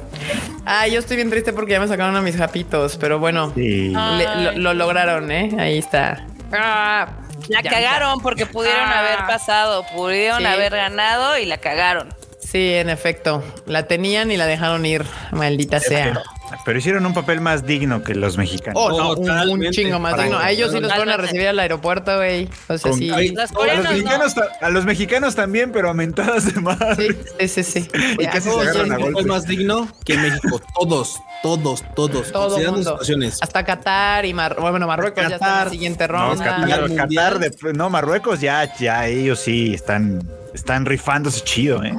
Ah, yo estoy bien triste porque ya me sacaron a mis japitos, pero bueno, Sí. le- lo, lo lograron, ¿eh? Ahí está. Ah, La ya cagaron porque pudieron Ah. haber pasado, pudieron Sí. haber ganado y la cagaron. Sí, en efecto. La tenían y la dejaron ir, maldita sea. Pero hicieron un papel más digno que los mexicanos. Oh, no, un, chingo más digno. A ellos sí los fueron a recibir al aeropuerto, güey. O sea, Con- sí. Ay, Los a a, los no. mexicanos, ta- a los mexicanos también, pero aumentadas de más. Sí, sí, sí. sí. Y Ya, casi se Todos agarran a un golpes. papel más digno que México. Todos, todos, todos. todo mundo. situaciones. Hasta Qatar y Mar bueno, Marruecos ya está en la Qatar. siguiente No, ronda. Qatar. Qatar. Qatar de- no, Marruecos ya, ya ellos sí están, están rifándose chido, ¿eh?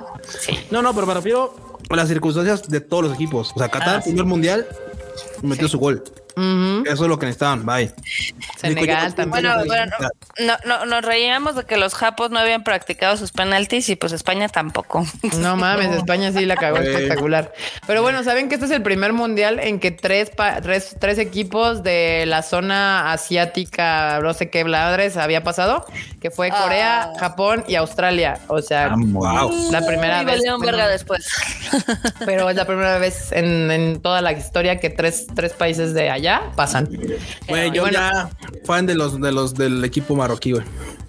No, no, pero me refiero a las circunstancias de todos los equipos. O sea, Qatar, Ah, sí. primer mundial, metió su gol. Ujú. Eso es lo que necesitaban. Bye. Senegal Nico, también. Bueno, bueno, no, no, nos reíamos de que los japos no habían practicado sus penaltis y pues España tampoco. No mames, España sí la cagó espectacular. Pero bueno, ¿saben que este es el primer mundial en que tres, pa- tres, tres equipos de la zona asiática, no sé qué bladres, había pasado? Que fue Corea, Ah. Japón y Australia. O sea, Vamos. la primera Y vez. verga después. pero es la primera vez en, en toda la historia que tres, tres países de allá pasan. Güey, yo Bueno. ya fan de los, de los del equipo marroquí, güey.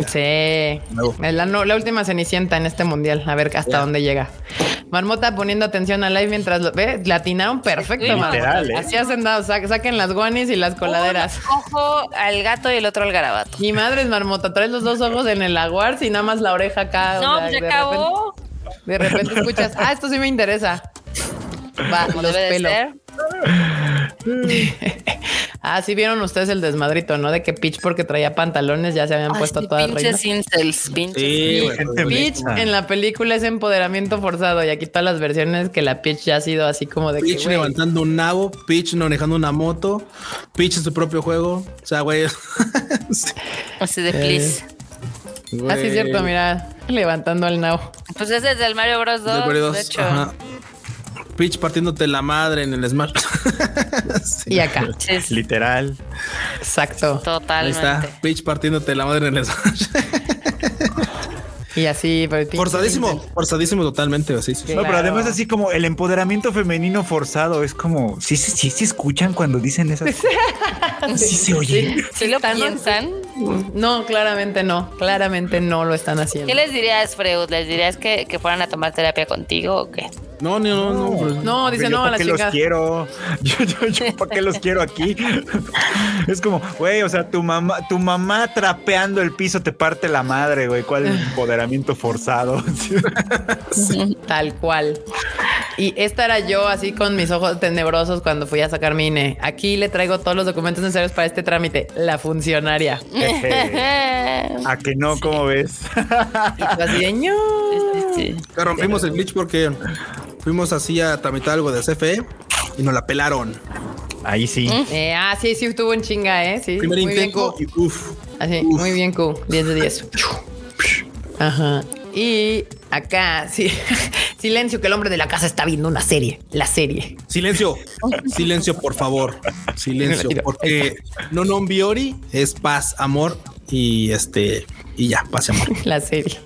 Sí, la, no- la última cenicienta en este mundial, a ver hasta dónde llega. Marmota poniendo atención al live mientras lo ve, le atinaron perfecto, literal, ¿eh? Así hacen dado, sa- saquen las guanis y las coladeras. Un ojo al gato y el otro al garabato. Mi madre es Marmota, traes los dos ojos en el aguar y nada más la oreja acá. o No, sea, pues ya de acabó. repente- de repente escuchas, ah, esto sí me interesa. Va, Como los debe de ser. Ah, sí vieron ustedes el desmadrito, ¿no? De que Peach porque traía pantalones ya se habían Ay, puesto sí, todas pinches reinas. incels, pinches. Sí, Peach en la película es empoderamiento forzado y aquí todas las versiones que la Peach ya ha sido así como de que, Peach güey, levantando un nabo, Peach manejando una moto, Peach en su propio juego. O sea, güey. Sí, Así de please. Ah, sí, es cierto, mira, levantando al nao. Pues ese es del Mario Bros. 2, Del Mario de dos, hecho. ajá. Peach partiéndote la madre en el Smash. Sí. Y acá, Literal. exacto. Ahí totalmente. está. Peach partiéndote la madre en el Smash. Y así, Forzadísimo, forzadísimo totalmente. Sí, sí. No, pero además así como el empoderamiento femenino forzado es como, sí, sí, sí, sí escuchan cuando dicen esas cosas. Sí se oye. ¿Sí lo Están- piensan? No, claramente no, claramente no lo están haciendo. ¿Qué les dirías, Freud? ¿Les dirías que, que fueran a tomar terapia contigo o qué? No, no, no, no. pues, No, dice Yo no a ¿para la qué los quiero? Yo, yo, yo, ¿para qué los quiero aquí? Es como, güey, o sea, tu mamá, tu mamá trapeando el piso te parte la madre, güey. ¿Cuál empoderamiento forzado? Tal cual. Y esta era yo así con mis ojos tenebrosos cuando fui a sacar mi INE. Aquí le traigo todos los documentos necesarios para este trámite. La funcionaria. ¿A que no? ¿Cómo ves? Sí. que rompimos el glitch porque fuimos así a tramitar algo de CFE y nos la pelaron. Ahí sí. Eh, ah, sí, sí, estuvo en chinga, ¿eh? Sí, Primer muy bien, intento Q. y uff. Así, Uf. muy bien, Q. 10 de 10. Ajá. Y acá, sí. Silencio, que el hombre de la casa está viendo una serie. La serie. Silencio, silencio, por favor. Silencio, porque no non biori es paz, amor y este y ya, paz y amor. La serie.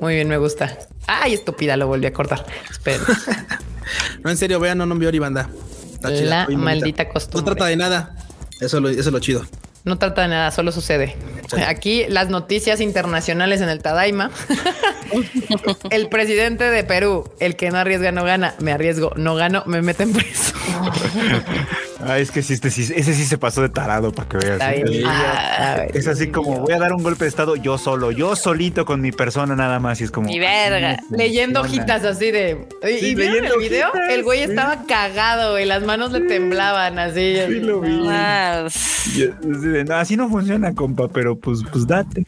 Muy bien, me gusta. Ay, estúpida, lo volví a cortar. Esperen. No, en serio, vean no non biori banda. Está chida, La maldita No costumbre. trata de nada. Eso, lo- eso es lo chido. No trata de nada, solo sucede. Sí. Aquí las noticias internacionales en el Tadaima. el presidente de Perú, el que no arriesga no gana, me arriesgo, no gano, me meten preso. Ah, es que sí, este sí, ese sí se pasó de tarado para que veas. ¿eh? Ah, a ver. Es así como voy a dar un golpe de estado yo solo, yo solito con mi persona nada más. Y es como. Mi verga. Leyendo hojitas así de. ¿Y, Sí, y vieron el video? hojitas, el güey sí. estaba cagado, güey. Las manos le temblaban así. Sí, lo vi. Y así de, "No, así no funciona, compa, pero pues, pues date.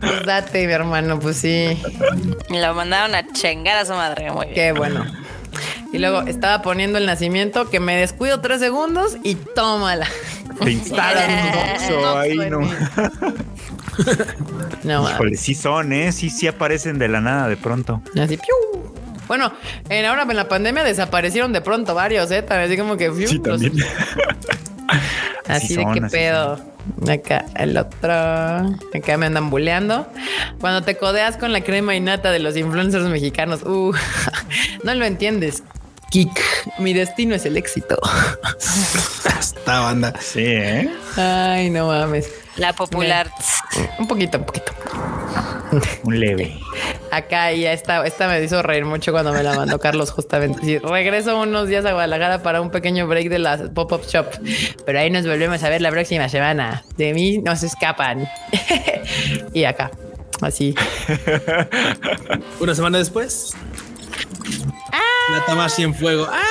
Pues date, mi hermano, pues sí. lo mandaron a chingar a su madre. Muy bien. Qué bueno. Y luego estaba poniendo el nacimiento que me descuido tres segundos y tómala. Te instalan un boxo ahí, no. No. Híjole, sí son, ¿eh? Sí, sí aparecen de la nada de pronto. Así, ¡piu! Bueno, en ahora en la pandemia desaparecieron de pronto varios, ¿eh? Así como que... ¡piu! Sí, los- también. Así de son, qué así pedo. Acá el otro. Acá me andan buleando. Cuando te codeas con la crema y nata de los influencers mexicanos, uh, no lo entiendes. Kik, mi destino es el éxito. Esta banda. Sí, ¿eh? Ay, no mames. La popular. Un poquito, un poquito. Un leve. Acá ya esta, esta me hizo reír mucho cuando me la mandó Carlos justamente. Sí, regreso unos días a Guadalajara para un pequeño break de la pop-up shop, pero ahí nos volvemos a ver la próxima semana. De mí no se escapan. y acá, así. Una semana después. La Tamashi en fuego. ¡Ah!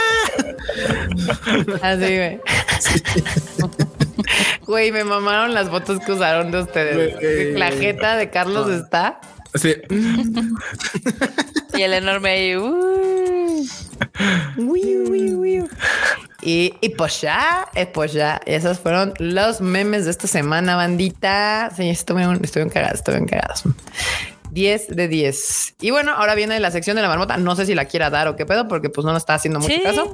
Así, güey. Güey, me mamaron las fotos que usaron de ustedes. Güey. La jeta de Carlos está. Así. Y el enorme ahí. uh. Uy, uy, uy. Y, y pues ya, eh, pues ya, esos fueron los memes de esta semana, bandita. Sí, estuvieron, estuvieron cagados, estuvieron cagados. 10 de 10. Y bueno, ahora viene la sección de la marmota. No sé si la quiera dar o qué pedo, porque pues no nos está haciendo mucho Sí, caso.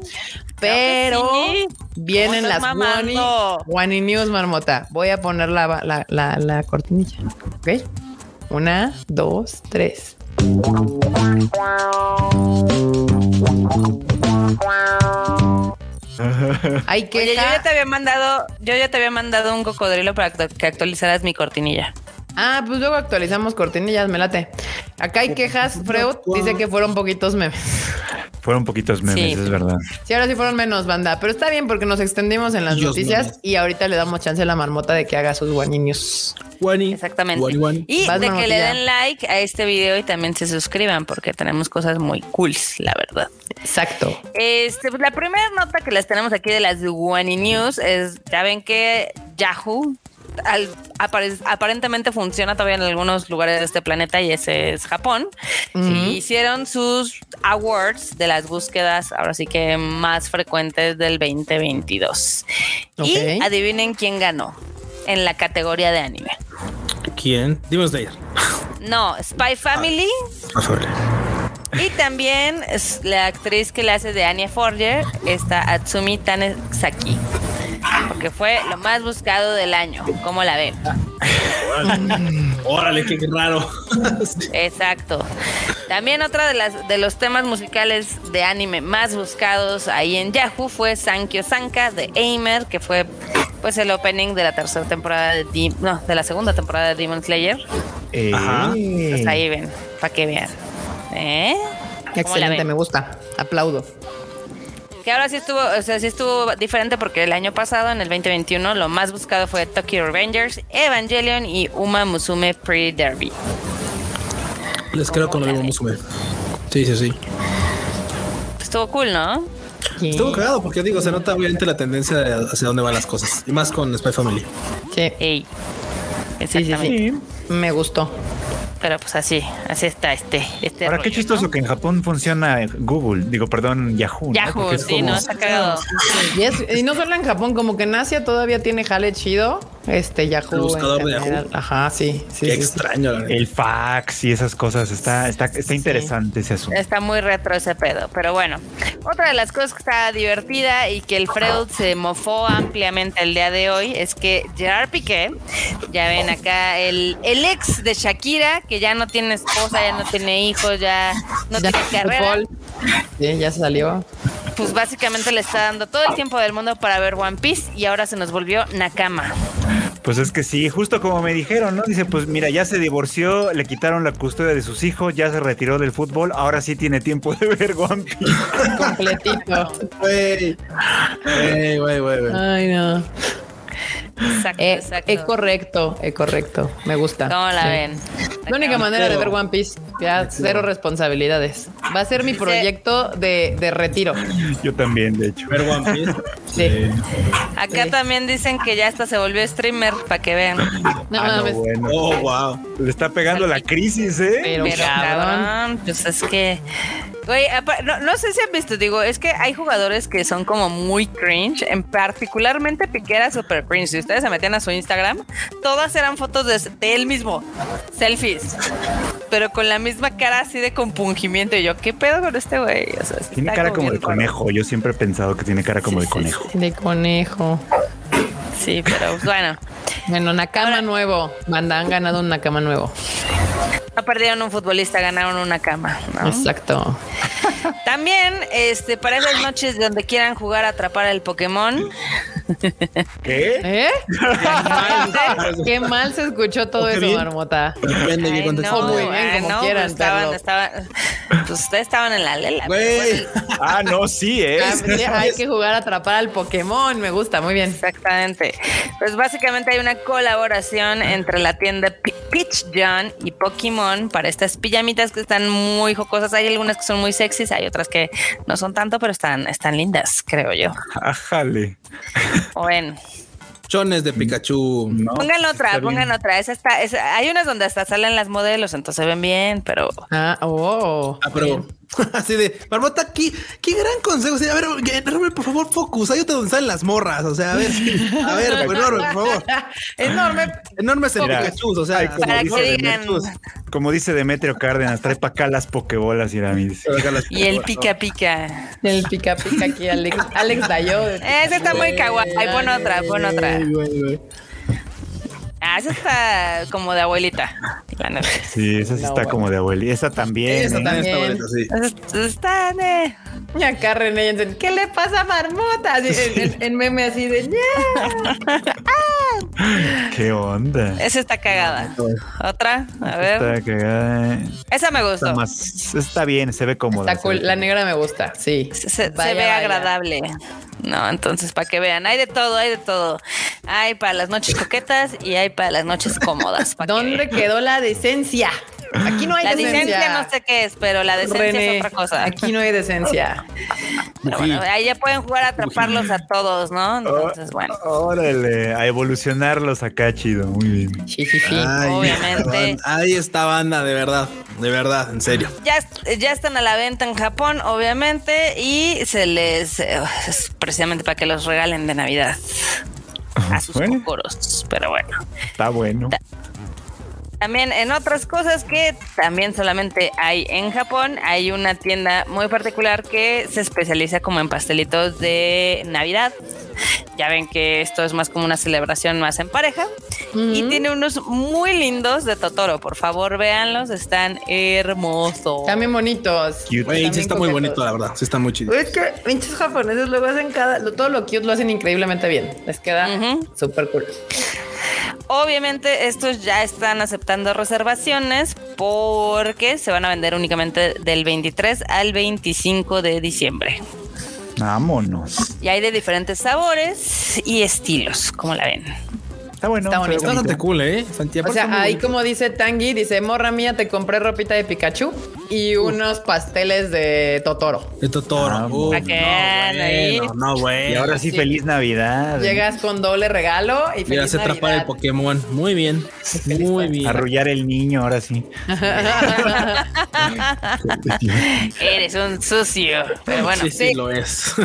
Pero sí. vienen ¿Cómo las Wani, News marmota. Voy a poner la, la, la, la cortinilla. Ok. Una, dos, tres. Hay que Oye, yo ya te había mandado, yo ya te había mandado un cocodrilo para que actualizaras mi cortinilla. Ah, pues luego actualizamos cortinillas, me late. Acá hay quejas. Freud dice que fueron poquitos memes. Fueron poquitos memes, Sí. es verdad. Sí, ahora sí fueron menos, banda. Pero está bien porque nos extendimos en las Dios noticias memes. y ahorita le damos chance a la marmota de que haga sus guaniños. Wani. Exactamente. Wani. Y Vas, de que le den like a este video y también se suscriban porque tenemos cosas muy cool, la verdad. Exacto. Este, pues, la primera nota que les tenemos aquí de las Wani News es, ya ven que Yahoo al- apare- aparentemente funciona todavía en algunos lugares de este planeta y ese es Japón. Y hicieron sus awards de las búsquedas, ahora sí que más frecuentes del 2022. Y adivinen quién ganó en la categoría de anime. ¿Quién? Dimos de ella. No, Spy Family. Favor. Y también es la actriz que le hace de Anya Forger, está Atsumi Tanesaki. Porque fue lo más buscado del año. ¿Cómo la ven? Órale, qué raro. Exacto. También otra de las de los temas musicales de anime más buscados ahí en Yahoo fue Sankyo Sanka de Aimer, que fue pues el opening de la tercera temporada de no, de la segunda temporada de Demon Slayer. Eh, Ajá. Pues ahí ven, para que vean. ¿Eh? ¿Cómo la Excelente, me gusta. Aplaudo. Que ahora sí estuvo, o sea, sí estuvo diferente porque el año pasado, en el 2021, lo más buscado fue Tokyo Revengers, Evangelion y Uma Musume Pretty Derby. Les creo con lo mismo Musume. Sí, sí, sí. Estuvo cool, ¿no? Sí. Estuvo cagado porque digo, se nota obviamente la tendencia de hacia dónde van las cosas. Y más con Spy Family. Sí. Ey. Sí, sí, Exactamente. sí. Me gustó. Pero pues así, así está este. este Ahora, qué rollo, chistoso ¿no? que en Japón funciona Google, digo, perdón, Yahoo. Yahoo, sí, como- no, está cagado. Y, es- y no solo en Japón, como que en Asia todavía tiene jale chido. Este Yahoo. El buscador de Yahoo. Ajá, sí. sí, qué sí, sí. extraño, la. El fax y esas cosas. Está, está, está interesante ese asunto. Está muy retro ese pedo, pero bueno. Otra de las cosas que está divertida y que el Freud se mofó ampliamente el día de hoy es que Gerard Piqué, ya ven acá, el, el ex de Shakira, que ya no tiene esposa, ya no tiene hijos, ya no Ya, tiene carrera, fútbol. Sí, ya salió. Pues básicamente le está dando todo el tiempo del mundo para ver One Piece y ahora se nos volvió Nakama. Pues es que sí, justo como me dijeron, ¿no? Dice, pues mira, ya se divorció, le quitaron la custodia de sus hijos, ya se retiró del fútbol, ahora sí tiene tiempo de ver One Piece. Completito. Güey. Güey, güey. Ay, no. Exacto, Eh, exacto. es correcto, es correcto. Me gusta. ¿Cómo la Sí. ven? La única manera de ver One Piece, ya cero responsabilidades. Va a ser mi proyecto de, de retiro. Yo también, de hecho. Ver One Piece. Sí. Acá Sí. también dicen que ya hasta se volvió streamer, para que vean. No Ah, no, mames. bueno. Oh, wow. Le está pegando la crisis, ¿eh? Pero, Pero cabrón. cabrón, pues es que. Güey, no, no sé si han visto, digo, es que hay jugadores que son como muy cringe, en particularmente Piquera super cringe. Si ustedes se metían a su Instagram, todas eran fotos de, de él mismo, selfies, pero con la misma cara así de compungimiento. Y yo, ¿qué pedo con este güey? O sea, sí Tiene cara como de conejo. Yo siempre he pensado que tiene cara como Sí, de sí, conejo. De conejo. Sí, pero pues, bueno, Bueno, Nakama nuevo. Manda, han ganado un Nakama nuevo. no perdieron un futbolista, ganaron una cama. ¿no? Exacto. También, este, para esas noches donde quieran jugar a atrapar el Pokémon, ¿Qué? ¿Eh? Qué mal se escuchó todo ¿O qué eso, bien? Marmota. Depende de contestes. muy bien, como no, quieran, pues estaban, estaban, pues ustedes estaban en la lela. Güey. Ah, no, sí, ¿eh? Ah, sí, hay que jugar a atrapar al Pokémon. Me gusta, muy bien. Exactamente. Pues básicamente hay una colaboración entre la tienda P- Peach John y Pokémon para estas pijamitas que están muy jocosas. Hay algunas que son muy sexys, hay otras que no son tanto, pero están, están lindas, creo yo. Ájale. O ven. Chones de Pikachu. No, Pongan otra, está bien. pongan otra. Esa está, esa- hay unas donde hasta salen las modelos, entonces se ven bien, pero Ah, oh. Ah, pero así de Barbota, aquí, qué gran consejo. O sea, a ver, Robert, por favor, focus. Ayúdate donde salen las morras. O sea, a ver, a ver, enorme, por favor. Enorme. Enormes en Mira, Pikachu. O sea, ay, como Para dice que digan- Demetrius, como dice Demetrio Cárdenas, trae para acá las pokebolas y la dice. y el pica pica. El pica pica aquí, Alex. Alex Dayo. Esa está muy kawaii. Pon otra, pon otra. Ay, güey, güey. Ah, esa está como de abuelita. La neta. Sí, esa sí No, está bueno. como de abueli. Esa también. Esa ¿eh? también está bonita, sí. Esa Está de. Y acá René Jensen, ¿qué le pasa a Marmota? Así, en, en- en meme así de "Ña". ¿Qué onda? Esa está cagada. Otra, a ver. Está cagada. ¿eh? Esa me Está gustó. más, está bien, se ve cómoda. Está cool. La negra me gusta, sí. Se, se- se Vaya, ve vaya. agradable. No, entonces para que vean, hay de todo, hay de todo. Hay para las noches coquetas y hay para las noches cómodas. que ¿Dónde quedó la decencia? Aquí no hay La decencia. decencia no sé qué es, pero la decencia René, es otra cosa. Aquí no hay decencia. Pero bueno, ahí ya pueden jugar a atraparlos a todos, ¿no? Entonces, bueno. Órale, a evolucionarlos acá, chido. Muy bien. Sí, sí, sí. Ay, Obviamente. Ahí está banda, de verdad. De verdad, en serio. Ya, ya están a la venta en Japón, obviamente, y se les eh, es precisamente para que los regalen de Navidad a sus Bueno. cocoros. Pero bueno. Está bueno. También en otras cosas que también solamente hay en Japón, hay una tienda muy particular que se especializa como en pastelitos de Navidad. Ya ven que esto es más como una celebración más en pareja. Y tiene unos muy lindos de Totoro. Por favor, véanlos. Están hermosos. También bonitos. Cute. Sí También está muy bonito, la verdad. Sí está muy chido. Es que pinches japoneses luego hacen cada, lo- todo lo cute lo hacen increíblemente bien. Les queda súper cool. Obviamente estos ya están aceptando reservaciones porque se van a vender únicamente del 23 al 25 de diciembre. Vámonos. Y hay de diferentes sabores y estilos, como la ven. Está bueno. Está bonito. Está bastante cool, ¿eh? Santiago. O sea, ahí bonito. como dice Tangi, dice, morra mía, te compré ropita de Pikachu y unos pasteles de Totoro. De Totoro. Ah, Uf, vean ahí. no, no, güey. Y ahora sí, Sí. feliz Navidad. Llegas con doble regalo y Mira, feliz se atrapar el. Pokémon. Muy bien. Muy bien. Arrullar el niño, ahora sí. Eres un sucio. Pero bueno, sí, sí. sí, lo es.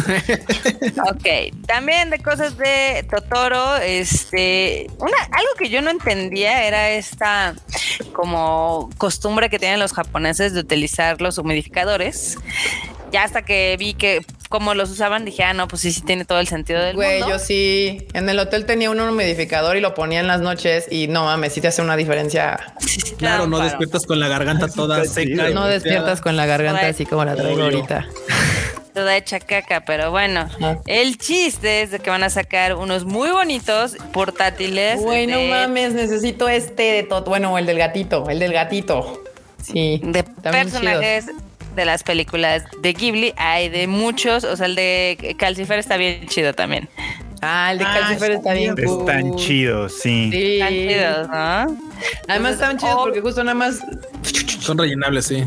Ok, también de cosas de Totoro, este, una, algo que yo no entendía era esta como costumbre que tienen los japoneses de utilizar los humidificadores. Ya hasta que vi que como los usaban, dije, ah, no, pues sí, sí tiene todo el sentido del Güey, mundo. yo sí. En el hotel tenía un humidificador y lo ponía en las noches y no mames, sí te hace una diferencia. Sí, sí, Claro, no despiertas con la garganta toda seca. No despiertas con la garganta así como la traigo ahorita. Toda hecha caca, pero bueno. Ah. El chiste es de que van a sacar unos muy bonitos portátiles. Güey, no de- mames, necesito este de todo. Bueno, el del gatito, el del gatito. Sí. de personajes de las películas de Ghibli. Hay de muchos, o sea, el de Calcifer está bien chido también. Ah, el de Ah, Calcifer está bien cool. Están chidos, sí. Sí. Están chidos, ¿no? Además están chidos oh. porque justo nada más. Son rellenables, sí.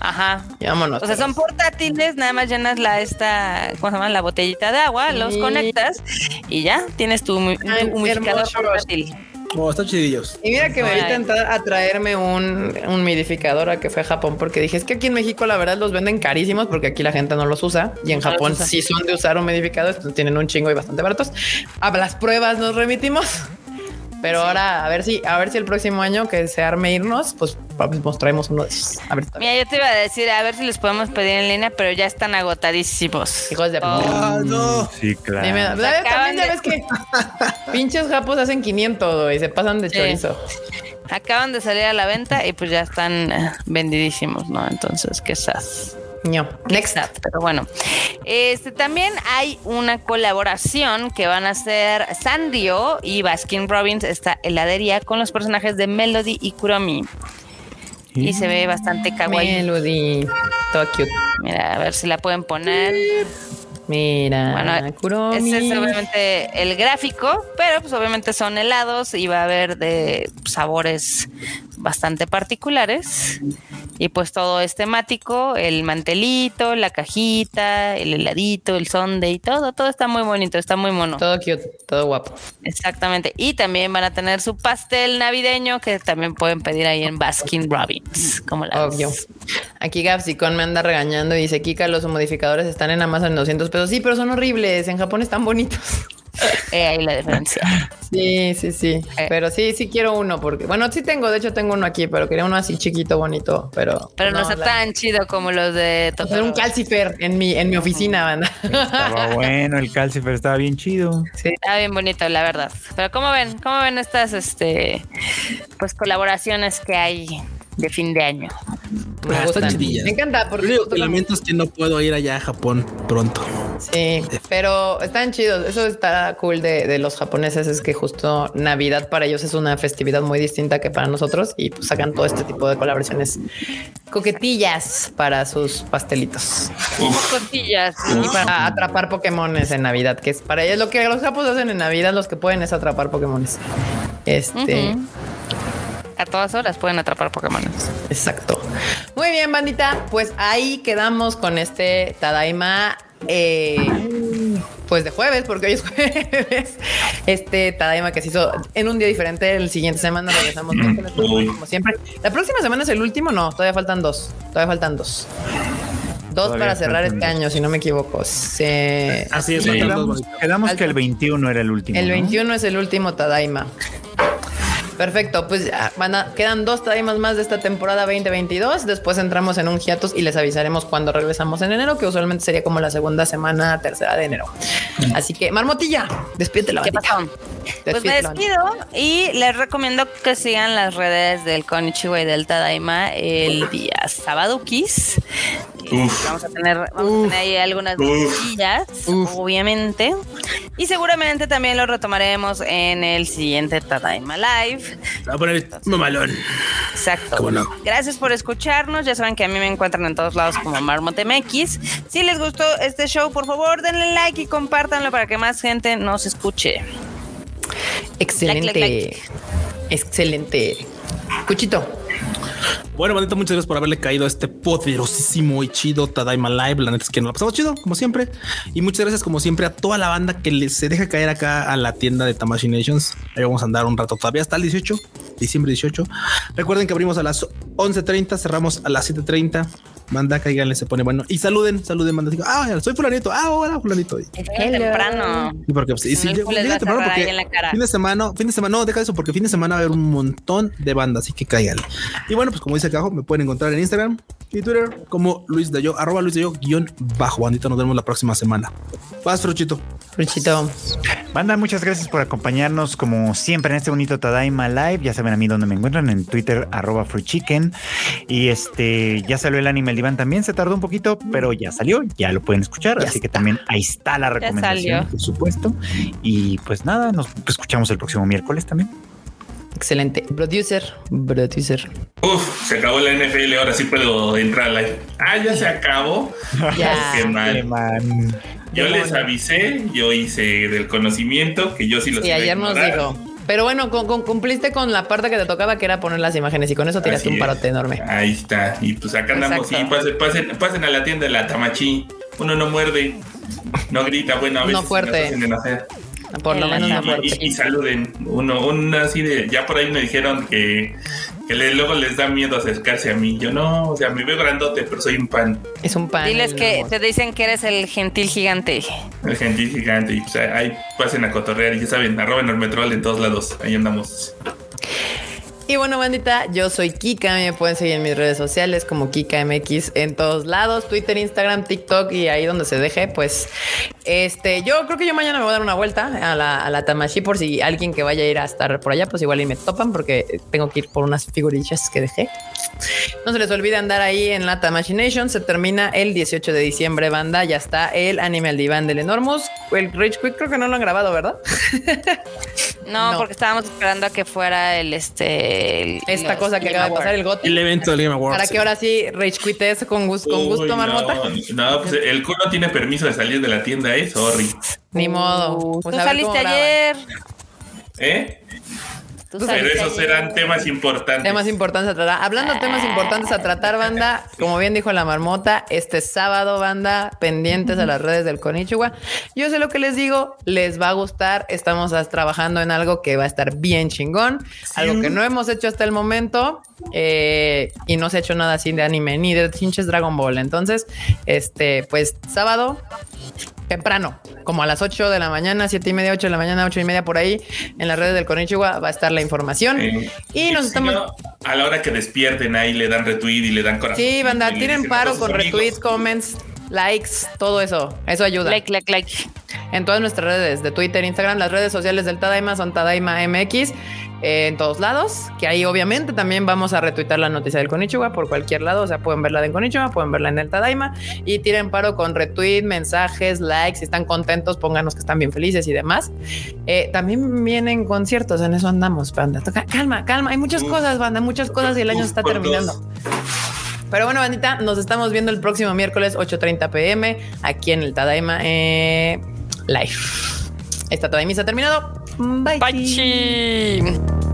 Ajá. y vámonos. O sea, son portátiles, nada más llenas la esta, ¿cómo se llama? La botellita de agua, los conectas y ya tienes tu, Ay, humidificador portátil. Oh, están chidillos. Y mira que me voy a intentar a traerme un, un humidificador a que fue a Japón porque dije, es que aquí en México la verdad los venden carísimos porque aquí la gente no los usa y en No Japón sí son de usar humidificadores, entonces tienen un chingo y bastante baratos. A las pruebas nos remitimos. Pero ahora a ver si a ver si el próximo año que se arme irnos, pues pues, nos traemos uno de esos. A ver. Mira, yo te iba a decir, a ver si los podemos pedir en línea, pero ya están agotadísimos. hijos de Oh. Ah, no. Sí, claro. Dime, También ya ves que pinches japos hacen 500 y se pasan de Sí. chorizo. Acaban de salir a la venta y pues ya están eh, vendidísimos, ¿no? Entonces, qué. No. Next. Sad, Pero bueno, este también hay una colaboración que van a hacer Sanrio y Baskin Robbins, esta heladería con los personajes de Melody y Kuromi. Y se ve bastante kawaii. Melody. Todo cute. Mira, a ver si la pueden poner. Mira, Bueno, Kuromi. Ese es obviamente el gráfico, pero pues obviamente son helados y va a haber de sabores bastante particulares. Y pues todo es temático, el mantelito, la cajita, el heladito, el sundae, todo, todo está muy bonito, está muy mono. Todo cute, todo guapo. Exactamente. Y también van a tener su pastel navideño que también pueden pedir ahí en Baskin Robbins, como la Obvio. Aquí Gapsicon me anda regañando y dice, Kika, los modificadores están en Amazon en 200 pesos. Sí, pero son horribles. En Japón están bonitos. Eh, ahí la diferencia. Sí, sí, sí. Eh. Pero sí, sí quiero uno porque, bueno, sí tengo, de hecho tengo uno aquí, pero quería uno así chiquito, bonito, pero... Pero no, está la- tan chido como los de Hacer Totoro. un calcifer en mi, en mi oficina, banda. Estaba bueno, el calcifer estaba bien chido. Sí. Está bien bonito, la verdad. Pero ¿cómo ven? ¿Cómo ven estas este pues colaboraciones que hay de fin de año? Me Ah, gustan. están chidillas. Me encanta Lo porque... único justo que como- lamento es que no puedo ir allá a Japón pronto. Sí, pero están chidos. Eso está cool de, de los japoneses. Es que justo Navidad para ellos es una festividad muy distinta que para nosotros y pues sacan todo este tipo de colaboraciones coquetillas para sus pastelitos Costillas. y para atrapar Pokémones en Navidad, que es para ellos lo que los japos hacen en Navidad. Los que pueden es atrapar Pokémones. Este, Ujú. A todas horas pueden atrapar Pokémon. Exacto. Muy bien, bandita. Pues ahí quedamos con este Tadaima. eh, pues de jueves, porque hoy es jueves. Este Tadaima que se hizo en un día diferente. El siguiente semana regresamos Uy. como siempre. La próxima semana es el último, no, todavía faltan dos. Todavía faltan dos. Dos Todavía para cerrar este dos. año, si no me equivoco. Se- Así es, Sí. Quedamos, que el Alto. 21 era el último. El ¿no? 21 es el último Tadaima. Perfecto, pues ya, van a- quedan dos Tadaimas más de esta temporada 2022. Después entramos en un hiatus y les avisaremos cuando regresamos en enero, que usualmente sería como la segunda semana, tercera de enero. Así que, Marmotilla, despídete la ¿Qué pasó? Pues me despido y les recomiendo que sigan las redes del Konichiwa y del Tadaima el día. Uf. Vamos a tener, vamos a tener ahí algunas Uf. notillas, obviamente. Y seguramente también lo retomaremos en el siguiente Tadaima Live. Se va a poner mamalón. Exacto. ¿Cómo no? Gracias por escucharnos. Ya saben que a mí me encuentran en todos lados como MarmotMX. Si les gustó este show, por favor, denle like y compártanlo para que más gente nos escuche. Excelente. Like, like, Excelente. Cuchito. Bueno, bandita, muchas gracias por haberle caído a este poderosísimo y chido Tadaima Live. La neta es que nos la pasamos chido, como siempre. Y muchas gracias, como siempre, a toda la banda que se deja caer acá a la tienda de Tamashi Nations. Ahí vamos a andar un rato todavía hasta el 18, diciembre 18. Recuerden que abrimos a las 11.30, cerramos a las 7.30. Manda, cáiganle, se pone bueno. Y saluden, saluden, manda. Digo, ah, soy fulanito. Ah, hola, fulanito. Y Es temprano. y porque pues, y Si a temprano porque en la cara. fin de semana, fin de semana, no, deja eso, porque fin de semana va a haber un montón de bandas, así que cáiganle. Y bueno, pues como dice Cajo, me pueden encontrar en Instagram y Twitter como Luis de Yo, arroba Luis de Yo, guion bajo. Bandita, nos vemos la próxima semana. Vas, Fruchito. Cuchito. Banda, muchas gracias por acompañarnos como siempre en este bonito Tadaima Live. Ya saben a mí dónde me encuentran en Twitter, arroba Chicken. Y este, ya salió el anime El Diván también, se tardó un poquito, pero ya salió, ya lo pueden escuchar. así que también ahí está la recomendación, por supuesto. Y pues nada, nos escuchamos el próximo miércoles también. Excelente. Producer, producer. Uf, se acabó la NFL, ahora sí puedo entrar a live. Ah, ya se acabó. Ya. Qué mal. man. Yo Qué les bueno. avisé, yo hice del conocimiento que yo sí los Sí, a ayer nos dijo. Pero bueno, con- con- cumpliste con la parte que te tocaba, que era poner las imágenes, y con eso tiraste Así un es. parote enorme. Ahí está. Y pues acá andamos. Exacto. Y pasen, pasen, pasen a la tienda de la Tamachi. Uno no muerde, no grita. Bueno, a No veces sí fuerte. nos hacen enojar. Por lo Y- menos Y, no y- y- saluden. Uno, uno así de. Ya por ahí me dijeron que, que le- luego les da miedo acercarse a mí. Yo no, o sea, me veo grandote, pero soy un pan. Es un pan. Diles que amor. te dicen que eres el gentil gigante. El gentil gigante. Y pues ahí pasen a cotorrear. Y ya saben, arroba enormetrol en todos lados. Ahí andamos. Y bueno, bandita, yo soy Kika. Me pueden seguir en mis redes sociales como Kika MX en todos lados: Twitter, Instagram, TikTok y ahí donde se deje. Pues este, yo creo que yo mañana me voy a dar una vuelta a la, a la Tamashi por si alguien que vaya a ir a estar por allá, pues igual y me topan porque tengo que ir por unas figurillas que dejé. No se les olvide andar ahí en la Tamashi Nation. Se termina el 18 de diciembre, banda. Ya está el anime al diván del Enormous. El Rage Quick creo que no lo han grabado, ¿verdad? No, No. porque estábamos esperando a que fuera el este. El- Esta los cosa que acaba de pasar, el. GOTY. El evento del Game Awards. Para que ahora sí Rage Quites con gusto, con gusto, Uy, marmota. No, no, pues el culo tiene permiso de salir de la tienda, ¿eh? Sorry. Ni modo. Pues Tú saliste ayer. ¿Eh? Tú Pero esos eran temas importantes. Temas importantes a tratar. Hablando de temas importantes a tratar, banda, como bien dijo la marmota, este sábado, banda, pendientes a las redes del Konichiwa. Yo sé lo que les digo, les va a gustar. Estamos trabajando en algo que va a estar bien chingón, algo que no hemos hecho hasta el momento eh, y no se ha hecho nada así de anime ni de pinches Dragon Ball. Entonces, este, pues sábado, temprano, como a las 8 de la mañana, 7 y media, 8 de la mañana, 8 y media por ahí, en las redes del Konichiwa va a estar la información. Eh, y nos si estamos... a la hora que despierten ahí le dan retweet y le dan corazón. Sí, banda, a paro con retweets, comments, likes, todo eso. Eso ayuda. Like, like, like. En todas nuestras redes de Twitter, Instagram, las redes sociales del Tadaima son Tadaima MX eh, en todos lados. Que ahí obviamente también vamos a retuitar la noticia del Konichiwa por cualquier lado. O sea, pueden verla en Konichiwa, pueden verla en el Tadaima y tiren paro con retweet, mensajes, likes. Si están contentos, pónganos que están bien felices y demás. Eh, también vienen conciertos, en eso andamos, banda. Toca- Calma, calma. Hay muchas Uf. cosas, banda, muchas cosas y el año Uf, está terminando. dos. Pero bueno, bandita, nos estamos viendo el próximo miércoles 8.30 pm aquí en el Tadaima eh, Live. Esta Tadaima se ha terminado. Bye. Pachi.